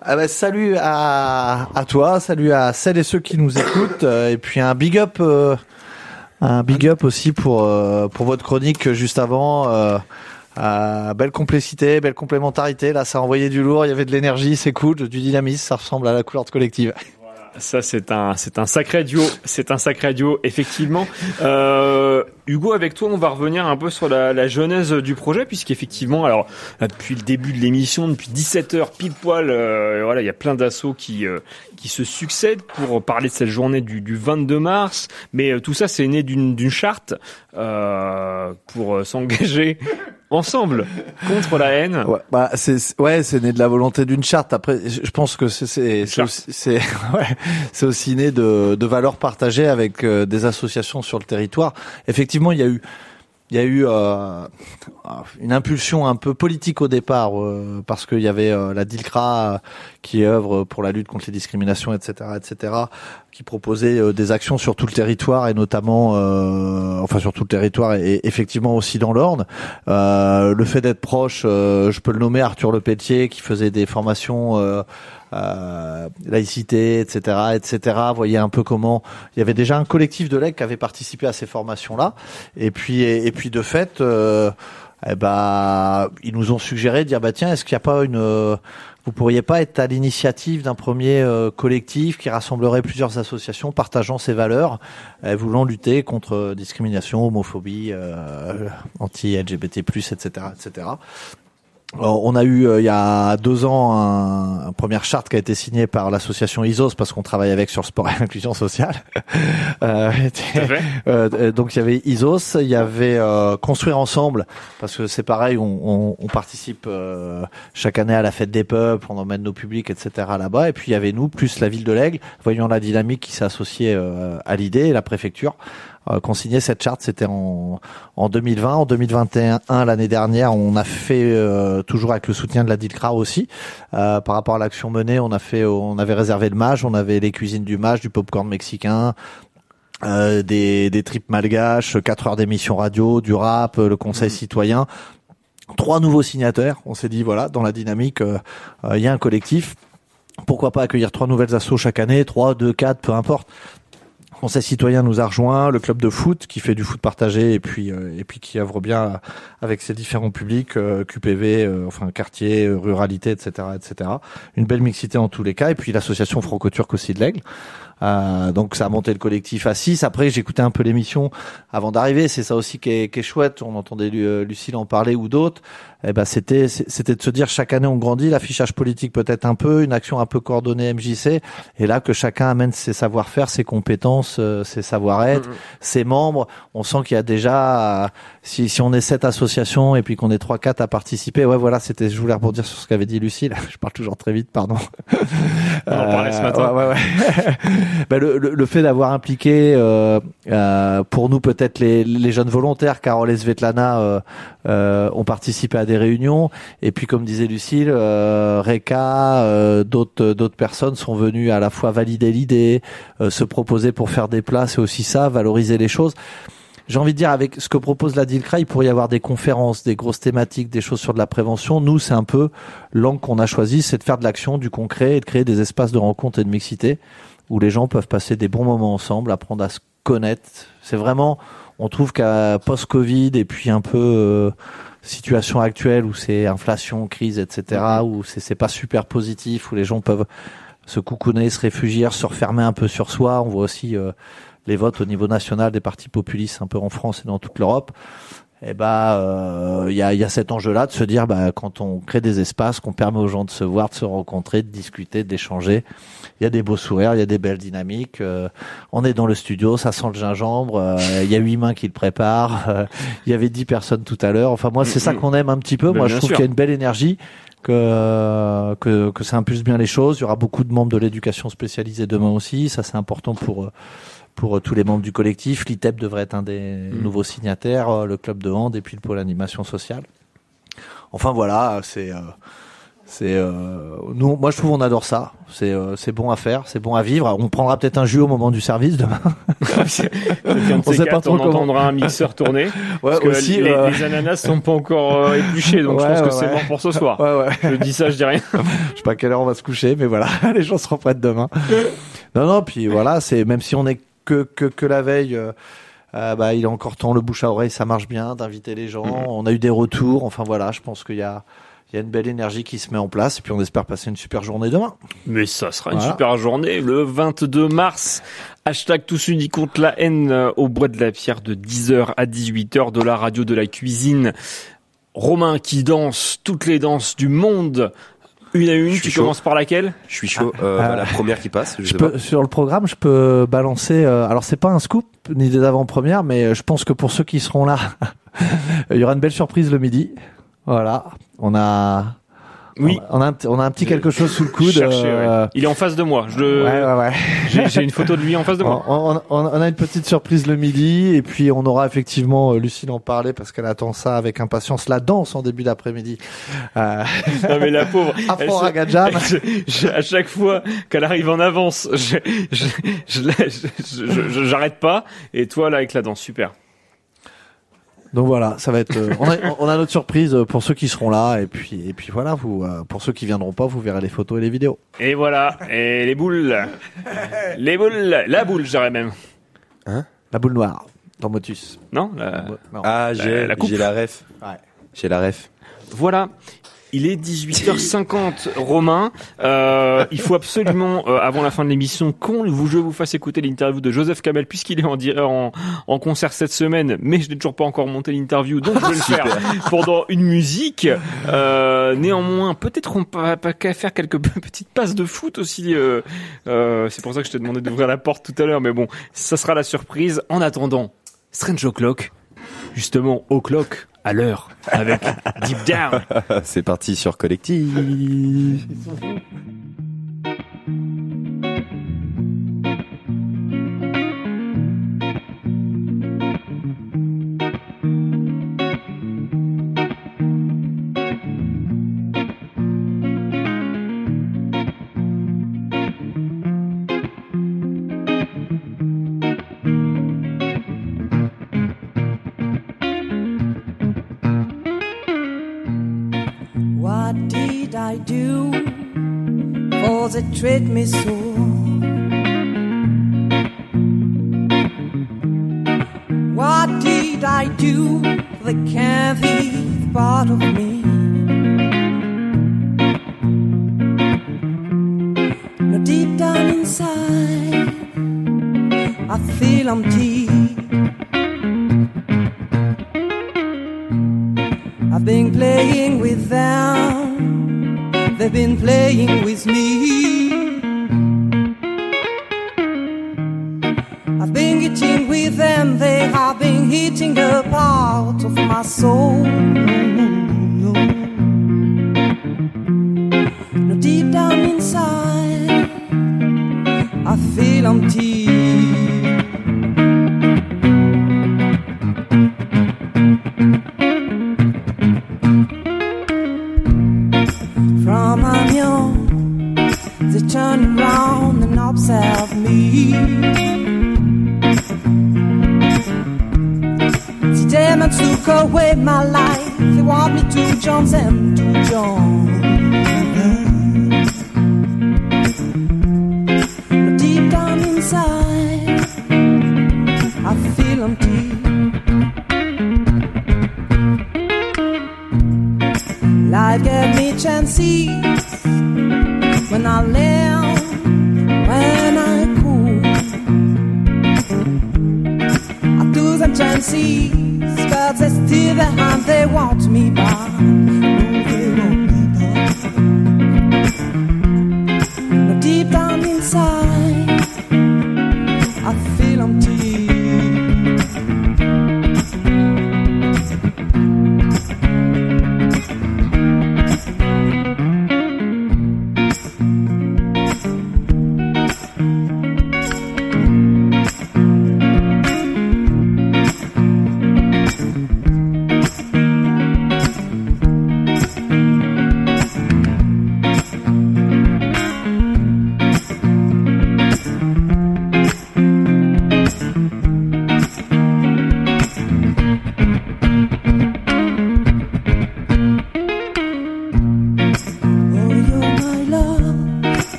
Ah bah, salut à, à toi, salut à celles et ceux qui nous écoutent, euh, et puis un big up, euh, un big up aussi pour euh, pour votre chronique juste avant. euh, euh, belle complicité, belle complémentarité. Là, ça a envoyé du lourd, il y avait de l'énergie, c'est cool, du dynamisme, ça ressemble à la couleur de collective. Ça, c'est un, c'est un sacré duo. C'est un sacré duo, effectivement. Euh, Hugo, avec toi, on va revenir un peu sur la, la genèse du projet, puisqu'effectivement, alors, depuis le début de l'émission, depuis 17 heures pile poil, euh, voilà, il y a plein d'assauts qui, euh, qui se succèdent pour parler de cette journée du, du 22 mars. Mais euh, tout ça, c'est né d'une, d'une charte, euh, pour euh, s'engager ensemble contre la haine. Ouais, bah c'est ouais, c'est né de la volonté d'une charte. Après, je pense que c'est c'est c'est aussi, c'est ouais, c'est aussi né de de valeurs partagées avec euh, des associations sur le territoire. Effectivement, il y a eu il y a eu euh, une impulsion un peu politique au départ euh, parce qu'il y avait euh, la DILCRA euh, qui œuvre pour la lutte contre les discriminations, etc., etc., qui proposait euh, des actions sur tout le territoire et notamment, euh, enfin sur tout le territoire et, et effectivement aussi dans l'Orne. Euh, le fait d'être proche, euh, je peux le nommer Arthur Lepelletier qui faisait des formations. Euh, laïcité, etc., etc. Vous voyez un peu comment il y avait déjà un collectif de legs qui avait participé à ces formations-là, et puis et, puis de fait, euh, eh ben, ils nous ont suggéré de dire bah tiens, est-ce qu'il n'y a pas une euh, vous pourriez pas être à l'initiative d'un premier euh, collectif qui rassemblerait plusieurs associations partageant ces valeurs, euh, voulant lutter contre euh, discrimination, homophobie, anti-LGBT+, etc., etc. On a eu euh, il y a deux ans un, un première charte qui a été signée par l'association ISOS parce qu'on travaille avec sur sport et inclusion sociale. Euh, euh, donc il y avait ISOS, il y avait euh, construire ensemble parce que c'est pareil, on, on, on participe euh, chaque année à la fête des peuples, on emmène nos publics, etc. là-bas. Et puis il y avait nous plus la ville de l'Aigle, voyant la dynamique qui s'est associée euh, à l'idée la préfecture qu'on signait cette charte, c'était en, en 2020. En 2021, l'année dernière, on a fait, euh, toujours avec le soutien de la DILCRA aussi, euh, par rapport à l'action menée, on a fait, on avait réservé le mage, on avait les cuisines du mage, du popcorn mexicain, euh, des, des tripes malgaches, 4 heures d'émission radio, du rap, le conseil citoyen. Trois nouveaux signataires. On s'est dit, voilà, dans la dynamique, euh, euh, il y a un collectif. Pourquoi pas accueillir trois nouvelles assos chaque année, trois, deux, quatre, peu importe. Conseil citoyen nous a rejoint, le club de foot qui fait du foot partagé et puis euh, et puis qui œuvre bien avec ses différents publics, euh, QPV, euh, enfin quartier, euh, ruralité, etc., etc. Une belle mixité en tous les cas et puis l'association franco-turque aussi de l'Aigle. Donc ça a monté le collectif à 6. Après j'écoutais un peu l'émission avant d'arriver. C'est ça aussi qui est, qui est chouette. On entendait Lu- Lucille en parler ou d'autres. Eh ben c'était c'était de se dire chaque année on grandit, l'affichage politique peut-être un peu, une action un peu coordonnée MJC, et là que chacun amène ses savoir-faire, ses compétences, euh, ses savoir-être, ses membres. On sent qu'il y a déjà euh, si si on est sept associations et puis qu'on est trois quatre à participer. Ouais voilà c'était je voulais rebondir sur ce qu'avait dit Lucille. Je parle toujours très vite pardon. On en parlait ce matin. ouais, ouais, ouais. Ben, le, le, le fait d'avoir impliqué euh, euh, pour nous peut-être les, les jeunes volontaires, Carole et Svetlana euh, euh, ont participé à des réunions et puis comme disait Lucille, euh, Reka, euh, d'autres d'autres personnes sont venues à la fois valider l'idée, euh, se proposer pour faire des places et aussi ça, valoriser les choses. J'ai envie de dire, avec ce que propose la DILCRA, il pourrait y avoir des conférences, des grosses thématiques, des choses sur de la prévention. Nous, c'est un peu l'angle qu'on a choisi, c'est de faire de l'action, du concret et de créer des espaces de rencontre et de mixité où les gens peuvent passer des bons moments ensemble, apprendre à se connaître. C'est vraiment, on trouve qu'à post-Covid et puis un peu euh, situation actuelle où c'est inflation, crise, etc., où c'est c'est pas super positif, où les gens peuvent se coucouner, se réfugier, se refermer un peu sur soi. On voit aussi euh, les votes au niveau national des partis populistes un peu en France et dans toute l'Europe. Et bah, euh, il y, a, il y a cet enjeu-là de se dire, bah, quand on crée des espaces, qu'on permet aux gens de se voir, de se rencontrer, de discuter, d'échanger, il y a des beaux sourires, il y a des belles dynamiques. euh, on est dans le studio, ça sent le gingembre. euh, Il y a huit mains qui le préparent. euh, Il y avait dix personnes tout à l'heure. Enfin, moi, c'est ça qu'on aime un petit peu. Ben, moi, je trouve qu'il y a une belle énergie. Que, que que ça impulse bien les choses. Il y aura beaucoup de membres de l'éducation spécialisée demain aussi. Ça, c'est important pour euh, pour euh, tous les membres du collectif. L'ITEP devrait être un des nouveaux signataires, euh, le club de hand et puis le pôle animation sociale. Enfin voilà, c'est euh, c'est euh, nous moi je trouve on adore ça. C'est euh, c'est bon à faire, c'est bon à vivre. On prendra peut-être un jus au moment du service demain. on sait pas trop on comment. entendra un mixeur tourner. Ouais, parce que aussi, les, euh, les ananas sont pas encore épluchés, donc je Ouais, pense que c'est mort pour ce soir. Je dis ça, je dis rien. je sais pas à quelle heure on va se coucher, mais voilà, les gens seront prêts demain. non, non, puis voilà, c'est même si on est que que, que la veille. euh, euh, bah, il est encore temps, le bouche à oreille, ça marche bien, d'inviter les gens. Mhm. On a eu des retours. Enfin voilà, je pense qu'il y a, il y a une belle énergie qui se met en place. Et puis on espère passer une super journée demain. Mais ça sera une super journée le 22 mars. Hashtag tous unis contre la haine euh, au bois de la pierre de 10h à 18h de la radio de la cuisine. Romain qui danse toutes les danses du monde. Une à une, tu chaud. commences par laquelle? Je suis chaud. Euh, Ah. bah, la première qui passe, je, Je sais peux, pas. sur le programme, je peux balancer. euh, alors c'est pas un scoop ni des avant-premières, mais euh, je pense que pour ceux qui seront là, il y aura une belle surprise le midi. Voilà, on a Oui. On a un, petit- on a un petit quelque chose sous le coude. Cherchez, euh, ouais. Il est en face de moi. Je... Ouais, ouais, ouais. J'ai j'ai une photo de lui en face de moi. On, on- on- a une petite surprise le midi et puis on aura effectivement euh, Lucille en parler parce qu'elle attend ça avec impatience. La danse en début d'après-midi. Euh, Non mais la pauvre. Afro à chaque fois qu'elle arrive en avance, je, je, je, je- je- je- j'arrête pas. Et toi là avec la danse, super. Donc voilà, ça va être. euh, on, a, on a notre surprise pour ceux qui seront là et puis et puis voilà, vous euh, pour ceux qui viendront pas, vous verrez les photos et les vidéos. Et voilà. Et les boules, les boules, la boule, je dirais même. Hein? La boule noire dans Motus. Non, la- Non. Ah, La- j'ai la coupe. j'ai la ref. Ouais. J'ai la ref. Voilà. Il est 18h50, Romain. Euh, il faut absolument, euh, avant la fin de l'émission, qu'on vous, je vous fasse écouter l'interview de Joseph Kamel, puisqu'il est en, dir- en, en concert cette semaine, mais je n'ai toujours pas encore monté l'interview, donc je vais le faire pendant une musique. Euh, néanmoins, peut-être on pas, pas qu'à faire quelques petites passes de foot aussi. euh, euh, C'est pour ça que je t'ai demandé d'ouvrir la porte tout à l'heure, mais bon, ça sera la surprise. En attendant, Strange O'Clock, justement, O'Clock, à l'heure, avec Deep Down. C'est parti sur Collectif.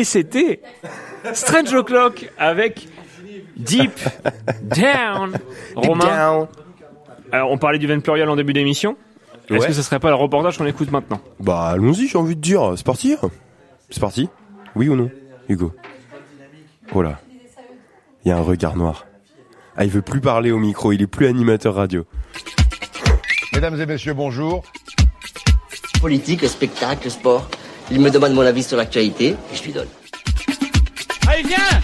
Et c'était Strange O'Clock avec Deep Down. Romain. Alors, on parlait du Van Pluriel en début d'émission. Est-ce Ouais. que ce serait pas le reportage qu'on écoute maintenant? Bah allons-y, j'ai envie de dire. C'est parti C'est parti Oui ou non, Hugo? Oh là. Il y a un regard noir. Ah, il veut plus parler au micro, il est plus animateur radio. Mesdames et messieurs, bonjour. Politique, spectacle, sport. Il me demande mon avis sur l'actualité et je lui donne. Allez, viens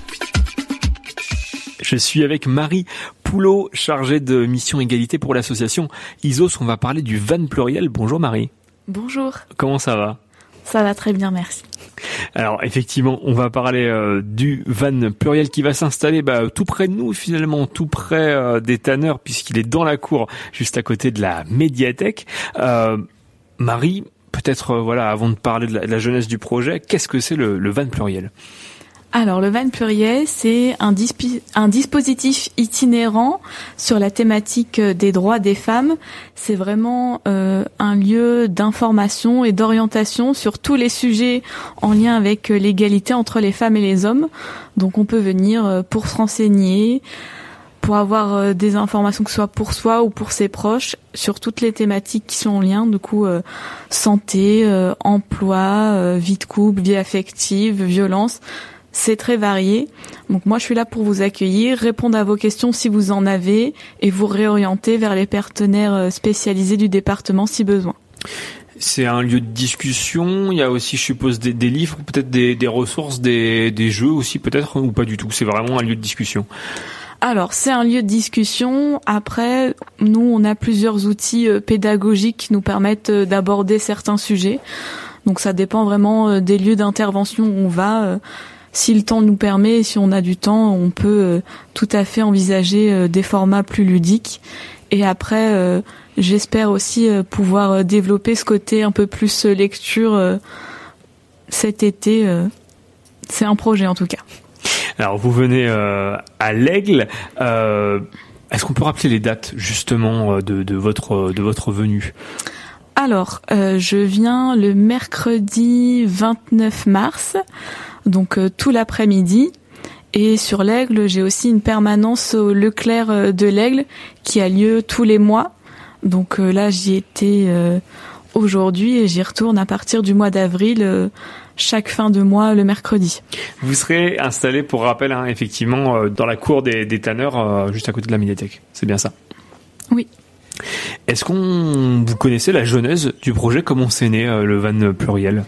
Je suis avec Marie Poulot, chargée de mission égalité pour l'association ISOS. On va parler du van pluriel. Bonjour Marie. Bonjour, Comment ça va? Ça va très bien, merci. Alors effectivement, on va parler euh, du van pluriel qui va s'installer bah, tout près de nous finalement, tout près euh, des tanneurs puisqu'il est dans la cour, juste à côté de la médiathèque. Euh, Marie, peut-être euh, voilà, avant de parler de la, jeunesse du projet, qu'est-ce que c'est le, van pluriel? Alors, le van pluriel, c'est un, un dispositif itinérant sur la thématique euh, des droits des femmes. C'est vraiment euh, un lieu d'information et d'orientation sur tous les sujets en lien avec l'égalité entre les femmes et les hommes. Donc, on peut venir pour se renseigner, pour avoir euh, des informations que ce soit pour soi ou pour ses proches sur toutes les thématiques qui sont en lien, du coup euh, santé, euh, emploi, vie de couple, vie affective, violence. C'est très varié. Donc moi je suis là pour vous accueillir, répondre à vos questions si vous en avez et vous réorienter vers les partenaires spécialisés du département si besoin. C'est un lieu de discussion. Il y a aussi, je suppose, des, livres, peut-être des, ressources, des jeux aussi, peut-être, ou pas du tout. C'est vraiment un lieu de discussion. Alors, c'est un lieu de discussion. Après, nous, on a plusieurs outils euh, pédagogiques qui nous permettent euh, d'aborder certains sujets. Donc, ça dépend vraiment euh, des lieux d'intervention où on va. Si le temps nous permet, si on a du temps, on peut tout à fait envisager des formats plus ludiques. Et après, j'espère aussi pouvoir développer ce côté un peu plus lecture cet été. C'est un projet en tout cas. Alors, vous venez euh, à l'Aigle. Euh, Est-ce qu'on peut rappeler les dates justement euh, de, votre de votre venue? Alors, je viens le mercredi 29 mars, donc tout l'après-midi. Et sur l'Aigle, j'ai aussi une permanence au Leclerc de l'Aigle qui a lieu tous les mois. Donc là, j'y étais aujourd'hui et j'y retourne à partir du mois d'avril, chaque fin de mois le mercredi. Vous serez installé, pour rappel, hein, effectivement, euh, dans la cour des, des tanneurs, euh, juste à côté de la médiathèque. C'est bien ça. Oui. Est-ce qu'on vous connaissez la genèse du projet? Comment c'est né euh, le van pluriel?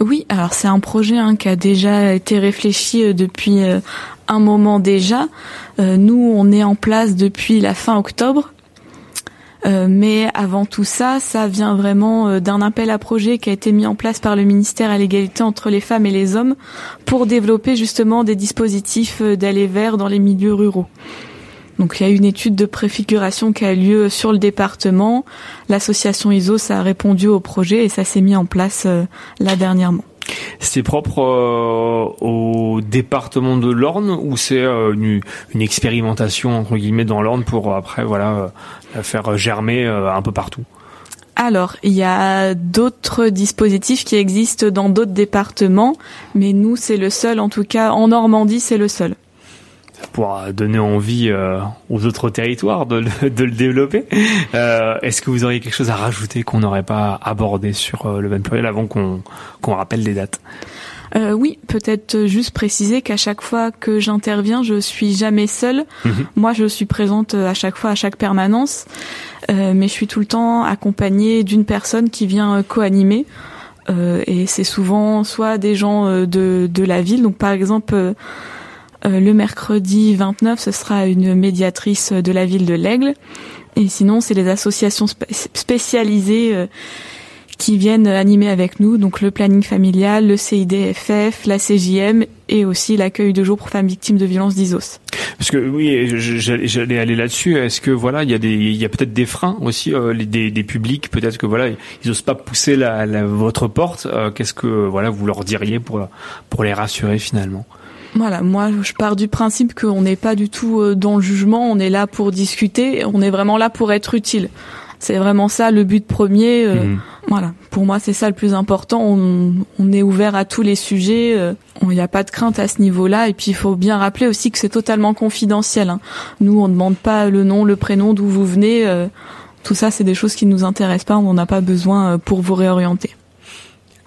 Oui, alors c'est un projet hein, qui a déjà été réfléchi depuis euh, un moment déjà. Nous, on est en place depuis la fin octobre. Euh, mais avant tout ça, ça vient vraiment euh, d'un appel à projet qui a été mis en place par le ministère à l'égalité entre les femmes et les hommes pour développer justement des dispositifs euh, d'aller vers dans les milieux ruraux. Donc il y a une étude de préfiguration qui a lieu sur le département. L'association ISOS a répondu au projet et ça s'est mis en place là dernièrement. C'est propre au département de l'Orne ou c'est une, une expérimentation entre guillemets dans l'Orne pour après voilà euh, faire germer euh, un peu partout Alors, il y a d'autres dispositifs qui existent dans d'autres départements, mais nous, c'est le seul, en tout cas en Normandie, c'est le seul. pour euh, donner envie euh, aux autres territoires de, le- de le développer. Euh, Est-ce que vous auriez quelque chose à rajouter qu'on n'aurait pas abordé sur euh, le van pluriel avant qu'on qu'on rappelle les dates? Euh, oui, peut-être juste préciser qu'à chaque fois que j'interviens, je suis jamais seule. Mhm. Moi, je suis présente à chaque fois, à chaque permanence, euh, mais je suis tout le temps accompagnée d'une personne qui vient euh, co-animer. Euh, et c'est souvent soit des gens euh, de, de la ville, donc par exemple, euh, Euh, le mercredi 29, ce sera une médiatrice de la ville de l'Aigle. Et sinon, c'est les associations spé- spécialisées euh, qui viennent animer avec nous, donc le planning familial, le CIDFF, la CJM et aussi l'accueil de jour pour femmes victimes de violences d'ISOS. Parce que oui, j'allais aller là-dessus. Est-ce que voilà, il y a des, il y a peut-être des freins aussi, euh, des, des publics, peut-être que voilà, ils osent pas pousser la, la- votre porte. Euh, Qu'est-ce que voilà, vous leur diriez pour pour les rassurer finalement? Voilà, moi je pars du principe qu'on n'est pas du tout euh, dans le jugement, on est là pour discuter, on est vraiment là pour être utile. C'est vraiment ça le but premier. euh, Mhm. Voilà, pour moi c'est ça le plus important. On, est ouvert à tous les sujets, euh, il n'y a pas de crainte à ce niveau-là. Et puis il faut bien rappeler aussi que c'est totalement confidentiel. hein. Nous on ne demande pas le nom, le prénom, d'où vous venez. euh, tout ça c'est des choses qui nous intéressent pas, on n'en a pas besoin euh, pour vous réorienter.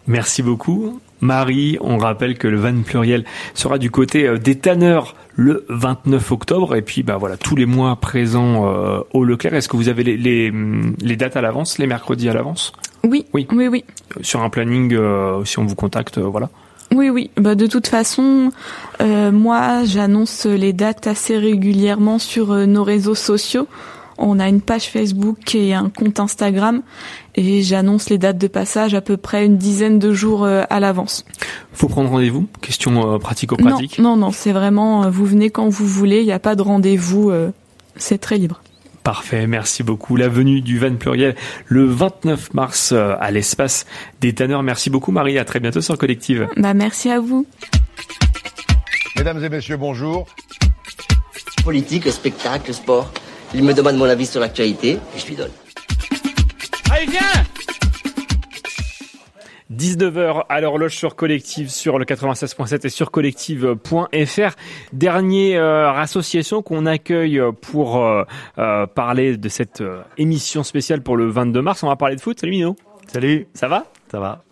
Merci beaucoup. Marie, on rappelle que le van pluriel sera du côté euh, des tanneurs le 29 octobre et puis bah voilà tous les mois présents euh, au Leclerc. Est-ce que vous avez les, les dates à l'avance, les mercredis à l'avance? Oui, oui, oui, oui. Sur un planning, euh, si on vous contacte, euh, voilà. Oui, oui. Bah, de toute façon, euh, moi, j'annonce les dates assez régulièrement sur euh, nos réseaux sociaux. On a une page Facebook et un compte Instagram et j'annonce les dates de passage à peu près une dizaine de jours euh, à l'avance. Faut prendre rendez-vous? Question pratico-pratique. Non, non, non, c'est vraiment, vous venez quand vous voulez, il n'y a pas de rendez-vous, c'est très libre. Parfait, merci beaucoup. La venue du van pluriel le 29 mars euh, à l'espace des tanneurs. Merci beaucoup Marie, à très bientôt sur Collective. Bah, merci à vous. Mesdames et messieurs, bonjour. Politique, spectacle, sport. Il me demande mon avis sur l'actualité et je lui donne. Allez, viens 19h à l'horloge sur Collective sur le 96.7 et sur collective.fr. Dernière euh, association qu'on accueille pour euh, euh, parler de cette émission spéciale pour le 22 mars. On va parler de foot. Salut Mino. Salut. Ça va? Ça va.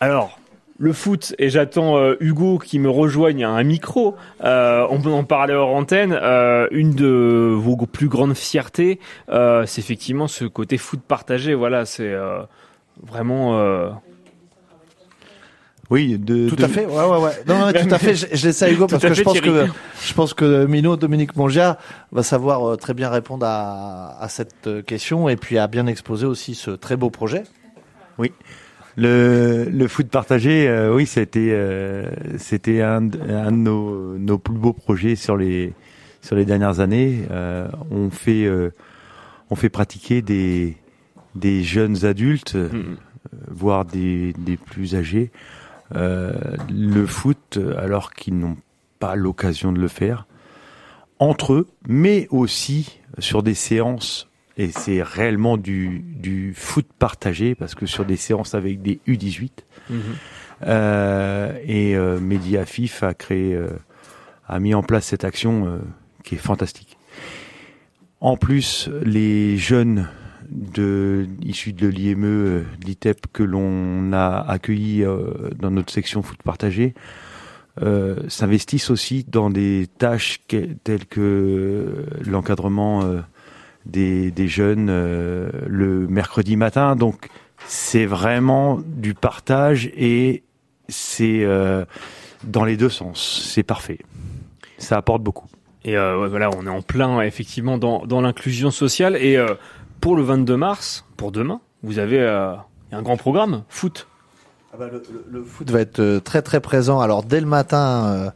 Alors, le foot, et j'attends euh, Hugo qui me rejoigne à un micro. Euh, on peut en parler hors antenne. Euh, une de vos plus grandes fiertés, c'est effectivement ce côté foot partagé. Voilà, c'est vraiment. Oui, de, Tout de- à fait, ouais, ouais, ouais. Non, non, tout à fait. Je, je laisse ça à Hugo parce à que je pense Thierry. que je pense que Mino, Dominique Mongia, va savoir euh, très bien répondre à, à cette euh, question et puis à bien exposer aussi ce très beau projet. Oui. Le, le foot partagé, euh, oui, c'était euh, c'était un, de- un de nos, nos plus beaux projets sur les sur les dernières années. Euh, on fait euh, on fait pratiquer des des jeunes adultes, euh, voire des des plus âgés, euh, le foot alors qu'ils n'ont pas l'occasion de le faire entre eux, mais aussi sur des séances et c'est réellement du, du foot partagé parce que sur des séances avec des U18 Mhm. euh, et euh, Mehdi Afif a créé euh, a mis en place cette action euh, qui est fantastique. En plus, les jeunes de issus de l'IME, euh, l'ITEP que l'on a accueillis euh, dans notre section foot partagé euh, s'investissent aussi dans des tâches telles que l'encadrement des, des jeunes le mercredi matin. Donc c'est vraiment du partage et c'est dans les deux sens. C'est parfait. Ça apporte beaucoup. Et voilà, on est en plein effectivement dans, dans l'inclusion sociale. Et pour le 22 mars, pour demain, vous avez euh, un grand programme foot. Ah bah, le, le- le foot va être euh, très très présent. Alors dès le matin, euh,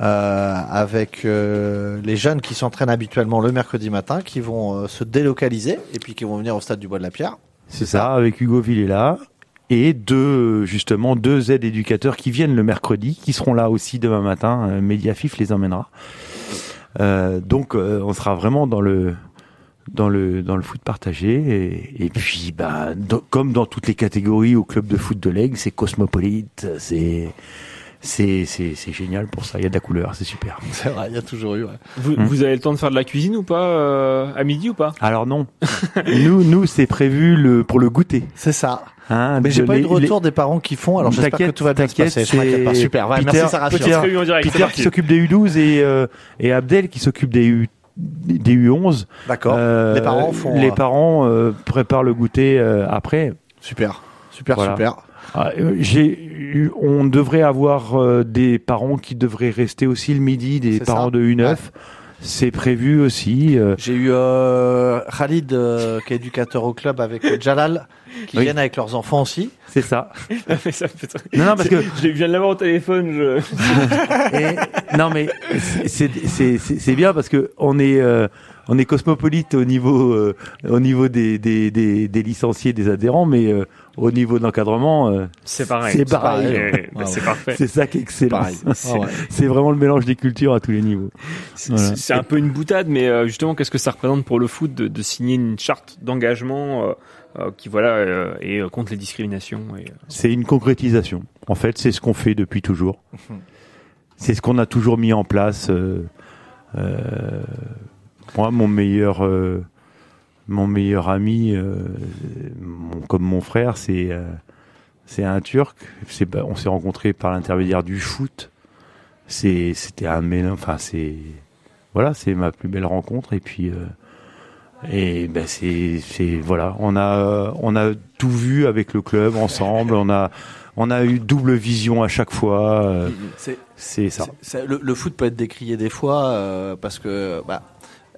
euh, avec euh, les jeunes qui s'entraînent habituellement le mercredi matin, qui vont euh, se délocaliser et puis qui vont venir au stade du Bois de la Pierre. C'est ça, avec Hugo Villela et deux justement deux aides éducateurs qui viennent le mercredi, qui seront là aussi demain matin. Mediafif les emmènera. Euh, donc euh, on sera vraiment dans le dans le dans le foot partagé et, et puis bah dans- comme dans toutes les catégories au club de foot de l'Aigle, c'est cosmopolite, c'est c'est c'est c'est génial pour ça. Il y a de la couleur, c'est super. C'est vrai, il y a toujours eu. ouais. Vous, Hmm. vous avez le temps de faire de la cuisine ou pas euh, à midi ou pas? Alors non. nous nous c'est prévu le pour le goûter. C'est ça. Hein, Mais j'ai pas eu de les- retour des parents qui font. Alors j'espère que T'inquiète, tout va bien se t'inquiète, passer. Pas. Super. Ouais, Peter, merci, ça rassure. Peter, Peter parti. qui s'occupe des U12 et, euh, et Abdel qui s'occupe des U des U11. D'accord. Euh, Les parents font, Les euh, parents euh, préparent le goûter euh, après. Super. Super, Voilà. super. Ah, j'ai, on devrait avoir euh, des parents qui devraient rester aussi le midi, des C'est parents ça de U9. C'est prévu aussi. euh, J'ai eu euh, Khalid, euh, qui est éducateur au club, avec Jalal, qui Oui. viennent avec leurs enfants aussi. C'est ça. Non, non, parce que- je viens de l'avoir au téléphone. Je... Et- non mais c'est- c'est c'est c'est- c'est bien parce que on est euh, on est cosmopolite au niveau euh, au niveau des, des des des licenciés des adhérents mais euh, au niveau d'encadrement euh, C'est pareil. c'est pareil C'est bah, parfait. c'est ça qui est excellent c'est ouais. c'est vraiment le mélange des cultures à tous les niveaux C'est Voilà. un peu une boutade, mais euh, justement, qu'est-ce que ça représente pour le foot de, de signer une charte d'engagement euh, euh, qui voilà euh, est euh, contre les discriminations et, euh, c'est une concrétisation en fait c'est ce qu'on fait depuis toujours c'est ce qu'on a toujours mis en place euh, euh, moi mon meilleur euh, mon meilleur ami comme mon frère c'est c'est un turc. On s'est rencontrés par l'intermédiaire du foot. C'était un mélange c'est voilà c'est ma plus belle rencontre. Et puis ben voilà. On a on a tout vu avec le club ensemble. On a on a eu double vision à chaque fois C'est ça le, le foot peut être décrié des fois euh, parce que bah,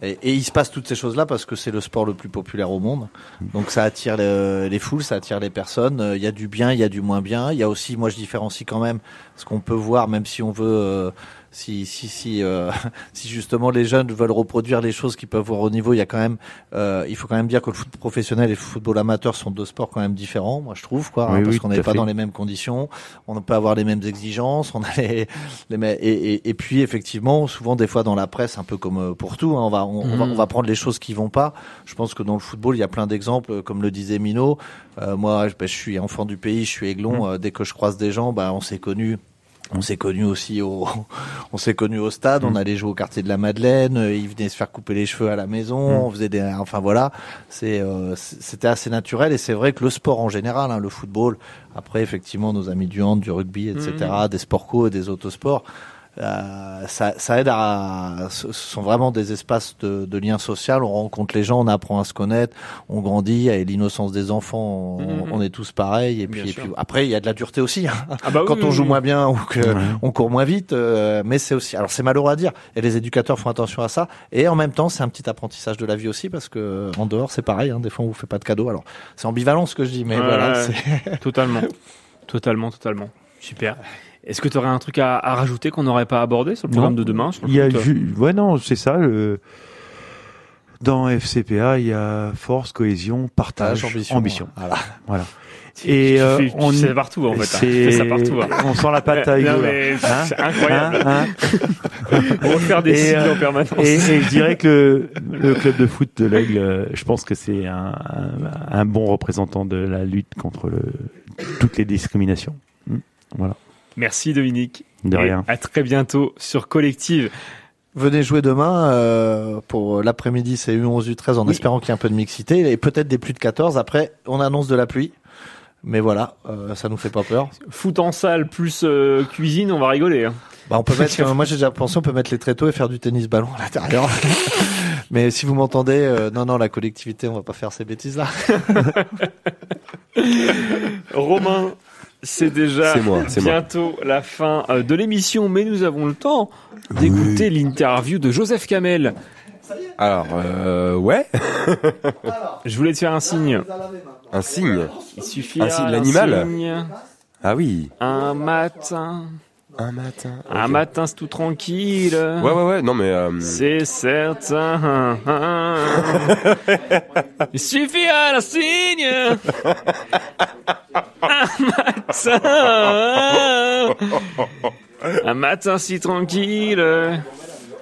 et, et il se passe toutes ces choses-là parce que c'est le sport le plus populaire au monde. Donc ça attire le- les foules, ça attire les personnes. Euh, Il y a du bien, il y a du moins bien. Il y a aussi, moi je différencie quand même ce qu'on peut voir, même si on veut, euh, si si si euh, si justement les jeunes veulent reproduire les choses qu'ils peuvent voir au niveau, il y a quand même, euh, il faut quand même dire que le foot professionnel et le football amateur sont deux sports quand même différents. Moi je trouve quoi, hein, Oui, parce oui, qu'on n'est pas fait. dans les mêmes conditions, on peut avoir les mêmes exigences, on a les, et, et, et puis effectivement souvent des fois dans la presse un peu comme euh, pour tout, hein, on va on, on va Mhm. on va prendre les choses qui vont pas. Je pense que dans le football il y a plein d'exemples, euh, comme le disait Mino. Euh, moi je, ben, je suis enfant du pays, je suis aiglon. euh, dès que je croise des gens, bah on s'est connus. On s'est connus aussi au, on s'est connus au stade. On allait jouer au quartier de la Madeleine. euh, Ils venaient se faire couper les cheveux à la maison. Mm. On faisait des, enfin voilà. C'est, euh, c'était assez naturel et c'est vrai que le sport en général, hein, le football. Après, effectivement, nos amis du hand, du rugby, etc., des sports co et des autosports. Euh, ça, ça aide à, ce ce sont vraiment des espaces de, de lien social. On rencontre les gens, on apprend à se connaître, on grandit. Et l'innocence des enfants, on, Mhm. on est tous pareils. Et puis, et puis après, il y a de la dureté aussi. hein. Ah bah oui, Quand on joue oui. moins bien ou que Ouais. on court moins vite, euh, mais c'est aussi. Alors c'est malheureux à dire. Et les éducateurs font attention à ça. Et en même temps, c'est un petit apprentissage de la vie aussi parce que euh, en dehors, c'est pareil. Hein, des fois, on vous fait pas de cadeaux. Alors c'est ambivalent ce que je dis, mais Ouais, voilà. totalement, totalement, totalement. Super. Est-ce que tu aurais un truc à, à rajouter qu'on n'aurait pas abordé sur le programme Non. de demain sur le il y a ouais non c'est ça le dans FCPA il y a force cohésion partage Partage, ambition. ambition Voilà. voilà et tu euh, fais- tu on ça partout, en fait, hein. c'est- Tu fais ça partout, hein. on sent la patte à Hein c'est incroyable. Hein, hein On va faire des Et, cycles euh, en permanence. Et, et je dirais que le, le club de foot de l'Aigle, je pense que c'est un, un, un bon représentant de la lutte contre le, toutes les discriminations. Voilà. Merci Dominique. De Et rien. À très bientôt sur Collective. Venez jouer demain euh, pour l'après-midi, c'est U11 U13 en espérant qu'il y ait un peu de mixité et peut-être des plus de 14. Après, on annonce de la pluie. Mais voilà, euh, ça nous fait pas peur. Foot en salle plus euh, cuisine, on va rigoler. hein. Bah, on peut mettre, euh, moi j'ai déjà pensé, on peut mettre les tréteaux et faire du tennis ballon à l'intérieur. Mais si vous m'entendez, euh, non, non, la collectivité, on va pas faire ces bêtises-là. Romain, c'est déjà moi, moi. bientôt la fin euh, de l'émission, mais nous avons le temps d'écouter l'interview de Joseph Kamel. Alors, euh, ouais. Je voulais te faire un signe. Un signe. Il suffit Un signe, l'animal. signe. Ah oui. Un matin. Un matin. Un matin, c'est tout tranquille. Ouais, ouais, ouais. Non, mais. euh, C'est certain. Il suffit un signe. Un matin. Un matin si tranquille.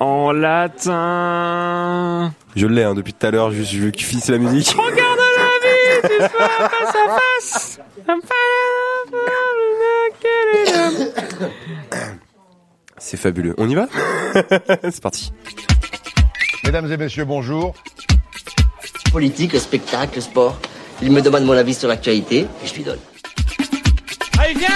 En latin. Je l'ai hein, depuis tout à l'heure. Je, je veux qu'il finisse la musique. Regarde la vie, tu sois face à face. C'est fabuleux. On y va C'est parti. Mesdames et messieurs, bonjour. Politique, spectacle, sport. Il me demande mon avis sur l'actualité et je lui donne. Allez, viens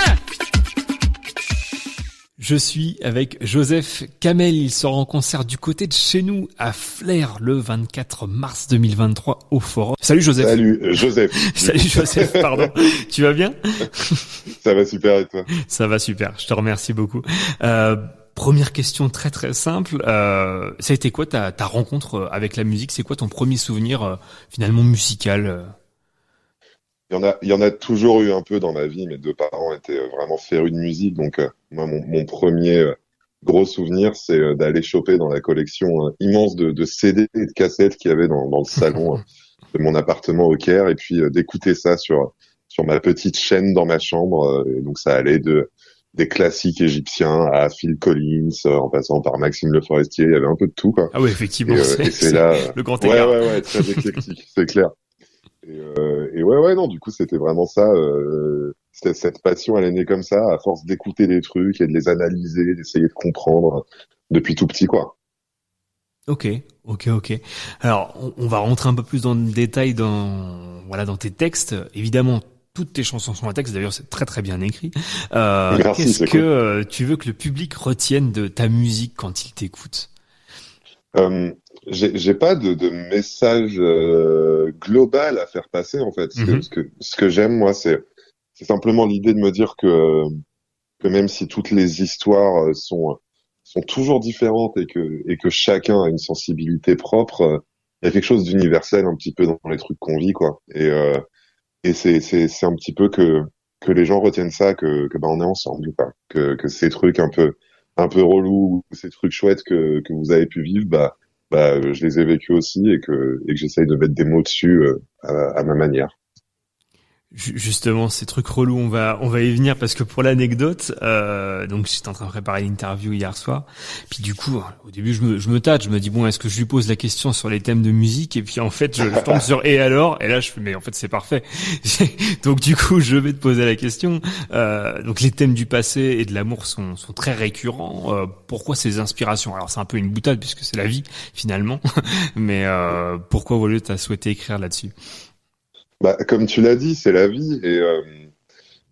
Je suis avec Joseph Kamel. Il sera en concert du côté de chez nous à Flair le 24 mars 2023 au Forum. Salut Joseph. Salut euh, Joseph. Salut Joseph, pardon. tu vas bien? Ça va super et toi? Ça va super. Je te remercie beaucoup. Euh, première question très très simple. Euh, ça a été quoi ta, ta rencontre avec la musique? C'est quoi ton premier souvenir euh, finalement musical euh? Il y en a, il y en a toujours eu un peu dans ma vie. Mes deux parents étaient euh, vraiment férus de musique, donc euh, moi mon, mon premier euh, gros souvenir, c'est euh, d'aller choper dans la collection euh, immense de, de CD et de cassettes qu'il y avait dans, dans le salon euh, de mon appartement au Caire, et puis euh, d'écouter ça sur sur ma petite chaîne dans ma chambre. euh, et donc ça allait de des classiques égyptiens à Phil Collins, euh, en passant par Maxime Le Forestier, il y avait un peu de tout quoi. Ah oui, effectivement, Et, euh, c'est- et c'est c'est là le grand ouais, écart. ouais, ouais, très éclectique, c'est clair. Et, euh, et ouais, ouais, non, du coup, c'était vraiment ça. Euh, c'était- cette passion, elle est née comme ça, à force d'écouter des trucs et de les analyser, d'essayer de comprendre depuis tout petit, quoi. Ok, ok, ok. Alors, on, on va rentrer un peu plus dans le détail dans voilà dans tes textes. Évidemment, toutes tes chansons sont à texte. D'ailleurs, c'est très très bien écrit. Euh, Qu'est-ce que euh, tu veux que le public retienne de ta musique quand il t'écoute? Euh, j'ai pas de, de message euh, global à faire passer en fait. Ce que, Mhm. ce que, ce que j'aime moi, c'est simplement l'idée de me dire que que même si toutes les histoires euh, sont sont toujours différentes et que et que chacun a une sensibilité propre, il y a quelque chose d'universel un petit peu dans les trucs qu'on vit quoi. Et euh, et c'est c'est un petit peu que que les gens retiennent ça, que que ben on est ensemble, quoi. Que que ces trucs un peu un peu relous, ces trucs chouettes que que vous avez pu vivre, bah bah je les ai vécus aussi et que et que j'essaye de mettre des mots dessus euh, à ma manière. Ju- Justement, ces trucs relous, on va on va y venir parce que pour l'anecdote, euh, donc j'étais en train de préparer l'interview hier soir. Puis du coup, au début, je me je me tâte, je me dis bon, est-ce que je lui pose la question sur les thèmes de musique Et puis en fait, je, je tombe sur et alors? Et là, je fais mais en fait, c'est parfait. donc du coup, je vais te poser la question. Euh, donc les thèmes du passé et de l'amour sont sont très récurrents. Euh, pourquoi ces inspirations? Alors c'est un peu une boutade puisque c'est la vie finalement. mais euh, pourquoi Wally t'as souhaité écrire là-dessus? Bah, comme tu l'as dit, c'est la vie et euh,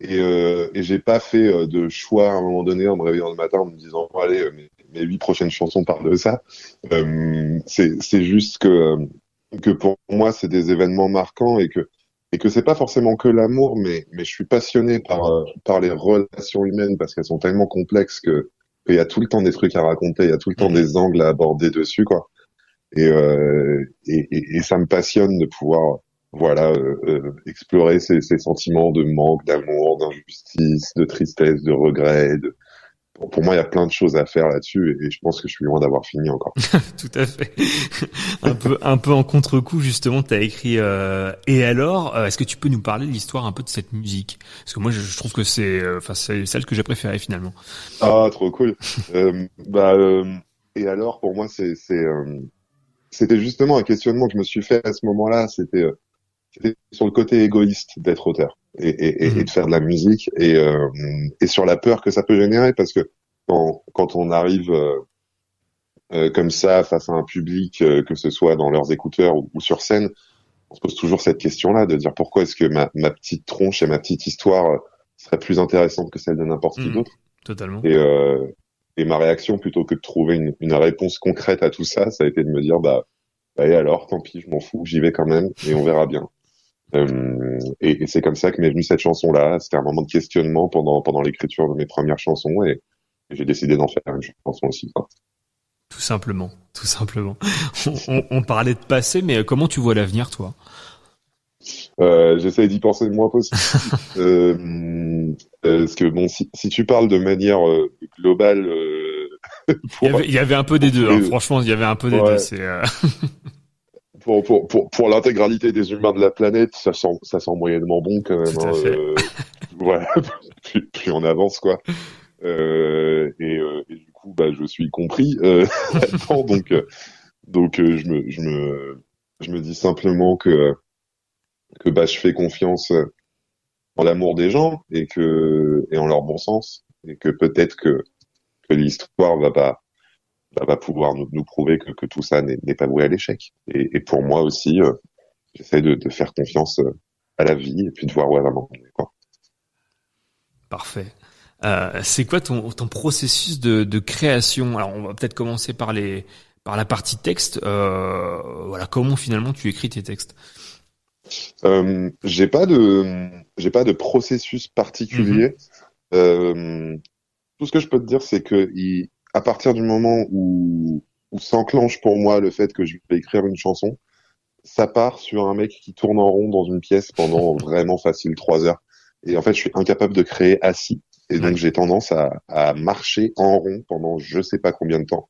et, euh, et j'ai pas fait euh, de choix à un moment donné en me réveillant le matin en me disant allez euh, mes, mes huit prochaines chansons parlent de ça. Euh, c'est juste que euh, que pour moi c'est des événements marquants et que et que c'est pas forcément que l'amour mais mais je suis passionné par par les relations humaines parce qu'elles sont tellement complexes que qu'il y a tout le temps des trucs à raconter, il y a tout le temps des angles à aborder dessus quoi. Et euh, et, et, et ça me passionne de pouvoir voilà, euh, euh, explorer ces, ces sentiments de manque, d'amour, d'injustice, de tristesse, de regret. De... Pour, moi, il y a plein de choses à faire là-dessus et, je pense que je suis loin d'avoir fini encore. Tout à fait. un peu, un peu en contre-coup justement, tu as écrit euh, et alors. euh, Est-ce que tu peux nous parler de l'histoire un peu de cette musique? Parce que moi, je, je trouve que c'est, euh, enfin, c'est celle que j'ai préférée finalement. Ah, trop cool. euh, bah, euh, et alors, pour moi, c'est, euh, c'était justement un questionnement que je me suis fait à ce moment-là. C'était, euh, c'était sur le côté égoïste d'être auteur et, et, et- et de faire de la musique et, euh, et sur la peur que ça peut générer parce que quand, quand on arrive euh, euh, comme ça face à un public, euh, que ce soit dans leurs écouteurs ou, ou sur scène, on se pose toujours cette question-là de dire pourquoi est-ce que ma, ma petite tronche et ma petite histoire serait plus intéressante que celle de n'importe qui Mhm. d'autre. Totalement. Et, euh, et ma réaction, plutôt que de trouver une, une réponse concrète à tout ça, ça a été de me dire, bah, bah et alors, tant pis, je m'en fous, j'y vais quand même, et on verra bien. Euh, et et c'est comme ça que m'est venue cette chanson-là. C'était un moment de questionnement pendant pendant l'écriture de mes premières chansons, et, et j'ai décidé d'en faire une chanson aussi. quoi. Tout simplement, tout simplement. On, on- on parlait de passé, mais euh, comment tu vois l'avenir, toi? Euh, J'essaye d'y penser le moins possible. euh, parce que bon, si, si tu parles de manière globale, il y, avait, il y avait un peu des deux. hein. Franchement, il y avait un peu des Ouais. deux. C'est pour pour pour, pour l'intégralité des humains de la planète, ça sent ça sent moyennement bon quand même. Hein, euh, voilà, plus, plus on avance quoi. Euh, et, euh, et du coup, bah, je suis compris euh, donc euh, donc euh, je me je me je me dis simplement que que bah je fais confiance en l'amour des gens et que et en leur bon sens et que peut-être que que l'histoire va pas va, va pouvoir nous, nous prouver que, que tout ça n'est pas voué à l'échec. Et, et pour moi aussi, euh, j'essaie de, de faire confiance euh, à la vie et puis de voir où elle va m'emmener. parfait. Euh, c'est quoi ton, ton processus de, de création? Alors, on va peut-être commencer par les par la partie texte. Euh, voilà, comment finalement tu écris tes textes? Euh, j'ai pas de j'ai pas de processus particulier. Euh, tout ce que je peux te dire, c'est que il, à partir du moment où où s'enclenche pour moi le fait que je vais écrire une chanson, ça part sur un mec qui tourne en rond dans une pièce pendant vraiment facile trois heures. Et en fait, je suis incapable de créer assis. Et donc, j'ai tendance à, à marcher en rond pendant je sais pas combien de temps.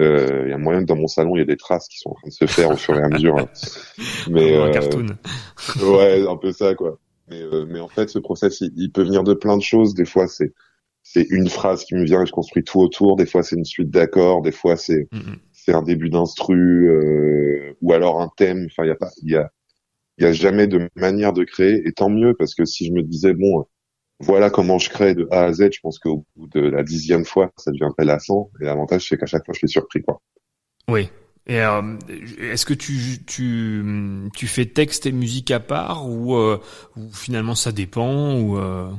Euh, Il y a moyen que dans mon salon, il y a des traces qui sont en train de se faire au fur et à mesure. hein. Mais un euh, cartoon. ouais, un peu ça, quoi. Mais, euh, mais en fait, ce process, il, il peut venir de plein de choses. Des fois, c'est c'est une phrase qui me vient et je construis tout autour. Des fois, c'est une suite d'accords. Des fois, c'est c'est un début d'instru euh, ou alors un thème. Enfin, il y a pas, il y a il y a jamais de manière de créer. Et tant mieux parce que si je me disais bon, voilà comment je crée de A à Z, je pense qu'au bout de la dixième fois, ça deviendrait lassant. Et l'avantage, c'est qu'à chaque fois, je suis surpris, quoi. Oui. Et euh, est-ce que tu, tu tu fais texte et musique à part ou, euh, ou finalement ça dépend ou euh...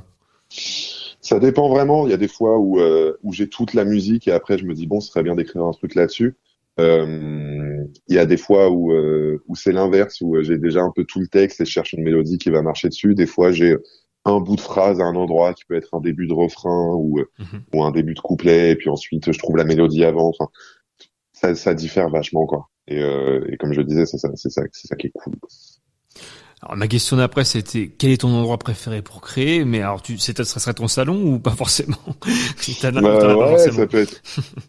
Ça dépend vraiment. Il y a des fois où, euh, où j'ai toute la musique et après je me dis bon, ce serait bien d'écrire un truc là-dessus. Euh, il y a des fois où, euh, où c'est l'inverse, où euh, j'ai déjà un peu tout le texte et je cherche une mélodie qui va marcher dessus. Des fois, j'ai un bout de phrase à un endroit qui peut être un début de refrain ou, euh, ou un début de couplet et puis ensuite je trouve la mélodie avant. Enfin, ça, ça diffère vachement quoi. Et, euh, et comme je disais, c'est ça, c'est ça, c'est ça qui est cool. Alors ma question d'après c'était quel est ton endroit préféré pour créer? Mais alors tu c'est ça serait ton salon ou pas forcément? As- Bah, pas ouais, forcément. ça peut être,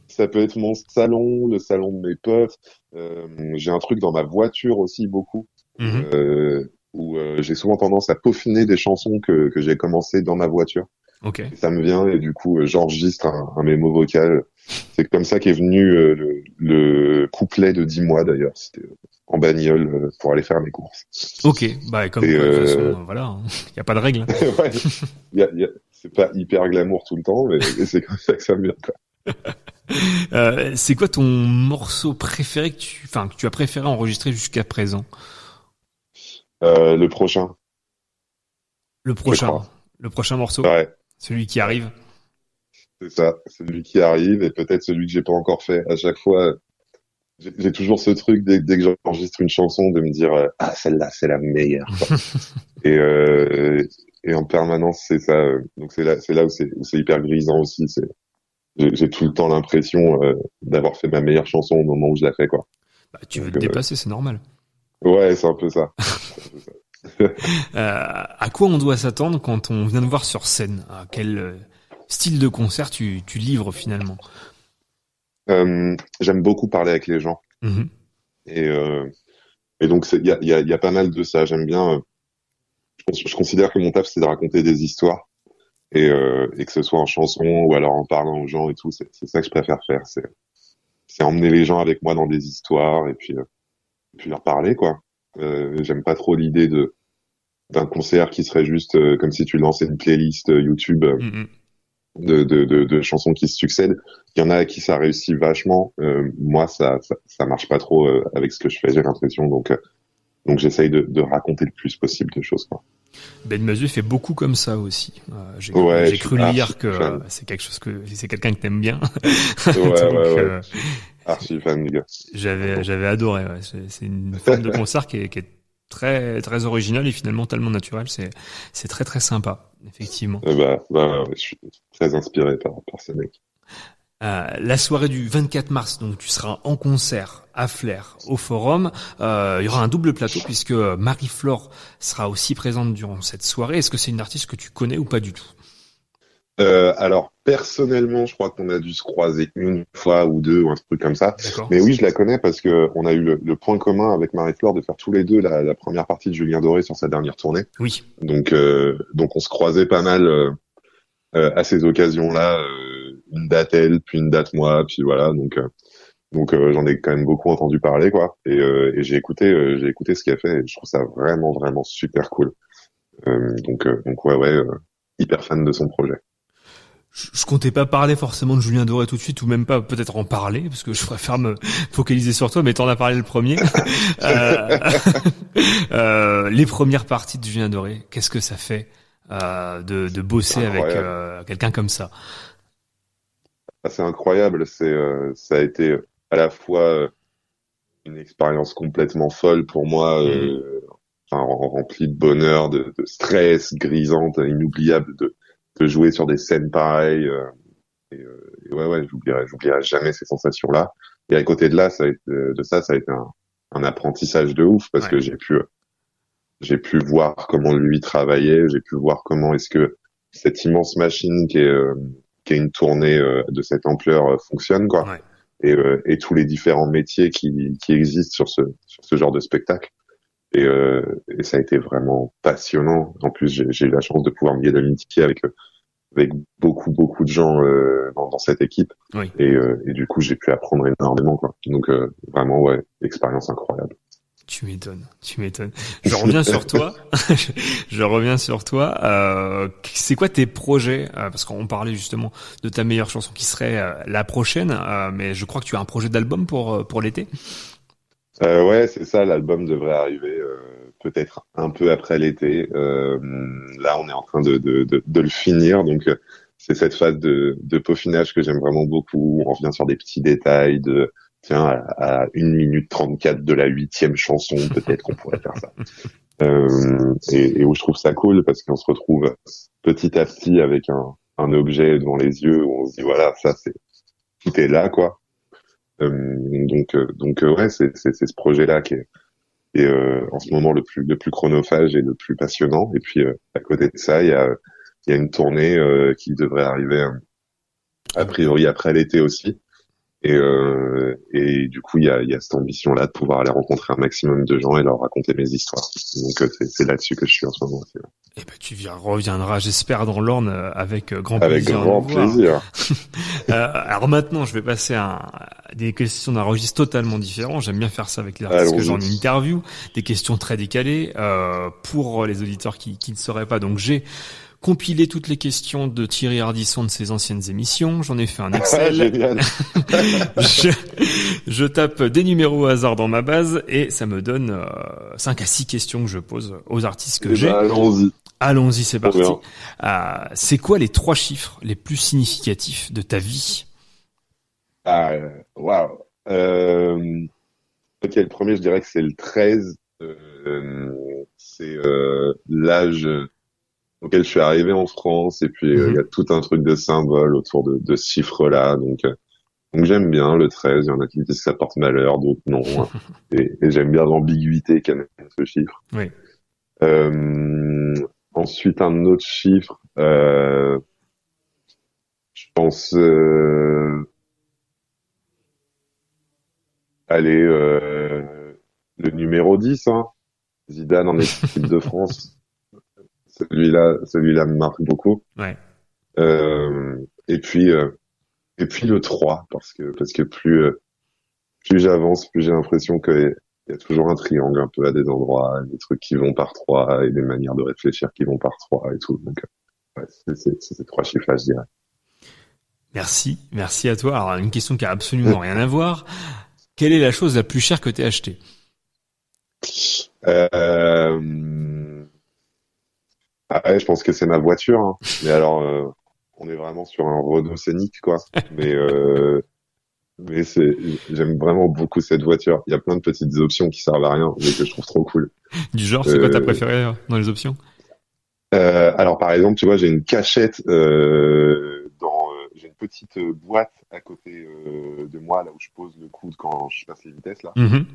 ça peut être mon salon, le salon de mes potes. Euh, j'ai un truc dans ma voiture aussi beaucoup, Mhm. euh, où euh, j'ai souvent tendance à peaufiner des chansons que, que j'ai commencé dans ma voiture. Ok. Et ça me vient et du coup euh, j'enregistre un, un mémo vocal. C'est comme ça qu'est venu euh, le, le couplet de 10 mois d'ailleurs. C'était euh, en bagnole euh, pour aller faire mes courses. Ok, bah comme Et, de toute façon, voilà, il y a pas de règle. ouais, y a- y a- c'est pas hyper glamour tout le temps, mais, c'est comme ça que ça me vient. Quoi. C'est quoi ton morceau préféré que tu, enfin que tu as préféré enregistrer jusqu'à présent? Le prochain. Le prochain, le prochain morceau, Ouais. Celui qui arrive. C'est ça, celui qui arrive et peut-être celui que j'ai pas encore fait. À chaque fois, j'ai toujours ce truc dès, dès que j'enregistre une chanson de me dire euh, ah celle-là c'est la meilleure. et euh, et en permanence c'est ça. euh, Donc c'est là c'est là où c'est hyper grisant aussi. J'ai tout le temps l'impression euh, d'avoir fait ma meilleure chanson au moment où je la fais quoi. Bah, tu veux Donc, te euh, dépasser, c'est normal. Ouais, c'est un peu ça. à quoi on doit s'attendre quand on vient de voir sur scène? À quel euh, style de concert tu, tu livres finalement? Euh, J'aime beaucoup parler avec les gens. Mhm. Et, euh, et donc, il y a, il y, a, il y a pas mal de ça. J'aime bien. euh, je, je considère que mon taf, c'est de raconter des histoires. Et, euh, et que ce soit en chanson ou alors en parlant aux gens et tout, c'est ça que je préfère faire. C'est c'est emmener les gens avec moi dans des histoires et puis, euh, et puis leur parler, quoi. Euh, J'aime pas trop l'idée de d'un concert qui serait juste euh, comme si tu lançais une playlist euh, YouTube Mhm. de, de, de, de chansons qui se succèdent. Il y en a à qui ça réussit vachement. Euh, moi, ça, ça, ça marche pas trop euh, avec ce que je fais, j'ai l'impression. Donc, euh, donc j'essaye de, de raconter le plus possible de choses. Quoi. Ben Mazu fait beaucoup comme ça aussi. J'ai Ouais, cru lire que c'est quelque chose que c'est quelqu'un que t'aimes bien. Ouais, Donc, ouais, euh, les gars. J'avais j'avais adoré. Ouais. C'est c'est une forme de concert qui est, qui est très très originale et finalement tellement naturelle. C'est c'est très très sympa effectivement. Euh, bah, bah, ouais, je suis très inspiré par, par ce mec. Euh, la soirée du 24 mars, donc tu seras en concert à Flair, au Forum. Euh, il y aura un double plateau puisque Marie-Flore sera aussi présente durant cette soirée. Est-ce que c'est une artiste que tu connais ou pas du tout? Euh, alors, personnellement, je crois qu'on a dû se croiser une fois ou deux ou un truc comme ça. Mais oui, je la connais parce que on a eu le, le point commun avec Marie-Flore de faire tous les deux la, la première partie de Julien Doré sur sa dernière tournée. Oui. Donc, euh, donc on se croisait pas mal euh, euh, à ces occasions-là, euh, une date elle, puis une date moi, puis voilà. Donc, euh, donc euh, j'en ai quand même beaucoup entendu parler, quoi. Et, euh, et j'ai écouté, euh, j'ai écouté ce qu'elle fait. Et je trouve ça vraiment, vraiment super cool. Euh, donc, euh, donc ouais, ouais, hyper fan de son projet. Je, comptais pas parler forcément de Julien Doré tout de suite ou même pas peut-être en parler parce que je préfère me focaliser sur toi mais t'en as parlé le premier. euh, euh, les premières parties de Julien Doré, qu'est-ce que ça fait euh, de, de bosser avec euh, quelqu'un comme ça? Ah, c'est incroyable. C'est, euh, ça a été à la fois une expérience complètement folle pour moi, euh, enfin, rem- remplie de bonheur, de, de stress, grisante, inoubliable de, de jouer sur des scènes pareilles. euh, et, euh, et ouais, ouais, j'oublierai, j'oublierai jamais ces sensations-là. Et à côté de là, ça a été, de ça, ça a été un, un apprentissage de ouf parce que j'ai pu, j'ai pu voir comment lui travaillait, j'ai pu voir comment est-ce que cette immense machine qui est, euh, qui est une tournée euh, de cette ampleur euh, fonctionne quoi et, euh, et tous les différents métiers qui, qui existent sur ce sur ce genre de spectacle et, euh, et ça a été vraiment passionnant en plus j'ai eu la chance de pouvoir me lier d'amitié avec euh, avec beaucoup beaucoup de gens euh, dans, dans cette équipe Oui. et, euh, et du coup j'ai pu apprendre énormément quoi donc euh, vraiment ouais expérience incroyable Tu m'étonnes, tu m'étonnes. Je reviens sur toi. je reviens sur toi. Euh, c'est quoi tes projets Euh, Parce qu'on parlait justement de ta meilleure chanson qui serait la prochaine, euh, mais je crois que tu as un projet d'album pour pour l'été. Euh, ouais, c'est ça. L'album devrait arriver euh, peut-être un peu après l'été. Euh, là, on est en train de, de, de, de le finir, donc euh, c'est cette phase de, de peaufinage que j'aime vraiment beaucoup. On revient sur des petits détails de tiens à, à 1 minute 34 de la huitième chanson, peut-être qu'on pourrait faire ça. Euh, et, et où je trouve ça cool parce qu'on se retrouve petit à petit avec un, un objet devant les yeux où on se dit voilà ça c'est tout est là quoi. Euh, donc, euh, donc euh, ouais, c'est ce projet-là qui est, euh, en ce moment le plus le plus chronophage et le plus passionnant. Et puis euh, à côté de ça, il y a il y a une tournée euh, qui devrait arriver euh, a priori après l'été aussi. Et et, et du coup, il y a, y a cette ambition-là de pouvoir aller rencontrer un maximum de gens et leur raconter mes histoires. Donc, euh, c'est, là-dessus que je suis en ce moment. Eh ben, tu reviendras, j'espère, dans l'Orne euh, avec euh, grand Avec plaisir. à grand plaisir. Euh, alors maintenant, je vais passer à à des questions d'un registre totalement différent. J'aime bien faire ça avec les artistes que j'en interview. Des questions très décalées euh, pour les auditeurs qui, qui ne sauraient pas. Donc j'ai compilé toutes les questions de Thierry Ardisson de ses anciennes émissions. J'en ai fait un Excel. Je, je tape des numéros au hasard dans ma base et ça me donne euh, 5 à 6 questions que je pose aux artistes que Eh j'ai. ben, allons-y. Allons-y, c'est parti. Euh, c'est quoi les trois chiffres les plus significatifs de ta vie? Ah, euh, waouh. Euh, ok, le premier, je dirais que c'est le 13. Euh, c'est euh, l'âge auquel je suis arrivé en France. Et puis, euh, il y a tout un truc de symbole autour de, de ce chiffre-là. Donc, euh, donc j'aime bien le 13. Il y en a qui disent que ça porte malheur, d'autres non. et et j'aime bien l'ambiguïté qu'amène ce chiffre. Oui. Euh, ensuite, un autre chiffre, euh, je pense, euh, allez, euh, le numéro 10, hein, Zidane en équipe de France. Celui-là, celui-là me marque beaucoup. Ouais. Euh, et puis, euh, et puis le 3, parce que, parce que plus, euh, plus j'avance, plus j'ai l'impression que il y a toujours un triangle un peu à des endroits, des trucs qui vont par trois et des manières de réfléchir qui vont par trois et tout. Donc, ouais, c'est ces trois chiffres-là, je dirais. Merci, merci à toi. Alors une question qui a absolument rien à voir. Quelle est la chose la plus chère que tu as achetée? Euh... Ah ouais, je pense que c'est ma voiture. hein. Mais alors, euh, on est vraiment sur un Renault Scénic, quoi. Mais euh, mais c'est, j'aime vraiment beaucoup cette voiture. Il y a plein de petites options qui servent à rien, mais que je trouve trop cool. Du genre, c'est quoi ta Euh, préférée euh, dans les options? Euh, alors par exemple, tu vois, j'ai une cachette euh, dans, euh, j'ai une petite boîte à côté euh, de moi là où je pose le coude quand je passe les vitesses là. Mhm.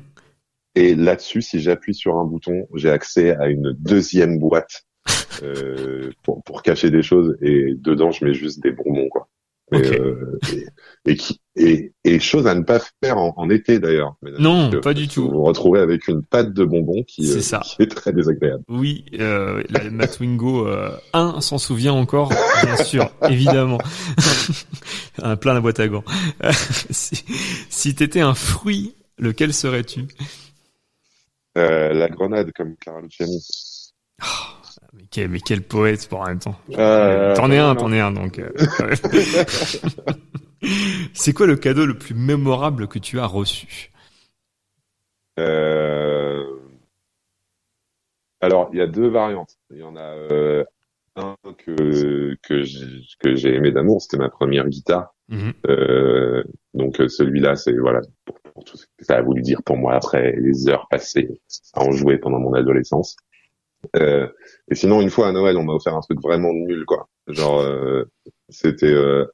Et là-dessus, si j'appuie sur un bouton, j'ai accès à une deuxième boîte euh, pour, pour cacher des choses. Et dedans, je mets juste des bonbons, quoi. Et, euh, et, et qui et, et chose à ne pas faire en, en été d'ailleurs. Non, pas du tout. Vous vous retrouvez avec une pâte de bonbons qui, C'est euh, ça. qui est très désagréable. Oui, euh, la Matwingo euh, 1 s'en souvient encore, bien sûr, évidemment. un plein la boîte à gants. Si si t'étais un fruit, lequel serais-tu? La grenade comme Clara Luciani. mais quel, mais quel poète pour en même temps. Euh, t'en es un, t'en es un, donc. euh, C'est quoi le cadeau le plus mémorable que tu as reçu? Euh, Alors, il y a deux variantes. Il y en a euh, un que que j'ai que j'ai aimé d'amour, c'était ma première guitare. Mhm. Donc celui-là, c'est voilà pour, pour tout ce que ça a voulu dire pour moi après les heures passées à en jouer pendant mon adolescence. Euh, et sinon, une fois à Noël, on m'a offert un truc vraiment nul, quoi. Genre, euh, c'était euh,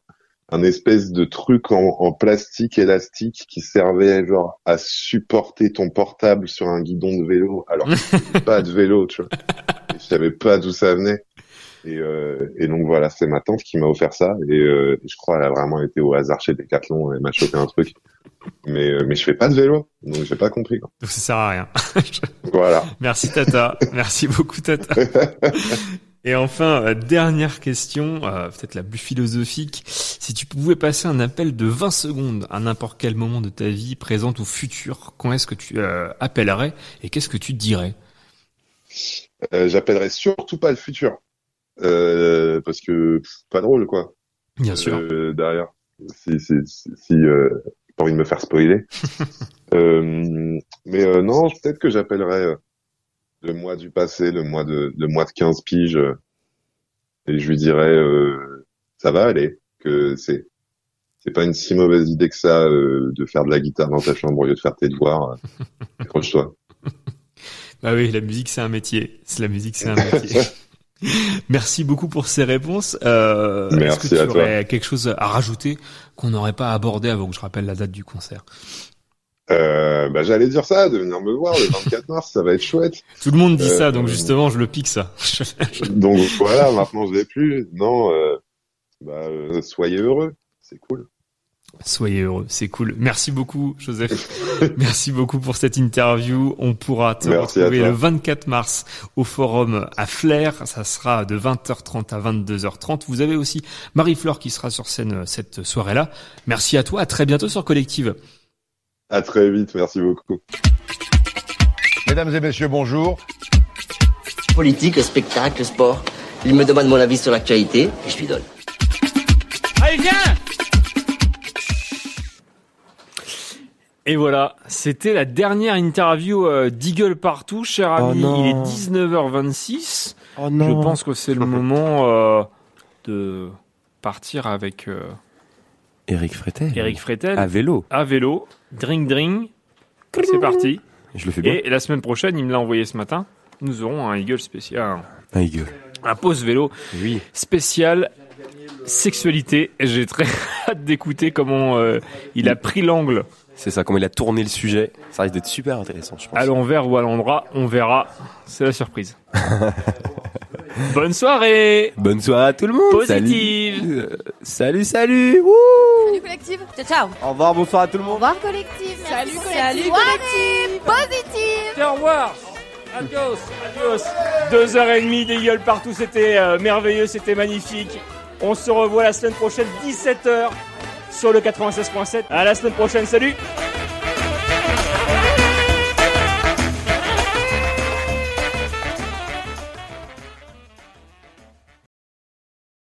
un espèce de truc en, en plastique élastique qui servait genre à supporter ton portable sur un guidon de vélo, alors que pas de vélo, tu vois. Et je savais pas d'où ça venait. Et, euh, et donc voilà, c'est ma tante qui m'a offert ça. Et euh, je crois qu'elle a vraiment été au hasard chez Decathlon. Elle m'a chopé un truc. Mais euh, mais je fais pas de vélo, donc j'ai pas compris. Quoi. Donc ça sert à rien. Voilà. Merci Tata. Merci beaucoup Tata. Et enfin, euh, dernière question, peut-être la plus philosophique. Si tu pouvais passer un appel de 20 secondes à n'importe quel moment de ta vie, présente ou future, quand est-ce que tu appellerais et qu'est-ce que tu dirais? Euh, J'appellerai surtout pas le futur. Euh, parce que pff, pas drôle quoi. Bien sûr. Euh, derrière. Si si si, euh, j'ai pas envie de me faire spoiler. euh, mais euh, non, peut-être que j'appellerais euh, le mois du passé, le mois de le mois de 15 piges et je lui dirais euh, ça va aller que c'est c'est pas une si mauvaise idée que ça euh, de faire de la guitare dans ta chambre au lieu de faire tes devoirs. Accroche-toi. Bah oui, la musique c'est un métier. La musique c'est un métier. Merci beaucoup pour ces réponses. Euh, Merci Est-ce que à tu toi. aurais quelque chose à rajouter qu'on n'aurait pas abordé avant que je rappelle la date du concert? Euh, bah, j'allais dire ça, de venir me voir le 24 mars, ça va être chouette. Tout le monde dit Euh, ça, donc justement je le pique ça. Donc voilà, maintenant je l'ai plus. Non, euh, bah, soyez heureux, c'est cool. Soyez heureux, c'est cool. Merci beaucoup, Joseph. Merci beaucoup pour cette interview. On pourra te Merci retrouver le 24 mars au forum à Flair. Ça sera de 20h30 à 22h30. Vous avez aussi Marie-Flore qui sera sur scène euh, cette soirée-là. Merci à toi. À très bientôt sur Collective. À très vite, merci beaucoup. Mesdames et messieurs, bonjour. Politique, spectacle, sport. Il me demande mon avis sur l'actualité et je lui donne. Allez, viens Et voilà, c'était la dernière interview euh, d'Eagle Partout, cher Oh ami. Il est 19h26. Oh non. Je pense que c'est le moment euh, de partir avec euh, Eric Fretel. Eric Fretel. À vélo. À vélo. Drink, drink. C'est parti. Je le fais bien. Et la semaine prochaine, il me l'a envoyé ce matin. Nous aurons un Eagle spécial. Un Eagle. Un pause vélo Oui. spécial sexualité. J'ai très hâte d'écouter comment euh, il a pris l'angle C'est ça, comment il a tourné le sujet. Ça risque d'être super intéressant, je pense. à l'envers ou à l'endroit. On verra. C'est la surprise. Bonne soirée. Bonne soirée à tout le monde. Positive. Salut, Euh, salut. salut. Wouh. Salut collective. Ciao ciao. Au revoir, bonsoir à tout le monde. Au revoir collective. Salut Salut, collective. Positive. Au revoir. Adios, adios. Deux heures et demie d'Eagle partout, c'était euh, merveilleux, c'était magnifique. On se revoit la semaine prochaine, 17h, sur le 96.7. À la semaine prochaine, salut